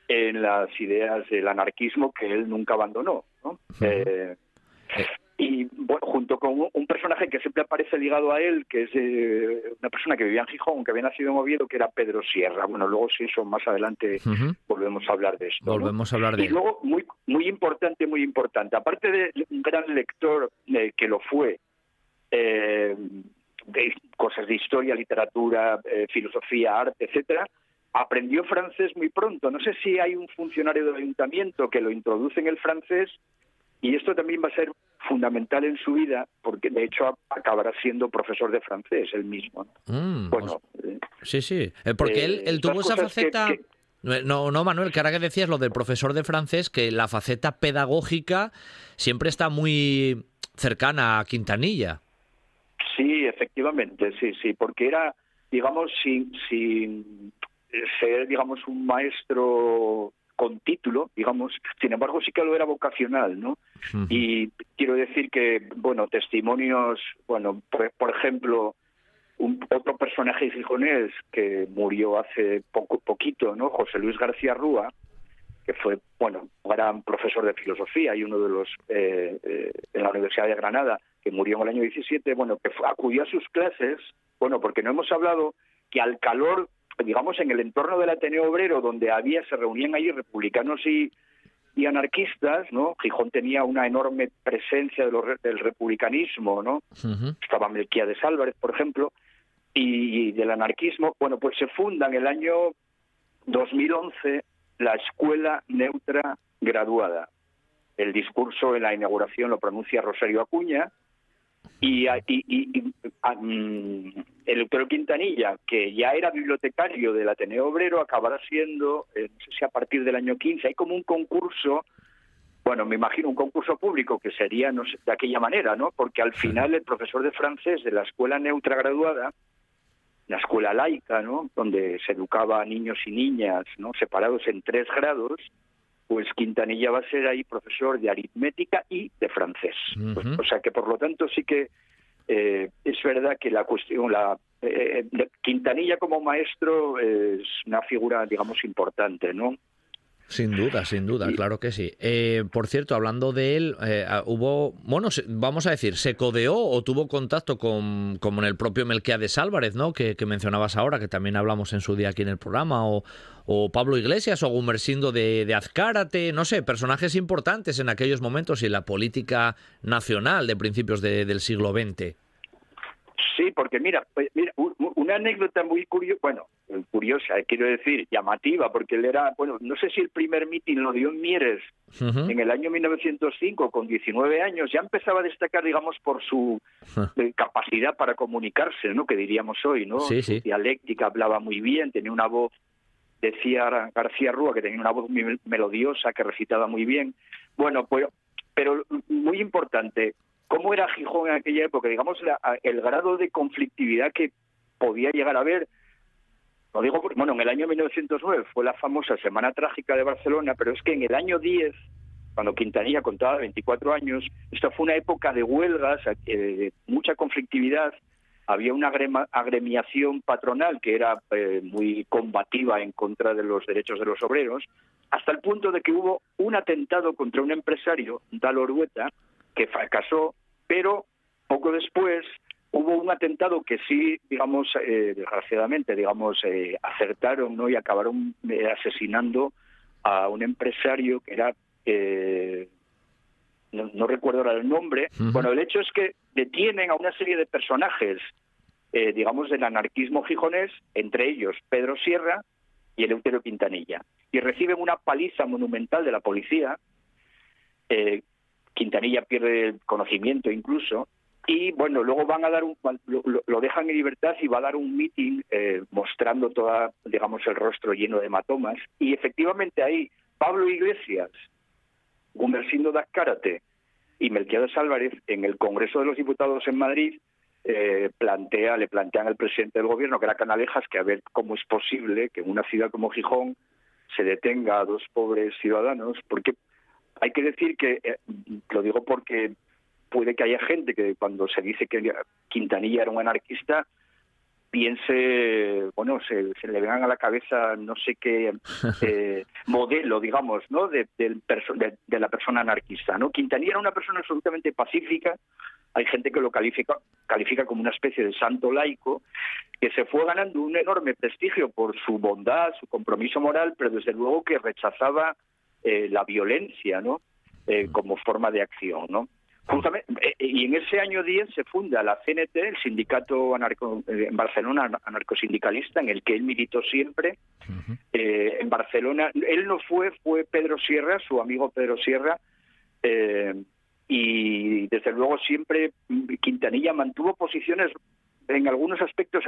S9: en las ideas del anarquismo que él nunca abandonó. Eh, eh. y bueno, junto con un, personaje que siempre aparece ligado a él, que es eh, una persona que vivía en Gijón, que había nacido en Oviedo, que era Pedro Sierra. Bueno, luego si eso más adelante volvemos a hablar de esto.
S1: Volvemos a hablar de
S9: Y luego, muy, muy importante, muy importante, aparte de un gran lector que lo fue eh, de cosas de historia, literatura, eh, filosofía, arte, etcétera, aprendió francés muy pronto. No sé si hay un funcionario del ayuntamiento que lo introduce en el francés y esto también va a ser fundamental en su vida porque de hecho acabará siendo profesor de francés él mismo.
S1: Mm, bueno, eh, sí, sí, eh, porque él, tuvo esa faceta... No, no, Manuel, que ahora que decías lo del profesor de francés, que la faceta pedagógica siempre está muy cercana a Quintanilla.
S9: Sí, efectivamente, sí, sí, porque era, digamos, sin, sin ser, digamos, un maestro con título, digamos, sin embargo sí que lo era vocacional, ¿no? Y quiero decir que, bueno, testimonios, bueno, por, ejemplo, un, otro personaje gijonés que murió hace poco poquito, ¿no? José Luis García Rúa, que fue, bueno, un gran profesor de filosofía y uno de los eh, eh, en la Universidad de Granada, que murió en el año 17, bueno, que acudió a sus clases, bueno, porque no hemos hablado que al calor, digamos, en el entorno del Ateneo Obrero, donde había, se reunían allí republicanos y, y anarquistas, ¿no? Gijón tenía una enorme presencia de los, del republicanismo, ¿no? Estaba Melquiades Álvarez, por ejemplo, y, y, del anarquismo. Bueno, pues se funda en el año 2011 la Escuela Neutra Graduada. El discurso en la inauguración lo pronuncia Rosario Acuña, y, mm, el doctor Quintanilla, que ya era bibliotecario del Ateneo Obrero, acabará siendo, eh, no sé si a partir del año 15, hay como un concurso, bueno, me imagino un concurso público que sería no sé, de aquella manera, ¿no? Porque al final el profesor de francés de la escuela neutra graduada, la escuela laica, ¿no? Donde se educaba a niños y niñas, ¿no? Separados en tres grados, pues Quintanilla va a ser ahí profesor de aritmética y de francés. o sea que por lo tanto sí que eh, es verdad que la cuestión, la eh, Quintanilla como maestro es una figura, digamos, importante, ¿no?
S1: Sin duda, sin duda, claro que sí. Eh, por cierto, hablando de él, eh, ah, hubo, bueno, vamos a decir, se codeó o tuvo contacto con, con el propio Melquiades Álvarez, ¿no? Que, mencionabas ahora, que también hablamos en su día aquí en el programa, o, o Pablo Iglesias, o Gumersindo de, de, Azcárate, no sé, personajes importantes en aquellos momentos y en la política nacional de principios del siglo XX.
S9: Sí, porque mira, pues, mira una anécdota muy curiosa, bueno, curiosa, quiero decir, llamativa, porque él era, bueno, no sé si el primer mitin lo dio en Mieres en el año 1905, con 19 años, ya empezaba a destacar, digamos, por su eh, capacidad para comunicarse, ¿no? Que diríamos hoy, ¿no?
S1: Sí, sí.
S9: dialéctica, hablaba muy bien, tenía una voz, decía García Rúa, que tenía una voz muy melodiosa, que recitaba muy bien. Bueno, pues, pero muy importante, cómo era Gijón en aquella época, digamos, el grado de conflictividad que podía llegar a haber. Lo digo, bueno, en el año 1909 fue la famosa Semana Trágica de Barcelona, pero es que en el año 10, cuando Quintanilla contaba 24 años, esta fue una época de huelgas, eh, mucha conflictividad, había una agremiación patronal que era eh, muy combativa en contra de los derechos de los obreros, hasta el punto de que hubo un atentado contra un empresario, Dal Orueta, que fracasó, pero poco después hubo un atentado que sí, digamos, eh, desgraciadamente, digamos, eh, acertaron ¿no? y acabaron eh, asesinando a un empresario que era, no, recuerdo ahora el nombre. Bueno, el hecho es que detienen a una serie de personajes, digamos, del anarquismo gijonés, entre ellos Pedro Sierra y Eleuterio Quintanilla, y reciben una paliza monumental de la policía Quintanilla pierde el conocimiento incluso, y bueno, luego van a dar un, lo, dejan en libertad y va a dar un meeting eh, mostrando toda, digamos, el rostro lleno de hematomas. Y efectivamente ahí Pablo Iglesias, Gumersindo Dascárate y Melquiades Álvarez en el Congreso de los Diputados en Madrid eh, plantea, le plantean al presidente del gobierno, que era Canalejas, que a ver cómo es posible que en una ciudad como Gijón se detenga a dos pobres ciudadanos, porque hay que decir que, eh, lo digo porque puede que haya gente que cuando se dice que Quintanilla era un anarquista, piense, bueno, se, le vengan a la cabeza no sé qué eh, modelo, digamos, ¿no? De, del de, la persona anarquista, ¿no? Quintanilla era una persona absolutamente pacífica, hay gente que lo califica, califica como una especie de santo laico, que se fue ganando un enorme prestigio por su bondad, su compromiso moral, pero desde luego que rechazaba eh, la violencia, ¿no? Eh, como forma de acción, ¿no? Justamente, eh, y en ese año 10 se funda la CNT, el sindicato anarco, en Barcelona anarcosindicalista, en el que él militó siempre. en Barcelona, él no fue, fue Pedro Sierra, su amigo Pedro Sierra, y desde luego siempre Quintanilla mantuvo posiciones en algunos aspectos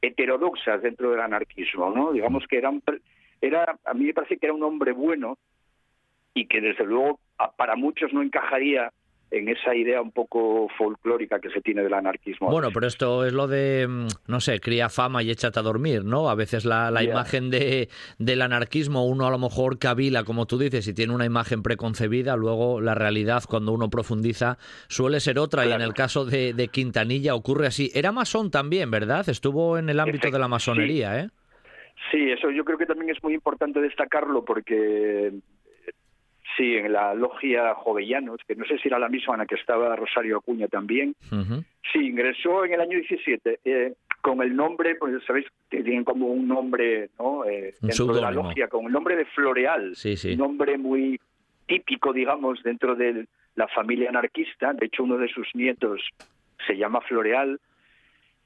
S9: heterodoxas dentro del anarquismo, ¿no? Digamos que era, era a mí me parece que era un hombre bueno, y que desde luego para muchos no encajaría en esa idea un poco folclórica que se tiene del anarquismo.
S1: Bueno, pero esto es lo de, mm, no sé, cría fama y échate a dormir, ¿no? A veces la, la imagen de, del anarquismo, uno a lo mejor cavila, como tú dices, y tiene una imagen preconcebida, luego la realidad, cuando uno profundiza, suele ser otra, y en el caso de, de, Quintanilla ocurre así. Era masón también, ¿verdad? Estuvo en el ámbito de la masonería, ¿eh?
S9: Sí, eso yo creo que también es muy importante destacarlo porque Sí, en la logia Jovellanos, que no sé si era la misma en la que estaba Rosario Acuña también. Sí, ingresó en el año 17 eh, con el nombre, pues sabéis tienen como un nombre ¿no? Eh, dentro de la logia, con el nombre de Floreal,
S1: sí, sí.
S9: un nombre muy típico, digamos, dentro de la familia anarquista. De hecho, uno de sus nietos se llama Floreal.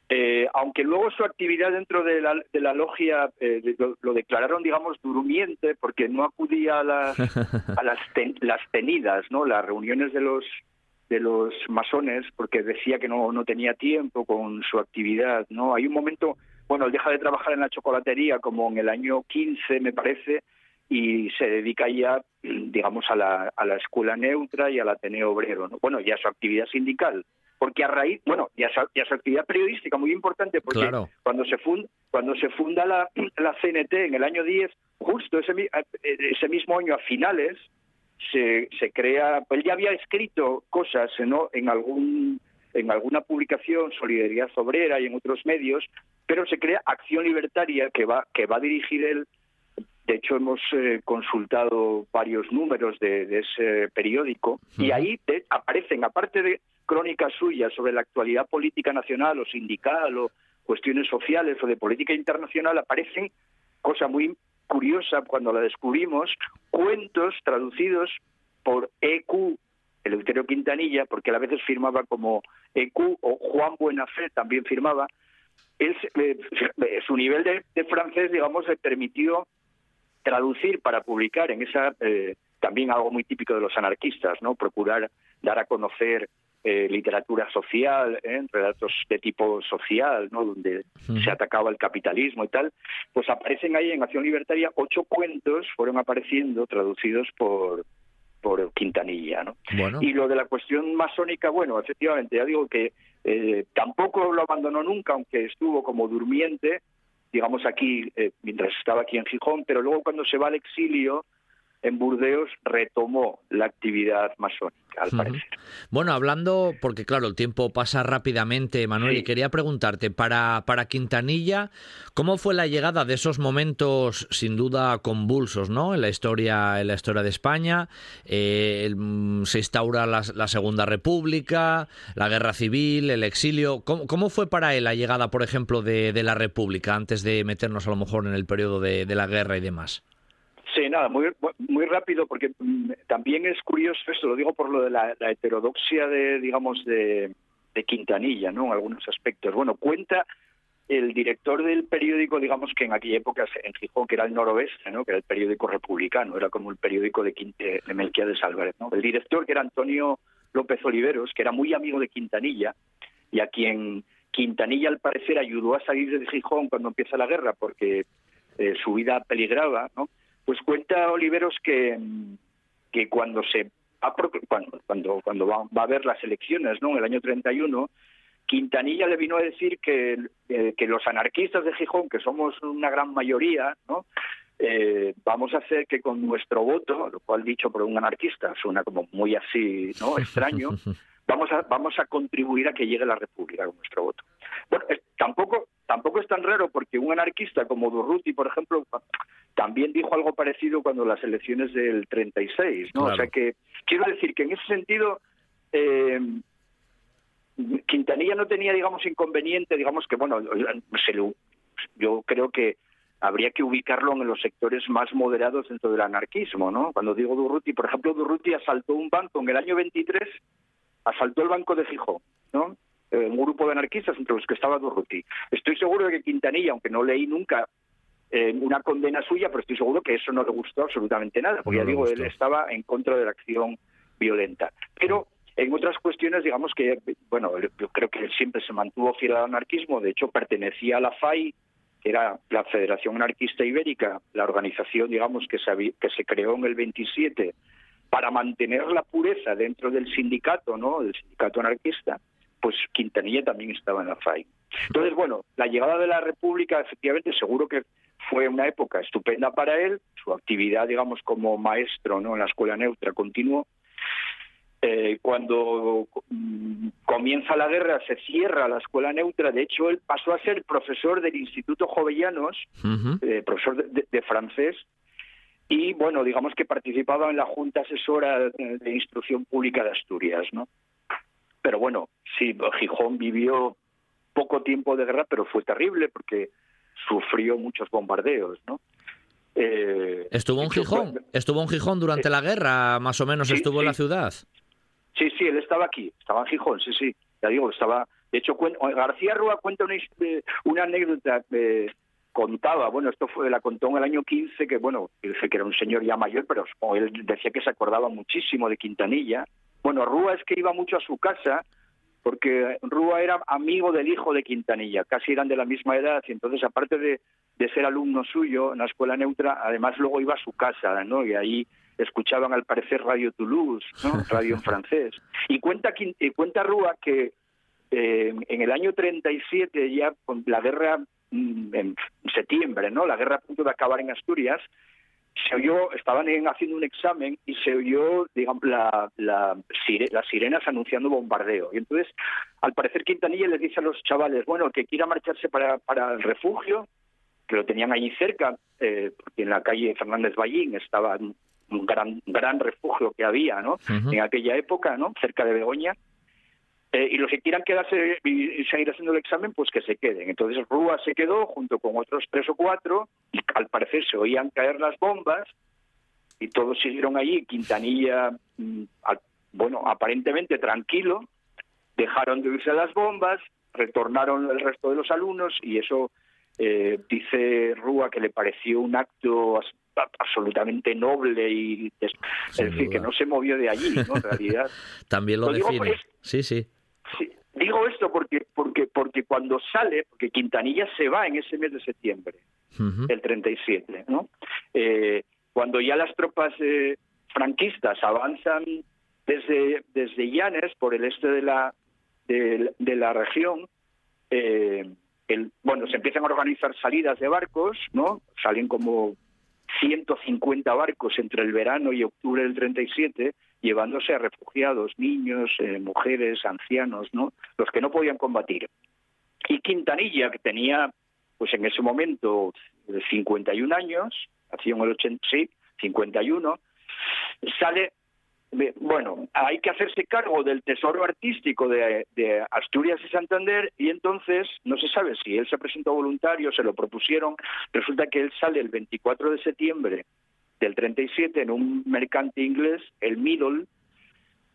S9: Eh, aunque luego su actividad dentro de la, de la logia eh, lo, declararon, digamos, durmiente, porque no acudía a las, a las, las tenidas, ¿no? las reuniones de los de los masones, porque decía que no, no tenía tiempo con su actividad. no Hay un momento, bueno, él deja de trabajar en la chocolatería como en el año 15, me parece, y se dedica ya, digamos, a la, a la escuela neutra y al Ateneo Obrero. ¿no? Bueno, ya su actividad sindical porque a raíz, bueno, y a, su actividad periodística muy importante, porque cuando se funda, cuando se funda la, la CNT en el año 10, justo ese, ese mismo año a finales, se, se crea, él ya había escrito cosas ¿no? en algún en alguna publicación Solidaridad Obrera y en otros medios, pero se crea Acción Libertaria que va que va a dirigir él. De hecho, hemos eh, consultado varios números de, ese periódico y ahí aparecen, aparte de crónicas suyas sobre la actualidad política nacional o sindical o cuestiones sociales o de política internacional, aparecen, cosa muy curiosa cuando la descubrimos, cuentos traducidos por E.Q. Eleuterio Quintanilla, porque a veces firmaba como EQ o Juan Buenafé también firmaba, él, eh, su nivel de, francés, digamos, le permitió traducir para publicar en esa, eh, también algo muy típico de los anarquistas, ¿no? Procurar dar a conocer eh, literatura social, ¿eh? relatos de tipo social, ¿no? donde se atacaba el capitalismo y tal, pues aparecen ahí en Acción Libertaria ocho cuentos, fueron apareciendo traducidos por por Quintanilla, ¿no? Y lo de la cuestión masónica, bueno, efectivamente, ya digo que eh, tampoco lo abandonó nunca, aunque estuvo como durmiente, digamos aquí, mientras estaba aquí en Gijón, pero luego cuando se va al exilio, en Burdeos retomó la actividad masónica, al parecer.
S1: Bueno, hablando, porque claro, el tiempo pasa rápidamente, Manuel, y quería preguntarte, para, para Quintanilla, ¿cómo fue la llegada de esos momentos sin duda convulsos, ¿no? En la historia, en la historia de España, eh, mm, se instaura la, Segunda República, la Guerra Civil, el exilio. ¿Cómo, fue para él la llegada, por ejemplo, de, la República, antes de meternos a lo mejor en el periodo de la guerra y demás?
S9: Sí, nada, muy, muy rápido, porque mm, también es curioso esto, lo digo por lo de la, heterodoxia de, digamos, de, Quintanilla, ¿no? En algunos aspectos. Bueno, cuenta el director del periódico, digamos que en aquella época en Gijón, que era el noroeste, ¿no? que era el periódico republicano, era como el periódico de, Quinte, de Melquiades Álvarez. ¿no? El director, que era Antonio López Oliveros, que era muy amigo de Quintanilla, y a quien Quintanilla al parecer ayudó a salir de Gijón cuando empieza la guerra, porque eh, su vida peligraba, ¿no? Pues cuenta Oliveros que, que cuando se cuando cuando, cuando va, a haber las elecciones, ¿no? En el año 31, Quintanilla le vino a decir que, eh, que los anarquistas de Gijón, que somos una gran mayoría, ¿no? Eh, vamos a hacer que con nuestro voto, lo cual dicho por un anarquista suena como muy así, ¿no? Extraño, vamos a vamos a contribuir a que llegue la República con nuestro voto. Bueno, tampoco tampoco es tan raro porque un anarquista como Durruti, por ejemplo, también dijo algo parecido cuando las elecciones del 36, ¿no? O sea que quiero decir que en ese sentido eh, Quintanilla no tenía, digamos, inconveniente, digamos que, bueno, se yo creo que habría que ubicarlo en los sectores más moderados dentro del anarquismo, ¿no? Cuando digo Durruti, por ejemplo, Durruti asaltó un banco en el año 23, asaltó el banco de Gijón, ¿no? Eh, un grupo de anarquistas entre los que estaba Durruti. Estoy seguro de que Quintanilla, aunque no leí nunca eh, una condena suya, pero estoy seguro que eso no le gustó absolutamente nada, porque ya digo, él estaba en contra de la acción violenta. Pero en otras cuestiones, digamos que, bueno, yo creo que él siempre se mantuvo fiel al anarquismo, de hecho pertenecía a la FAI, que era la Federación Anarquista Ibérica, la organización, digamos, que se, que se creó en el 27 para mantener la pureza dentro del sindicato, ¿no?, del sindicato anarquista, pues Quintanilla también estaba en la FAI. Entonces, bueno, la llegada de la República, efectivamente, seguro que fue una época estupenda para él, su actividad, digamos, como maestro ¿no? en la escuela neutra continuó. Eh, cuando mm, comienza la guerra se cierra la escuela neutra, de hecho él pasó a ser profesor del Instituto Jovellanos, eh, profesor de, francés, y bueno, digamos que participaba en la Junta Asesora de Instrucción Pública de Asturias, ¿no? Pero bueno, sí, Gijón vivió poco tiempo de guerra, pero fue terrible porque sufrió muchos bombardeos, ¿no?
S1: Eh, ¿Estuvo en Gijón? ¿Estuvo en Gijón durante la guerra? Más o menos estuvo en la ciudad.
S9: Sí, sí, él estaba aquí, estaba en Gijón, sí, sí. Ya digo, estaba. De hecho, García Rúa cuenta una, eh, una anécdota. Eh, contaba, bueno, esto fue, la contó en el año 15, que bueno, dice que era un señor ya mayor, pero él decía que se acordaba muchísimo de Quintanilla. Bueno, Rúa es que iba mucho a su casa porque Rúa era amigo del hijo de Quintanilla, casi eran de la misma edad, y entonces aparte de, ser alumno suyo en la escuela neutra, además luego iba a su casa, ¿no? Y ahí escuchaban al parecer Radio Toulouse, ¿no? Radio en francés. Y cuenta, cuenta Rúa que eh, en el año 37, ya con la guerra en septiembre, ¿no? La guerra a punto de acabar en Asturias, se oyó, estaban haciendo un examen y se oyó, digamos, la, la, las sirenas anunciando bombardeo. Y entonces, al parecer, Quintanilla les dice a los chavales, bueno, que quiera marcharse para, para el refugio, que lo tenían allí cerca, eh, porque en la calle Fernández Ballín estaba un gran, gran refugio que había, ¿no? En aquella época, ¿no? Cerca de Begoña. Eh, y los que quieran quedarse y seguir haciendo el examen, pues que se queden. Entonces Rúa se quedó junto con otros tres o cuatro y al parecer se oían caer las bombas y todos siguieron allí. Quintanilla mm, bueno, aparentemente tranquilo, dejaron de oírse las bombas, retornaron el resto de los alumnos y eso eh, dice Rúa que le pareció un acto absolutamente noble y es decir que no se movió de allí ¿no? en realidad
S1: también lo, define sí, sí
S9: digo esto porque porque porque cuando sale porque Quintanilla se va en ese mes de septiembre el 37 no eh, cuando ya las tropas eh, franquistas avanzan desde desde Llanes por el este de la de, la región eh, el, bueno se empiezan a organizar salidas de barcos no salen como 150 barcos entre el verano y octubre del 37, llevándose a refugiados, niños, eh, mujeres, ancianos, ¿no? Los que no podían combatir. Y Quintanilla, que tenía, pues en ese momento, 51 años, nació en el 80, sí, 51, sale bueno, hay que hacerse cargo del tesoro artístico de, Asturias y Santander y entonces no se sabe si él se presentó voluntario, se lo propusieron, resulta que él sale el 24 de septiembre del 37 en un mercante inglés, el Middle,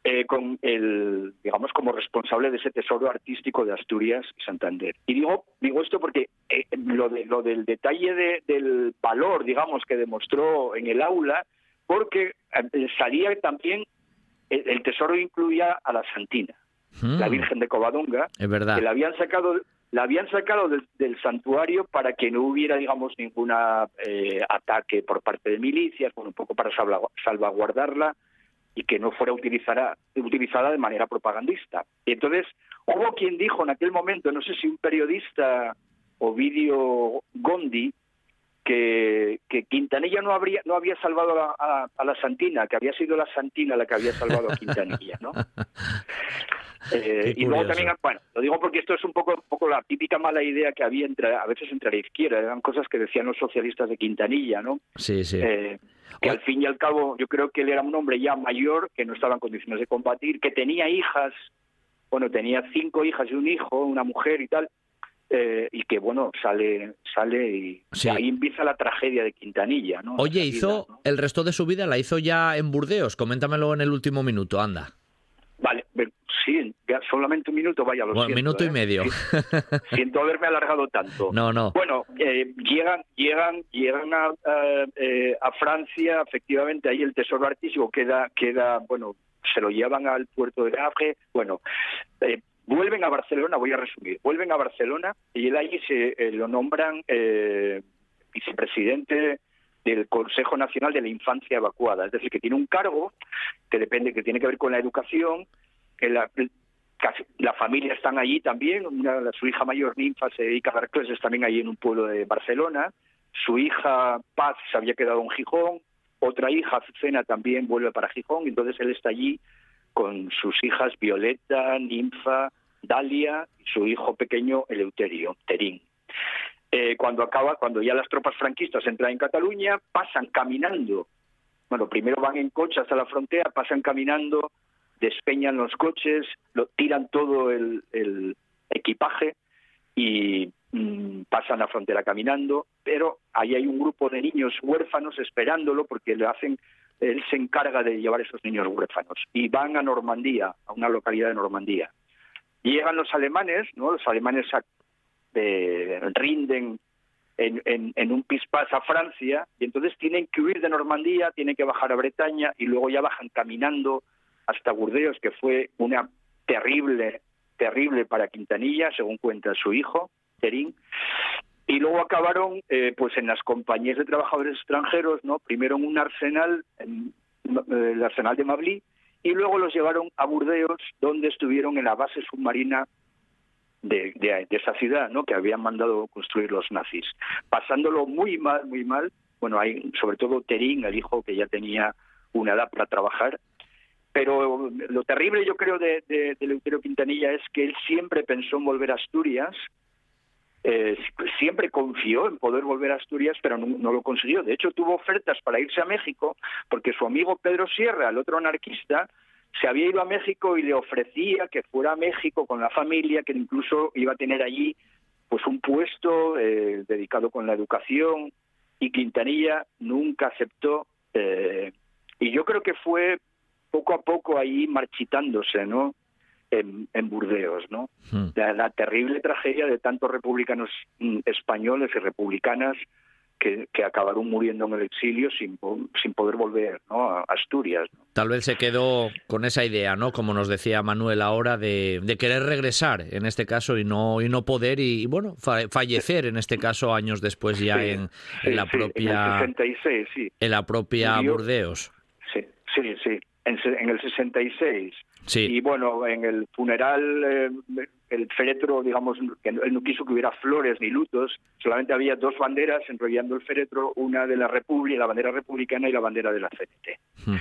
S9: eh, con el, digamos, como responsable de ese tesoro artístico de Asturias y Santander. Y digo, digo esto porque eh, lo, de, lo del detalle del valor, digamos, que demostró en el aula, porque eh, salía también, el, tesoro incluía a la Santina, la hmm. Virgen de Covadonga,
S1: es verdad.
S9: que la habían sacado la habían sacado del, santuario para que no hubiera, digamos, ningún eh, ataque por parte de milicias, bueno, un poco para salvaguardarla y que no fuera utilizada, utilizada de manera propagandista. Y entonces hubo quien dijo en aquel momento, no sé si un periodista, Ovidio Gondi, que, Quintanilla no habría no había salvado a, la Santina, que había sido la Santina la que había salvado a Quintanilla, ¿no? Eh, y luego también, bueno, lo digo porque esto es un poco, un poco la típica mala idea que había entre, a veces entre la izquierda, eran cosas que decían los socialistas de Quintanilla, ¿no?
S1: Sí, sí.
S9: Eh, que al fin y al cabo yo creo que él era un hombre ya mayor, que no estaba en condiciones de combatir, que tenía hijas, bueno, tenía cinco hijas y un hijo, una mujer y tal, eh, y que bueno sale sale y ahí empieza la tragedia de Quintanilla ¿no?
S1: oye hizo el resto de su vida la hizo ya en Burdeos coméntamelo en el último minuto anda
S9: sí solamente un minuto vaya lo
S1: bueno, minuto y ¿eh? medio.
S9: Siento haberme alargado tanto.
S1: No no.
S9: Bueno eh, llegan llegan llegan a, a, Francia efectivamente ahí el tesoro artístico queda queda bueno se lo llevan al puerto de Havre. Bueno Vuelven a Barcelona, voy a resumir, vuelven a Barcelona y él allí se eh, lo nombran eh, vicepresidente del Consejo Nacional de la Infancia Evacuada, es decir, que tiene un cargo que depende, que tiene que ver con la educación, que la, la familia están allí también, su hija mayor Ninfa se dedica a dar clases también allí en un pueblo de Barcelona, su hija Paz se había quedado en Gijón, otra hija, Azucena, también vuelve para Gijón, entonces él está allí con sus hijas Violeta, Ninfa, Dalia y su hijo pequeño Eleuterio, Terín. Eh, cuando acaba, cuando ya las tropas franquistas entran en Cataluña, pasan caminando. Bueno, primero van en coche hasta la frontera, pasan caminando, despeñan los coches, lo, tiran todo el, equipaje y mm, pasan la frontera caminando, pero ahí hay un grupo de niños huérfanos esperándolo porque le hacen él se encarga de llevar a esos niños huérfanos y van a Normandía, a una localidad de Normandía. Llegan los alemanes, ¿no? Los alemanes eh, rinden en, en, un pispás a Francia y entonces tienen que huir de Normandía, tienen que bajar a Bretaña y luego ya bajan caminando hasta Burdeos, que fue una terrible, terrible para Quintanilla, según cuenta su hijo, Terín. Y luego acabaron eh, pues en las compañías de trabajadores extranjeros no primero en un arsenal en eh, el arsenal de Mabli y luego los llevaron a Burdeos donde estuvieron en la base submarina de, de, esa ciudad no que habían mandado construir los nazis. Pasándolo muy mal muy mal bueno hay sobre todo Terín el hijo que ya tenía una edad para trabajar pero lo terrible yo creo de, de, de Quintanilla es que él siempre pensó en volver a Asturias eh, siempre confió en poder volver a Asturias, pero no, lo consiguió. De hecho, tuvo ofertas para irse a México porque su amigo Pedro Sierra, el otro anarquista, se había ido a México y le ofrecía que fuera a México con la familia, que incluso iba a tener allí pues un puesto eh, dedicado con la educación y Quintanilla nunca aceptó. Eh, y yo creo que fue poco a poco ahí marchitándose, ¿no? En, Burdeos, ¿no? Hmm. La, terrible tragedia de tantos republicanos mm, españoles y republicanas que, acabaron muriendo en el exilio sin, sin poder volver ¿no? a Asturias.
S1: Tal vez se quedó con esa idea, ¿no? Como nos decía Manuel ahora, de, querer regresar en este caso y no y no poder y, bueno fallecer en este caso años después ya en, la propia
S9: en el 66, sí.
S1: en la propia Burdeos.
S9: Sí, sí, sí. En, en el 66 y bueno, en el funeral, eh, el féretro, digamos, que él no quiso que hubiera flores ni lutos, solamente había dos banderas enrollando el féretro, una de la República, la bandera republicana y la bandera de la CNT.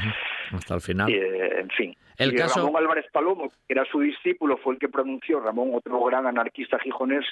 S1: Hasta el final.
S9: Eh, en fin. El caso... Ramón Álvarez Palomo, que era su discípulo, fue el que pronunció, Ramón, otro gran anarquista gijonés,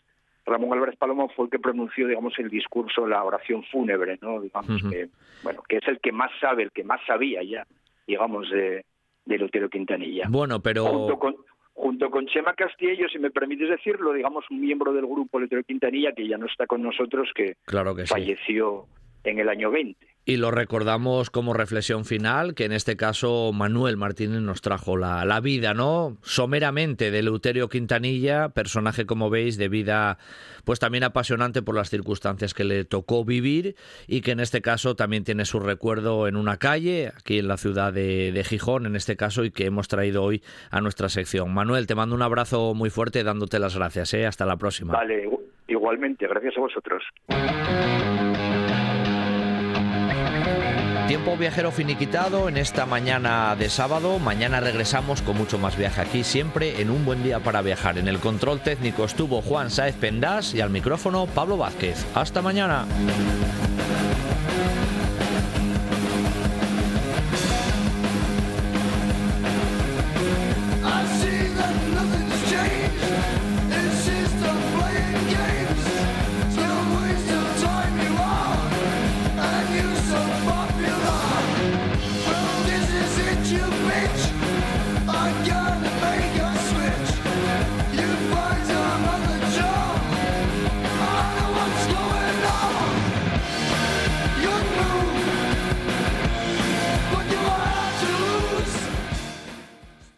S9: Ramón Álvarez Palomo fue el que pronunció, digamos, el discurso, la oración fúnebre, ¿no? Digamos que, bueno, que es el que más sabe, el que más sabía ya, digamos, de, de Lutero Quintanilla.
S1: Bueno, pero...
S9: Junto con, junto con Chema Castillo, si me permites decirlo, digamos, un miembro del grupo Lutero Quintanilla, que ya no está con nosotros, que,
S1: claro que
S9: falleció en el año 20.
S1: Y lo recordamos como reflexión final, que en este caso Manuel Martínez nos trajo la, la vida, ¿no? Someramente de Leuterio Quintanilla, personaje, como veis, de vida, pues también apasionante por las circunstancias que le tocó vivir y que en este caso también tiene su recuerdo en una calle, aquí en la ciudad de, de Gijón, en este caso, y que hemos traído hoy a nuestra sección. Manuel, te mando un abrazo muy fuerte dándote las gracias, ¿eh? Hasta la próxima.
S9: Vale, igualmente, gracias a vosotros.
S1: Tiempo viajero finiquitado en esta mañana de sábado. Mañana regresamos con mucho más viaje aquí, siempre en un buen día para viajar. En el control técnico estuvo Juan Saez Pendás y al micrófono Pablo Vázquez. Hasta mañana.